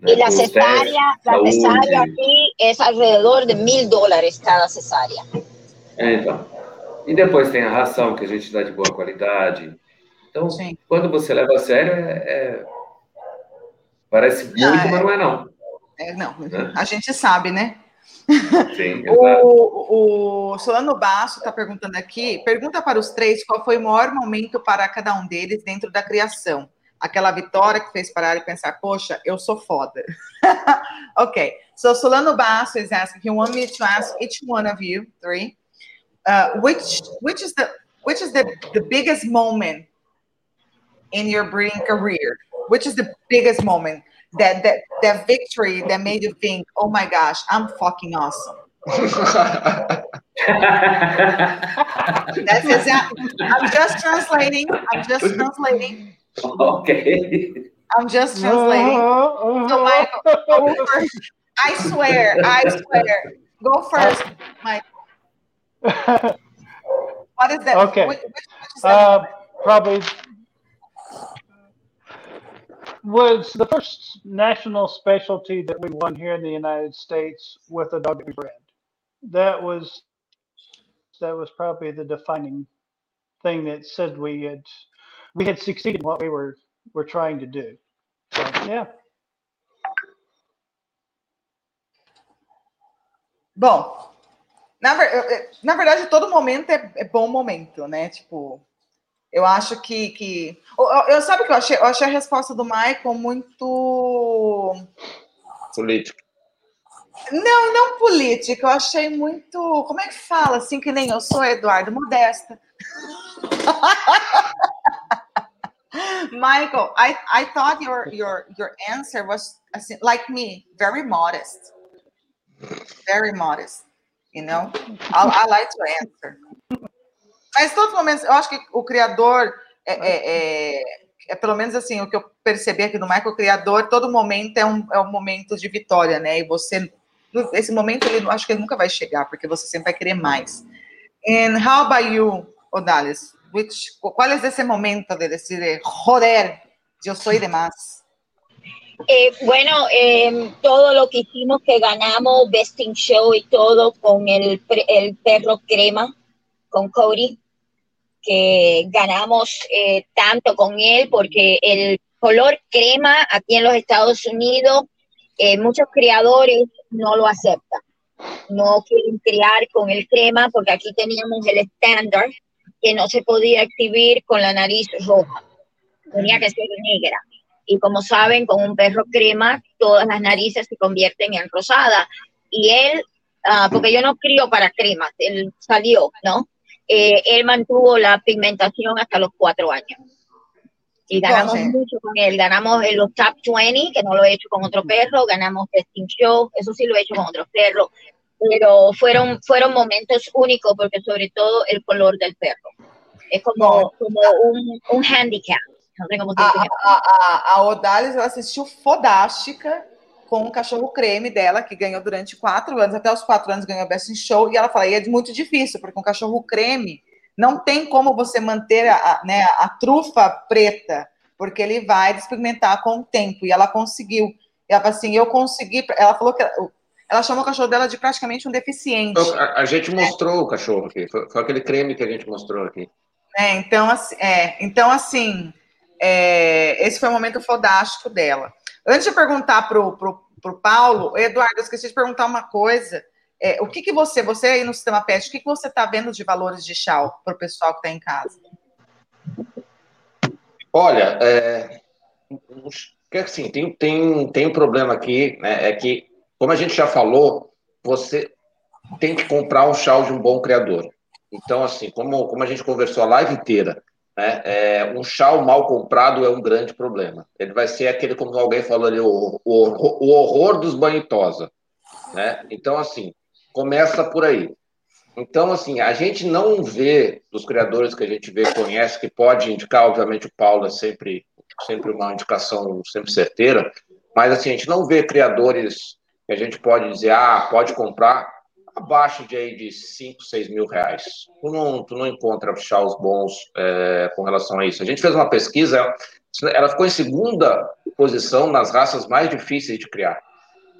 né, la os testes cesárea, de la cesárea aquí es alrededor de mil dólares cada cesárea. É, então. E depois tem a ração que a gente dá de boa qualidade. Então, Sim. quando você leva a sério, é, é- parece muito, Ah, é. mas não é não. É, não, Né? a gente sabe, né? Sim. O, o Solano Basso está perguntando aqui, pergunta para os três qual foi o maior momento para cada um deles dentro da criação. Aquela vitória que fez parar e pensar, poxa, eu sou foda. ok, so Solano Basso is asking, he want me to ask each one of you, three, uh, which, which is, the, which is the, the biggest moment in your breeding career? Which is the biggest moment? That, that that victory that made you think, oh my gosh, I'm fucking awesome. That's exactly. I'm just translating. I'm just translating. ok. I'm just translating. So. Michael, go first. I swear. I swear. Go first, Mike. What is that? Okay. Which, which, which is that? Uh, probably was the first national specialty that we won here in the United States with a dog bred. That was that was probably the defining thing that said we had we had succeeded in what we were were trying to do. So yeah. Bom, na, eu- eu- eh, eh, na verdade, todo momento é, é bom momento, né? Tipo, eu acho que. que... Eu, eu- sabe o que eu achei? Eu achei a resposta do Michael muito. Político. Não, não política, eu achei muito. Como é que fala? Assim, que nem eu sou, Eduardo, modesta. Michael, I, I thought your, your, your answer was assim, like me, very modest. Very modest. You know? I, I like to answer. Mas todos os momentos, eu acho que o criador é, é, é, é pelo menos assim, o que eu percebi aqui do Michael, o criador, todo momento é um, é um momento de vitória, né? E você, esse momento, ele, eu acho que ele nunca vai chegar, porque você sempre vai querer mais. And how about you, Odalis? Which, ¿Cuál es ese momento de decir, eh, joder, yo soy de más? Eh, bueno, eh, todo lo que hicimos, que ganamos Best in Show y todo con el, el perro crema, con Cody, que ganamos eh, tanto con él porque el color crema aquí en los Estados Unidos, eh, muchos criadores no lo aceptan. No quieren criar con el crema porque aquí teníamos el estándar que no se podía exhibir con la nariz roja, tenía que ser negra. Y como saben, con un perro crema, todas las narices se convierten en rosada. Y él ah, porque yo no crío para cremas, él salió, ¿no? Eh, él mantuvo la pigmentación hasta los cuatro años. Y ganamos Entonces- mucho con él. Ganamos en los top 20, que no lo he hecho con otro perro. Ganamos Testing Show, eso sí lo he hecho con otros perros. Pero fueron, fueron momentos únicos porque sobre todo el color del perro. Es como, como handicap. A, a, a, a Odalis, ela assistiu Fodástica com o cachorro creme dela, que ganhou durante quatro anos, até os quatro anos ganhou Best in Show, e ela fala, e é muito difícil, porque um cachorro creme não tem como você manter a, né, a trufa preta, porque ele vai despigmentar com o tempo, e ela conseguiu. E ela falou assim, eu consegui, ela falou que ela, ela chamou o cachorro dela de praticamente um deficiente. A, a gente mostrou o cachorro aqui, foi, foi aquele creme que a gente mostrou aqui. né? Então, assim, é, então, assim é, esse foi o momento fodástico dela. Antes de perguntar pro, pro Paulo, Eduardo, eu esqueci de perguntar uma coisa. É, o que, que você, você aí no sistema PET, o que, que você está vendo de valores de chau para o pessoal que está em casa? Olha, é, assim, tem, tem, tem um problema aqui, né, é que, como a gente já falou, você tem que comprar um chau de um bom criador. Então, assim, como, como a gente conversou a live inteira, né, é, um chau mal comprado é um grande problema. Ele vai ser aquele, como alguém falou ali, o, o, o horror dos banhitosa. Né? Então, assim, começa por aí. Então, assim, a gente não vê dos criadores que a gente vê, conhece, que pode indicar, obviamente o Paulo é sempre, sempre uma indicação sempre certeira, mas assim, a gente não vê criadores que a gente pode dizer, ah, pode comprar abaixo de, aí, de 5, 6 mil reais. Tu não, tu não encontra chaus bons é, com relação a isso. A gente fez uma pesquisa, ela ficou em segunda posição nas raças mais difíceis de criar.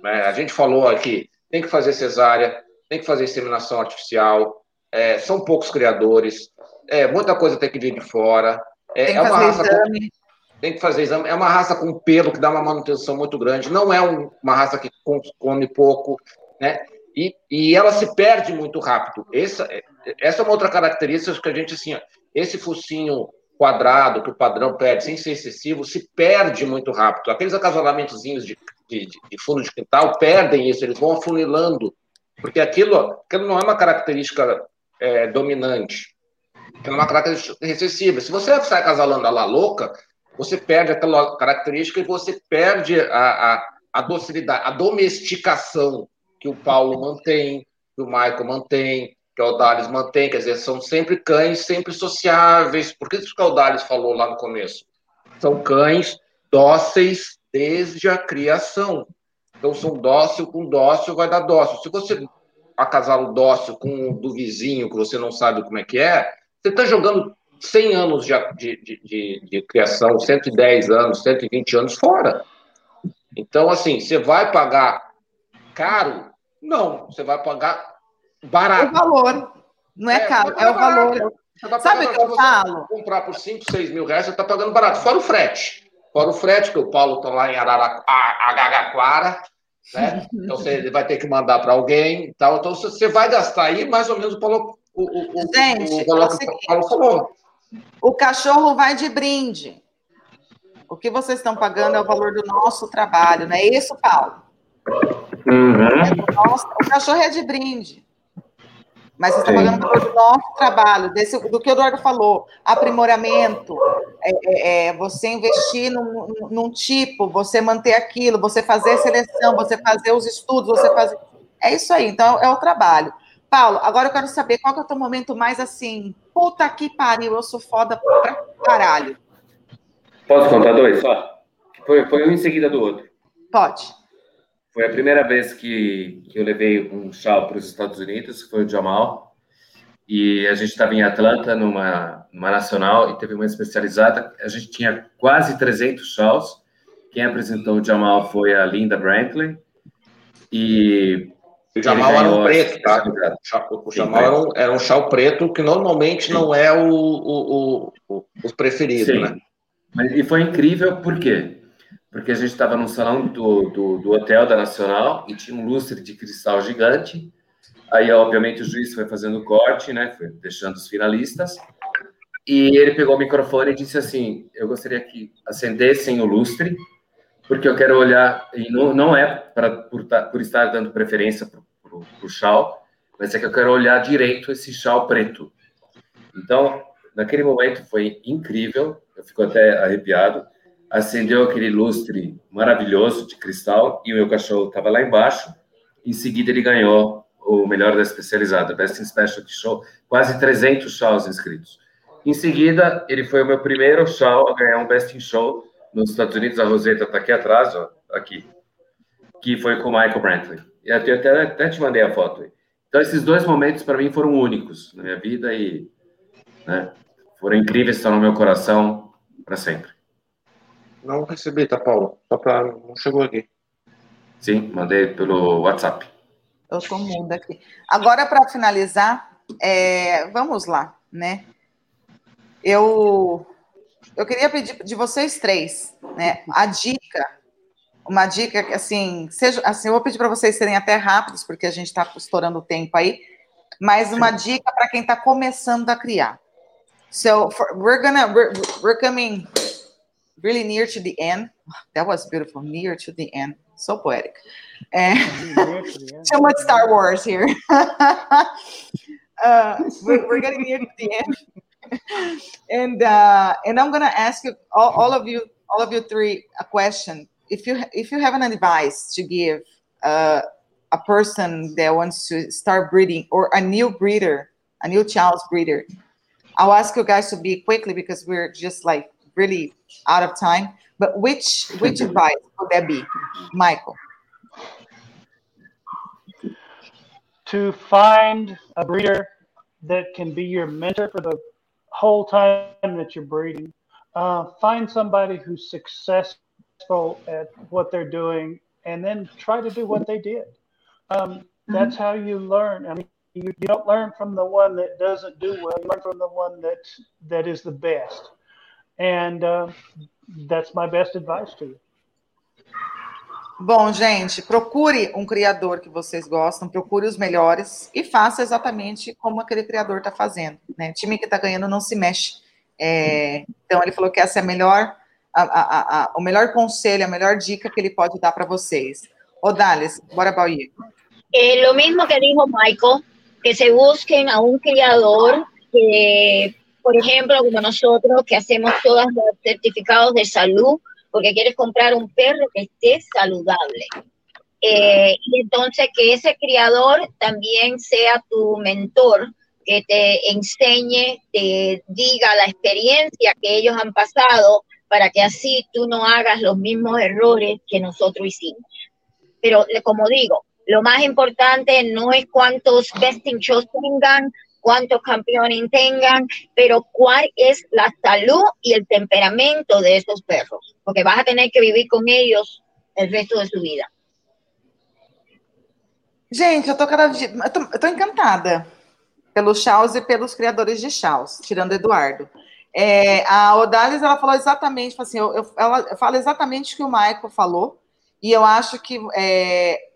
Né? A gente falou aqui, tem que fazer cesárea, tem que fazer inseminação artificial, é, são poucos criadores, é, muita coisa tem que vir de fora. É, tem é que uma fazer raça exame. Com, tem que fazer exame. É uma raça com pelo que dá uma manutenção muito grande. Não é um, uma raça que come pouco, né? E, e ela se perde muito rápido. Essa, essa é uma outra característica que a gente assim, esse focinho quadrado que o padrão perde, sem ser excessivo, se perde muito rápido. Aqueles acasalamentozinhos de, de, de fundo de quintal perdem isso, eles vão afunilando porque aquilo, aquilo não é uma característica é, dominante, é uma característica recessiva. Se você sai acasalando a la louca, você perde aquela característica e você perde a, a, a docilidade, a domesticação que o Paulo mantém, que o Michael mantém, que o Aldales mantém, quer dizer, são sempre cães sempre sociáveis. Por que isso que o Aldales falou lá no começo? São cães dóceis desde a criação. Então, são dócil com dócil vai dar dócil. Se você acasala o dócil com o do vizinho, que você não sabe como é que é, você está jogando 100 anos de, de, de, de, criação, 110 anos, 120 anos fora. Então, assim, você vai pagar caro? Não, você vai pagar barato. O valor. Não é, é caro, é o valor. Sabe o que eu falo? comprar por 5, 6 mil reais, você está pagando barato, fora o frete. Fora o frete, que o Paulo está lá em Araraquara, né? Então você vai ter que mandar para alguém. Tal. Então você vai gastar aí mais ou menos o Paulo, o, o, Gente, o valor que o Paulo falou. O cachorro vai de brinde. O que vocês estão pagando é o valor do nosso trabalho, não é isso, Paulo? Uhum. Nosso, o cachorro é de brinde. Mas você está pagando o valor do nosso trabalho, desse, do que o Eduardo falou, aprimoramento, é, é, é você investir num, num, tipo, você manter aquilo, você fazer seleção, você fazer os estudos, você fazer. É isso aí, então é o trabalho. Paulo, agora eu quero saber qual que é o teu momento mais assim, puta que pariu, eu sou foda pra caralho. Posso contar dois só? Foi, foi um em seguida do outro. Pode. Foi a primeira vez que, que eu levei um chau para os Estados Unidos, foi o Jamal. E a gente estava em Atlanta, numa, numa nacional, e teve uma especializada. A gente tinha quase 300 chaus. Quem apresentou o Jamal foi a Linda Brantley. E. O Jamal era um preto, tá? O Jamal era um, era um chau preto, que normalmente não é o, o, o, o preferido, Sim. né? Mas, e foi incrível, por quê? Porque a gente estava no salão do, do, do, hotel da Nacional e tinha um lustre de cristal gigante. Aí, obviamente, o juiz foi fazendo o corte, né? Foi deixando os finalistas. E ele pegou o microfone e disse assim: Eu gostaria que acendessem o lustre, porque eu quero olhar. E não, não é pra, por, por estar dando preferência para o chau, mas é que eu quero olhar direito esse chau preto. Então, naquele momento foi incrível, eu fico até arrepiado. Acendeu aquele lustre maravilhoso de cristal e o meu cachorro estava lá embaixo. Em seguida, ele ganhou o melhor da especializada, Best in Specialty Show, quase 300 shows inscritos. Em seguida, ele foi o meu primeiro show a ganhar um Best in Show nos Estados Unidos. A Roseta está aqui atrás, ó, aqui, que foi com o Michael Brantley. E até, até, te mandei a foto. Então, esses dois momentos para mim foram únicos na minha vida e né, foram incríveis, estão no meu coração para sempre. Não recebi, tá, Paulo? Só para. Não chegou aqui. Sim, mandei pelo WhatsApp. Eu estou muda aqui. Agora, para finalizar, é, vamos lá, né? Eu, eu queria pedir de vocês três, né? A dica, uma dica que, assim, seja, assim, eu vou pedir para vocês serem até rápidos, porque a gente está estourando o tempo aí, mas uma dica para quem está começando a criar. So, for, we're gonna, we're, we're coming really near to the end. That was beautiful, near to the end. So poetic. And too much Star Wars here. uh, we're, we're, getting near to the end. and uh, and I'm gonna ask you all, all, of you all of you three a question. If you if you have an advice to give uh, a person that wants to start breeding or a new breeder, a new child's breeder, I'll ask you guys to be quickly because we're just like really out of time. But which which advice would that be, Michael? To find a breeder that can be your mentor for the whole time that you're breeding. Uh, find somebody who's successful at what they're doing, and then try to do what they did. Um. That's how you learn. I mean, you, you don't learn from the one that doesn't do well. You learn from the one that that is the best. And uh, that's my best advice to you. Bom, gente, procure um criador que vocês gostam, procure os melhores e faça exatamente como aquele criador está fazendo. Né? O time que está ganhando não se mexe. É, então, ele falou que essa é a melhor, a, a, a, o melhor conselho, a melhor dica que ele pode dar para vocês. Odales, bora about you? Eh, lo mismo que dijo Michael, que se busquen a un criador que, por ejemplo, como nosotros, que hacemos todos los certificados de salud, porque quieres comprar un perro que esté saludable. Eh, y entonces que ese criador también sea tu mentor, que te enseñe, te diga la experiencia que ellos han pasado para que así tú no hagas los mismos errores que nosotros hicimos. Pero como digo, lo más importante no es cuántos besting shows tengan, cuántos campeones tengan, pero cuál es la salud y el temperamento de esos perros, porque vas a tener que vivir con ellos el resto de su vida. Gente, eu tô cada dia, eu tô, eu tô encantada pelos Chaus e pelos criadores de Chaus, tirando Eduardo. É, a Odalis, ela falou exatamente, assim, eu, eu, ela fala exatamente o que o Michael falou, e eu acho que é,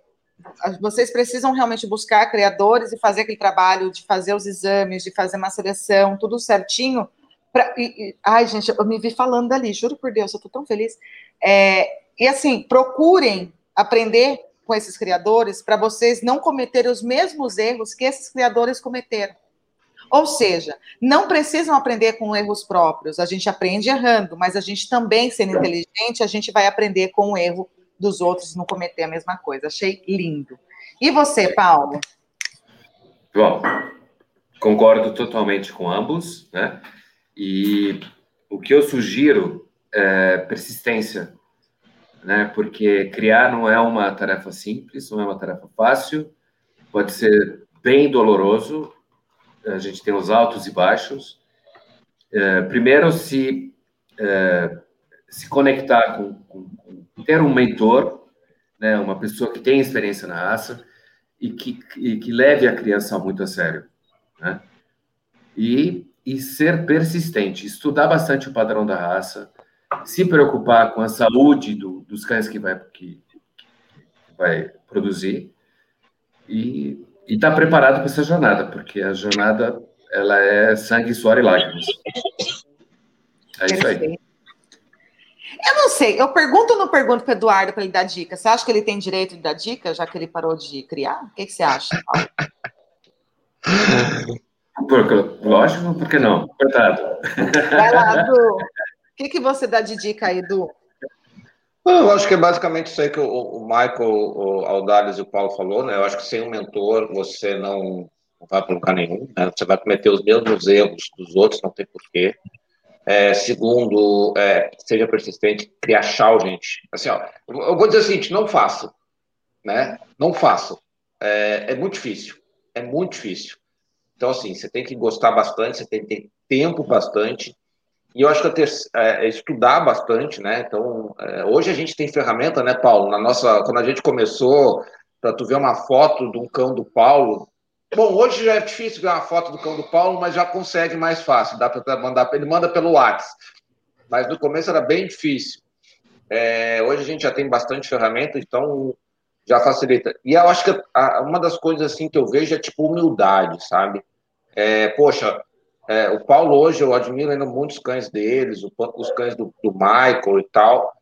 vocês precisam realmente buscar criadores e fazer aquele trabalho de fazer os exames, de fazer uma seleção, tudo certinho. Pra, e, e, ai, gente, eu me vi falando ali, juro por Deus, eu tô tão feliz. É, e assim, procurem aprender com esses criadores para vocês não cometerem os mesmos erros que esses criadores cometeram. Ou seja, não precisam aprender com erros próprios, a gente aprende errando, mas a gente também, sendo inteligente, a gente vai aprender com o erro dos outros não cometer a mesma coisa. Achei lindo. E você, Paulo? Bom, concordo totalmente com ambos, né? E o que eu sugiro é persistência, né? Porque criar não é uma tarefa simples, não é uma tarefa fácil, pode ser bem doloroso. A gente tem os altos e baixos. É, primeiro, se é, se conectar com, com, ter um mentor, né, uma pessoa que tem experiência na raça e que, e que leve a criança muito a sério, né? E, e ser persistente, estudar bastante o padrão da raça, se preocupar com a saúde do, dos cães que vai, que, que vai produzir e estar tá preparado para essa jornada, porque a jornada ela é sangue, suor e lágrimas. É isso aí. Eu não sei, eu pergunto ou não pergunto para Eduardo para ele dar dica? Você acha que ele tem direito de dar dica, já que ele parou de criar? O que, que você acha? Porque, lógico, por que não? Coitado. Vai lá, Du. O que, que você dá de dica aí, Du? Eu acho que é basicamente isso aí que o, o Michael, o Aldales e o Paulo falou, né? Eu acho que sem um mentor você não, não vai para lugar nenhum, né? Você vai cometer os mesmos erros dos outros, não tem porquê. É, segundo, é, seja persistente, criar chau, gente. Assim, ó, eu vou dizer o seguinte, não faço, né? Não faço. É, é muito difícil, é muito difícil. Então, assim, você tem que gostar bastante, você tem que ter tempo bastante, e eu acho que ter, é, é, estudar bastante, né? Então, é, hoje a gente tem ferramenta, né, Paulo? Na nossa, quando a gente começou, para tu ver uma foto de um cão do Paulo, Bom, hoje já é difícil ver uma foto do cão do Paulo, mas já consegue mais fácil. Dá para mandar, ele manda pelo WhatsApp. Mas no começo era bem difícil. É, hoje a gente já tem bastante ferramenta, então já facilita. E eu acho que a, uma das coisas assim que eu vejo é tipo humildade, sabe? É, poxa, é, o Paulo hoje eu admiro ainda muitos cães deles, os cães do, do Michael e tal.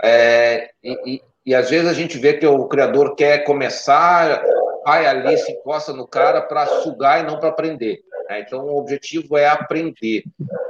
É, e, e, e às vezes a gente vê que o criador quer começar vai ali, se encosta no cara para sugar e não para aprender. Né? Então, o objetivo é aprender.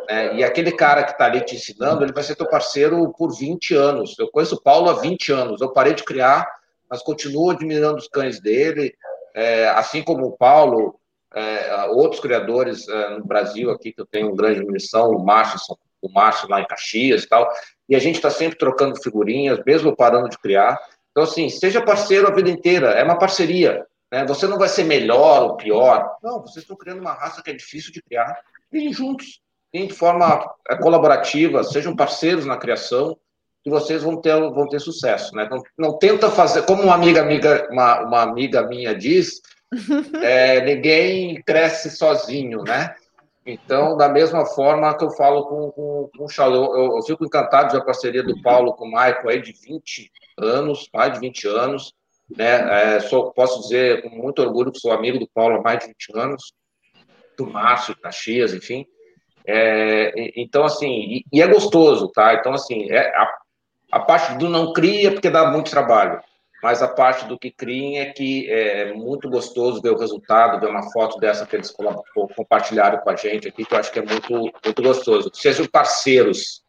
Né? E aquele cara que está ali te ensinando, ele vai ser teu parceiro por 20 anos. Eu conheço o Paulo há 20 anos. Eu parei de criar, mas continuo admirando os cães dele. É, assim como o Paulo, é, outros criadores é, no Brasil aqui, que eu tenho grande admiração, o Márcio, o Márcio lá em Caxias e tal. E a gente está sempre trocando figurinhas, mesmo parando de criar. Então, assim, seja parceiro a vida inteira, é uma parceria. Né? Você não vai ser melhor ou pior. Não, vocês estão criando uma raça que é difícil de criar. Criem juntos, criem de forma é, colaborativa, sejam parceiros na criação, e vocês vão ter, vão ter sucesso. Né? Não, não tenta fazer, como uma amiga, amiga uma, uma amiga minha diz, é, ninguém cresce sozinho, né? Então, da mesma forma que eu falo com, com, com o Charles, eu, eu, eu, fico encantado da parceria do Paulo com o Michael aí de 20 anos, mais de 20 anos, né? É, sou, posso dizer com muito orgulho que sou amigo do Paulo há mais de 20 anos, do Márcio, Caxias, enfim. É, então, assim, e, e, é gostoso, tá? Então, assim, é, a, a parte do não cria, porque dá muito trabalho, mas a parte do que criem é que é muito gostoso ver o resultado, ver uma foto dessa que eles compartilharam com a gente aqui, que eu acho que é muito, muito gostoso. Sejam parceiros,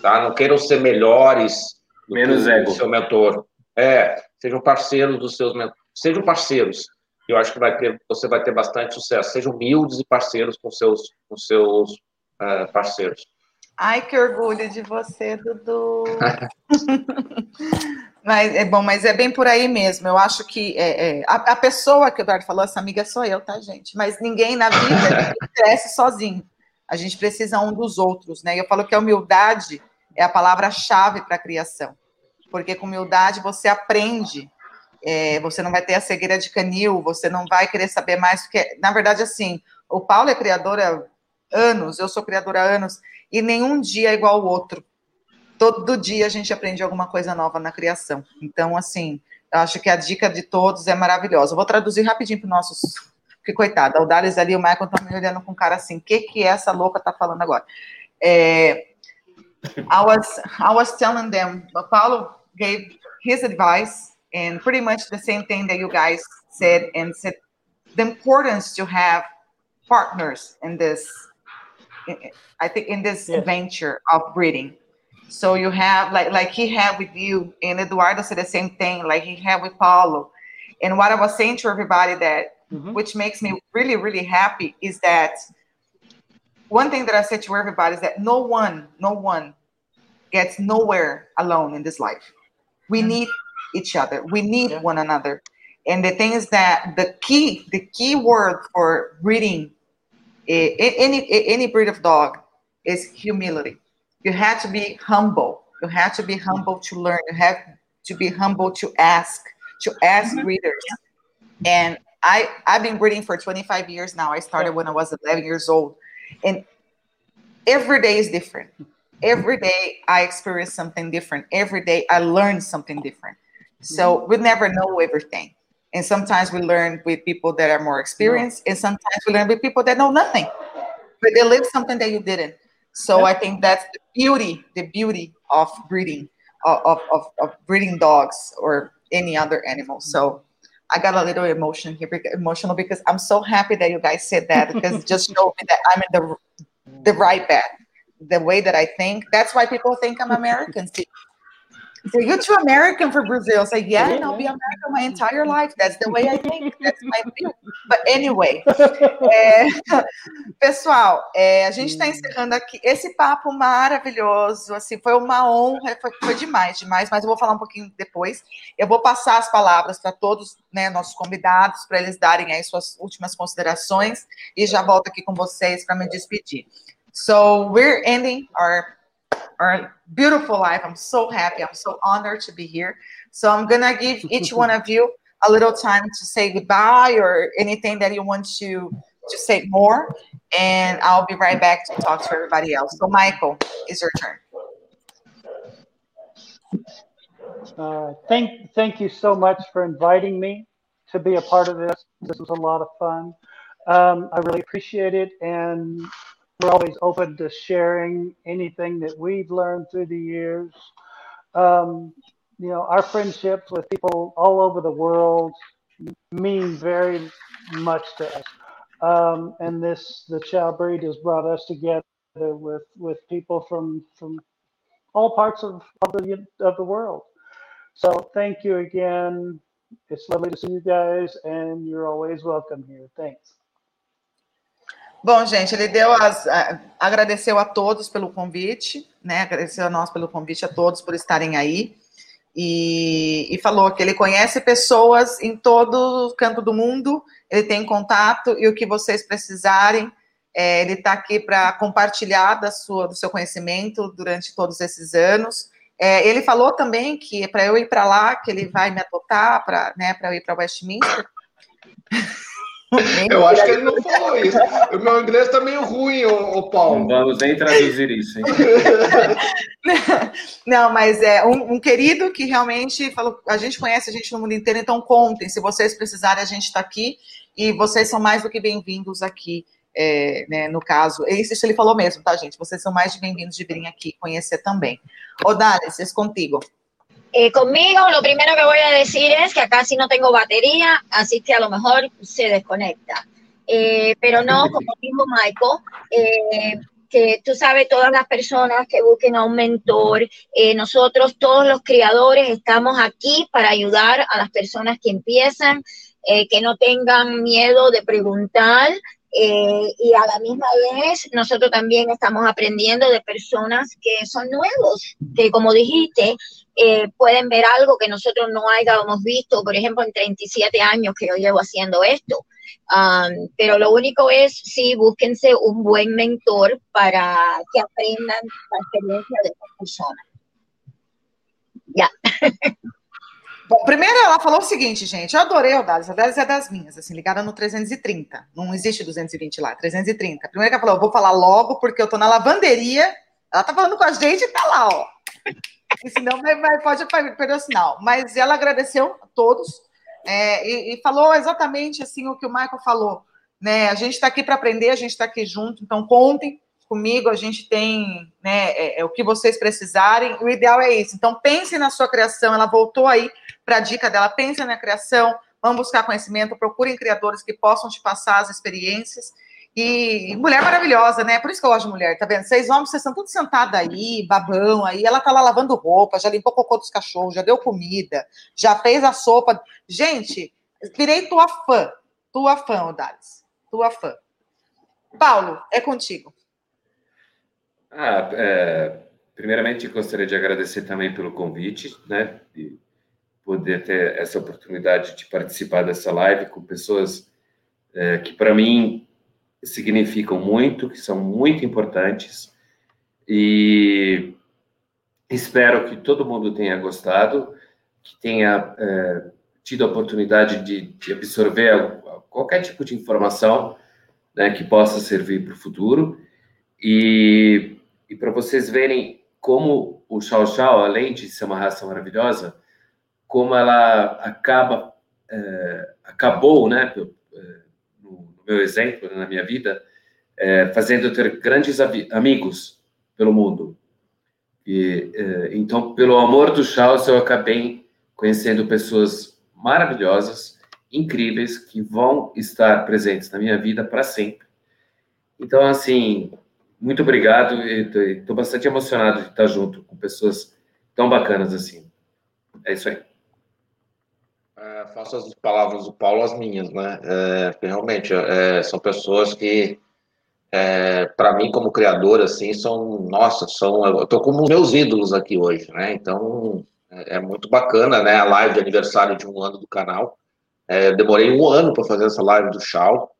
tá? Não queiram ser melhores do Menos que o ego. seu mentor. É, sejam parceiros dos seus sejam parceiros. Eu acho que vai ter, você vai ter bastante sucesso. Sejam humildes e parceiros com seus, com seus uh, parceiros. Ai, que orgulho de você, Dudu. mas é bom, mas é bem por aí mesmo. Eu acho que é, é, a, a, pessoa que o Eduardo falou, essa amiga sou eu, tá, gente? Mas ninguém na vida cresce sozinho. A gente precisa um dos outros, né? Eu falo que a humildade é a palavra-chave para a criação porque com humildade você aprende. É, você não vai ter a cegueira de canil, você não vai querer saber mais, porque, na verdade, assim, o Paulo é criador há anos, eu sou criadora há anos, e nenhum dia é igual ao outro. Todo dia a gente aprende alguma coisa nova na criação. Então, assim, eu acho que a dica de todos é maravilhosa. Eu vou traduzir rapidinho para os nossos. Que coitada, o Dales ali, o Michael estão me olhando com cara assim: o que, que essa louca tá falando agora? É, I, was, I was telling them, Paulo gave his advice and pretty much the same thing that you guys said and said the importance to have partners in this i think in this yeah. venture of breeding so you have like like he had with you and eduardo said the same thing like he had with paulo and what i was saying to everybody that mm-hmm. which makes me really really happy is that one thing that i said to everybody is that no one no one gets nowhere alone in this life we need each other. We need yeah. one another. And the thing is that the key, the key word for breeding any any breed of dog is humility. You have to be humble. You have to be humble to learn. You have to be humble to ask, to ask mm-hmm. breeders. And I I've been breeding for 25 years now. I started when I was 11 years old, and every day is different every day I experience something different. Every day I learn something different. So we never know everything. And sometimes we learn with people that are more experienced, and sometimes we learn with people that know nothing, but they live something that you didn't. So I think that's the beauty, the beauty of breeding of, of, of breeding dogs or any other animal. So I got a little emotion here, emotional because I'm so happy that you guys said that because it just showed me that I'm in the the right path, the way that I think. That's why people think I'm American. See, so you're too American for Brazil. Say, yeah, and I'll be American my entire life. That's the way I think. That's my view. But anyway, é, pessoal, é, a gente está encerrando aqui esse papo maravilhoso. Assim, foi uma honra, foi, foi, demais, demais. Mas eu vou falar um pouquinho depois. Eu vou passar as palavras para todos, né, nossos convidados, para eles darem aí suas últimas considerações e já volto aqui com vocês para me despedir. So we're ending our our beautiful life. I'm so happy. I'm so honored to be here. So I'm gonna give each one of you a little time to say goodbye or anything that you want to to say more, and I'll be right back to talk to everybody else. So Michael, it's your turn. Uh, thank thank you so much for inviting me to be a part of this. This was a lot of fun. Um, I really appreciate it, and we're always open to sharing anything that we've learned through the years. Um, you know, our friendships with people all over the world mean very much to us. Um, and this, the Chow breed has brought us together with, with people from, from all parts of, of, the, of the world. So thank you again. It's lovely to see you guys, and you're always welcome here. Thanks. Bom, gente, ele deu as. agradeceu a todos pelo convite, né? Agradeceu a nós pelo convite, a todos por estarem aí. E, e falou que ele conhece pessoas em todo canto do mundo, ele tem contato e o que vocês precisarem, é, ele está aqui para compartilhar da sua, do seu conhecimento durante todos esses anos. É, ele falou também que para eu ir para lá, que ele vai me adotar para né, eu ir para Westminster. Eu acho que ele não falou isso. O meu inglês está meio ruim, ô, ô Paulo. Não vamos nem traduzir isso, hein? Não, mas é um, um, querido que realmente falou. A gente conhece a gente no mundo inteiro, então contem. Se vocês precisarem, a gente está aqui e vocês são mais do que bem-vindos aqui. É, né, no caso, isso ele falou mesmo, tá, gente? Vocês são mais de bem-vindos de virem aqui conhecer também. Ô, Dali, vocês contigo. Eh, conmigo lo primero que voy a decir es que acá sí no tengo batería, así que a lo mejor se desconecta. Eh, pero no, como dijo Michael, eh, que tú sabes, todas las personas que busquen a un mentor, nosotros todos los criadores estamos aquí para ayudar a las personas que empiezan, que no tengan miedo de preguntar, eh, y a la misma vez, nosotros también estamos aprendiendo de personas que son nuevos, que como dijiste, eh, pueden ver algo que nosotros no hayamos visto, por ejemplo, en 37 años que yo llevo haciendo esto. Um, pero lo único es, sí, búsquense un buen mentor para que aprendan la experiencia de esa persona. Ya. Bom, primeiro ela falou o seguinte, gente, eu adorei o Dalis, a Dalis é das minhas, assim, ligada no 330, não existe 220 lá, 330. Primeiro que ela falou, eu vou falar logo porque eu tô na lavanderia, ela tá falando com a gente e tá lá, ó. E senão vai, vai, pode perder o sinal. Mas ela agradeceu a todos é, e, e, falou exatamente assim o que o Michael falou, né, a gente está aqui para aprender, a gente está aqui junto, então contem comigo, a gente tem né, é, é, o que vocês precisarem, o ideal é isso. Então, pense na sua criação, ela voltou aí para a dica dela, pense na criação, vamos buscar conhecimento, procurem criadores que possam te passar as experiências. E mulher maravilhosa, né? Por isso que eu gosto de mulher, tá vendo? Vocês homens, vocês estão tudo sentados aí, babão aí. Ela tá lá lavando roupa, já limpou o cocô dos cachorros, já deu comida, já fez a sopa. Gente, virei tua fã. Tua fã, Odalis. Tua fã. Paulo, é contigo. Ah, é, primeiramente, gostaria de agradecer também pelo convite, né? De poder ter essa oportunidade de participar dessa live com pessoas é, que, para mim, significam muito, que são muito importantes. E espero que todo mundo tenha gostado, que tenha é, tido a oportunidade de, de absorver qualquer tipo de informação né, que possa servir para o futuro. E e para vocês verem como o Chow Chow, além de ser uma raça maravilhosa, como ela acaba, é, acabou, né, é, no, meu exemplo, na minha vida, é, fazendo ter grandes amigos pelo mundo. E, é, então, pelo amor do Charles, eu acabei conhecendo pessoas maravilhosas, incríveis, que vão estar presentes na minha vida para sempre. Então, assim, muito obrigado. Estou bastante emocionado de estar junto com pessoas tão bacanas assim. É isso aí. É, faço as palavras do Paulo as minhas, né? É, realmente é, são pessoas que, é, para mim como criador, assim, são, nossa, são, eu tô como meus ídolos aqui hoje, né? Então é, é muito bacana, né? A live de aniversário de um ano do canal. É, demorei um ano para fazer essa live do Chau,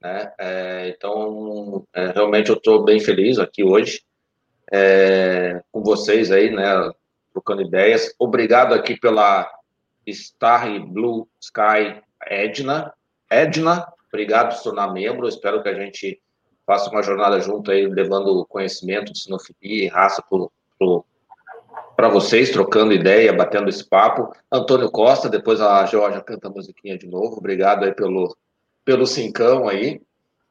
né? É, então realmente eu estou bem feliz aqui hoje com vocês aí, né? Trocando ideias. Obrigado aqui pela Star Blue Sky Edna. Edna, obrigado por se tornar membro. Espero que a gente faça uma jornada junto aí, levando conhecimento de sinofilia e raça para vocês, trocando ideia, batendo esse papo. Antônio Costa, depois a Georgia canta a musiquinha de novo. Obrigado aí pelo, pelo cincão aí.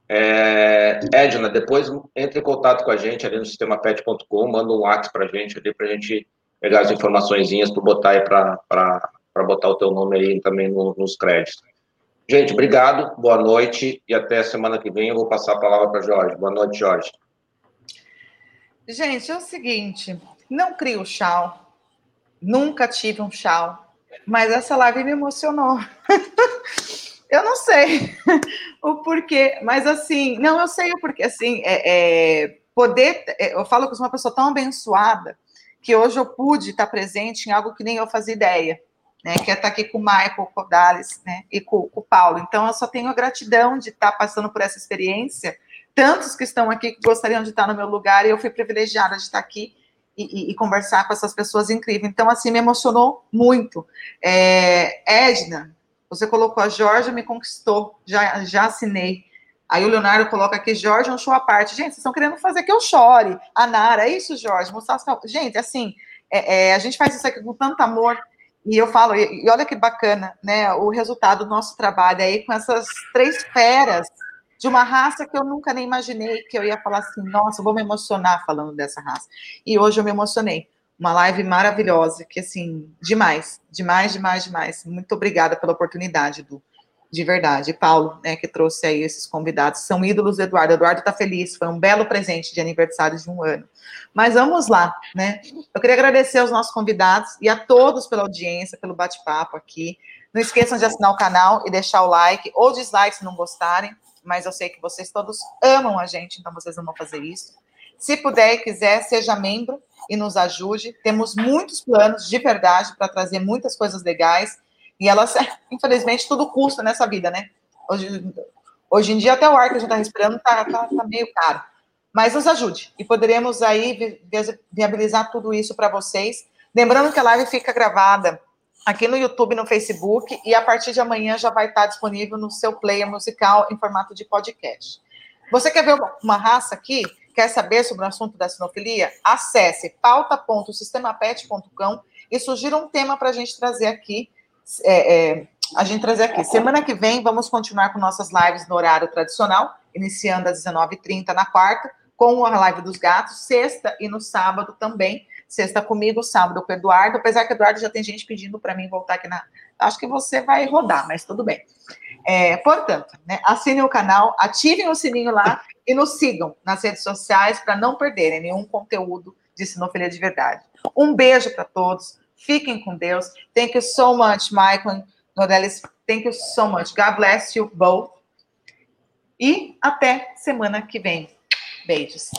É, Edna, depois entre em contato com a gente ali no sistemapet.com, manda um WhatsApp para a gente ali, a gente pegar as informações para botar aí para botar o teu nome aí também no, nos créditos. Gente, obrigado, boa noite e até semana que vem eu vou passar a palavra para Jorge. Boa noite, Jorge. Gente, é o seguinte, não crio chau, nunca tive um chau, mas essa live me emocionou. eu não sei o porquê, mas assim, não, eu sei o porquê, assim, é, é poder, é, eu falo que eu sou uma pessoa tão abençoada que hoje eu pude estar presente em algo que nem eu fazia ideia né, que é estar aqui com o Michael Codales, né, e com, com, o Paulo. Então, eu só tenho a gratidão de estar passando por essa experiência. Tantos que estão aqui que gostariam de estar no meu lugar, e eu fui privilegiada de estar aqui e, e, e conversar com essas pessoas incríveis. Então, assim, me emocionou muito. É, Edna, você colocou a Jorge, me conquistou, já, já assinei. Aí o Leonardo coloca aqui, Jorge, um show à parte. Gente, vocês estão querendo fazer que eu chore. A Nara, é isso, Jorge? Mostrar Gente, assim, é, é, a gente faz isso aqui com tanto amor. E eu falo, e olha que bacana, né? O resultado do nosso trabalho aí com essas três feras de uma raça que eu nunca nem imaginei que eu ia falar assim, nossa, vou me emocionar falando dessa raça. E hoje eu me emocionei. Uma live maravilhosa, que assim, demais, demais, demais, demais. Muito obrigada pela oportunidade, Du de verdade. Paulo, né, que trouxe aí esses convidados, são ídolos do Eduardo. Eduardo está feliz, foi um belo presente de aniversário de um ano. Mas vamos lá, né? Eu queria agradecer aos nossos convidados e a todos pela audiência, pelo bate-papo aqui. Não esqueçam de assinar o canal e deixar o like ou dislike se não gostarem, mas eu sei que vocês todos amam a gente, então vocês não vão fazer isso. Se puder e quiser, seja membro e nos ajude. Temos muitos planos de verdade para trazer muitas coisas legais e elas, infelizmente, tudo custa nessa vida, né? Hoje, hoje em dia, até o ar que a gente está respirando está tá, tá meio caro. Mas nos ajude e poderemos aí viabilizar tudo isso para vocês. Lembrando que a live fica gravada aqui no YouTube, no Facebook, e a partir de amanhã já vai estar disponível no seu player musical em formato de podcast. Você quer ver uma raça aqui? Quer saber sobre o assunto da sinofilia? Acesse pauta.sistemapet.com e sugira um tema para a gente trazer aqui é, é, a gente trazer aqui. Semana que vem vamos continuar com nossas lives no horário tradicional, iniciando às 19h30 na quarta, com a live dos gatos, sexta e no sábado também. Sexta comigo, sábado com o Eduardo, apesar que o Eduardo já tem gente pedindo para mim voltar aqui na. Acho que você vai rodar, mas tudo bem. É, portanto, né, assinem o canal, ativem o sininho lá e nos sigam nas redes sociais para não perderem nenhum conteúdo de sinofilia de verdade. Um beijo para todos. Fiquem com Deus. Thank you so much, Michael Nodelis. Thank you so much. God bless you both. E até semana que vem. Beijos.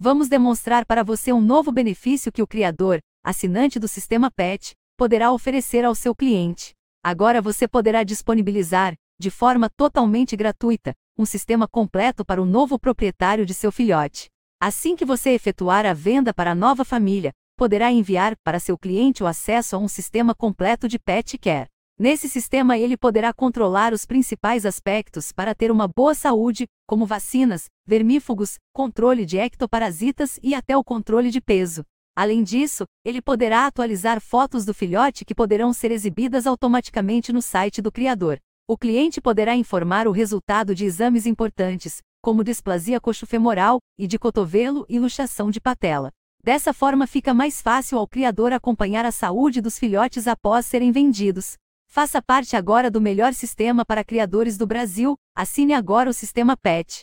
Vamos demonstrar para você um novo benefício que o criador, assinante do sistema PET, poderá oferecer ao seu cliente. Agora você poderá disponibilizar, de forma totalmente gratuita, um sistema completo para o novo proprietário de seu filhote. Assim que você efetuar a venda para a nova família, poderá enviar para seu cliente o acesso a um sistema completo de pet care. Nesse sistema, ele poderá controlar os principais aspectos para ter uma boa saúde, como vacinas, vermífugos, controle de ectoparasitas e até o controle de peso. Além disso, ele poderá atualizar fotos do filhote que poderão ser exibidas automaticamente no site do criador. O cliente poderá informar o resultado de exames importantes, como displasia coxofemoral e de cotovelo e luxação de patela. Dessa forma fica mais fácil ao criador acompanhar a saúde dos filhotes após serem vendidos. Faça parte agora do melhor sistema para criadores do Brasil. Assine agora o sistema PET.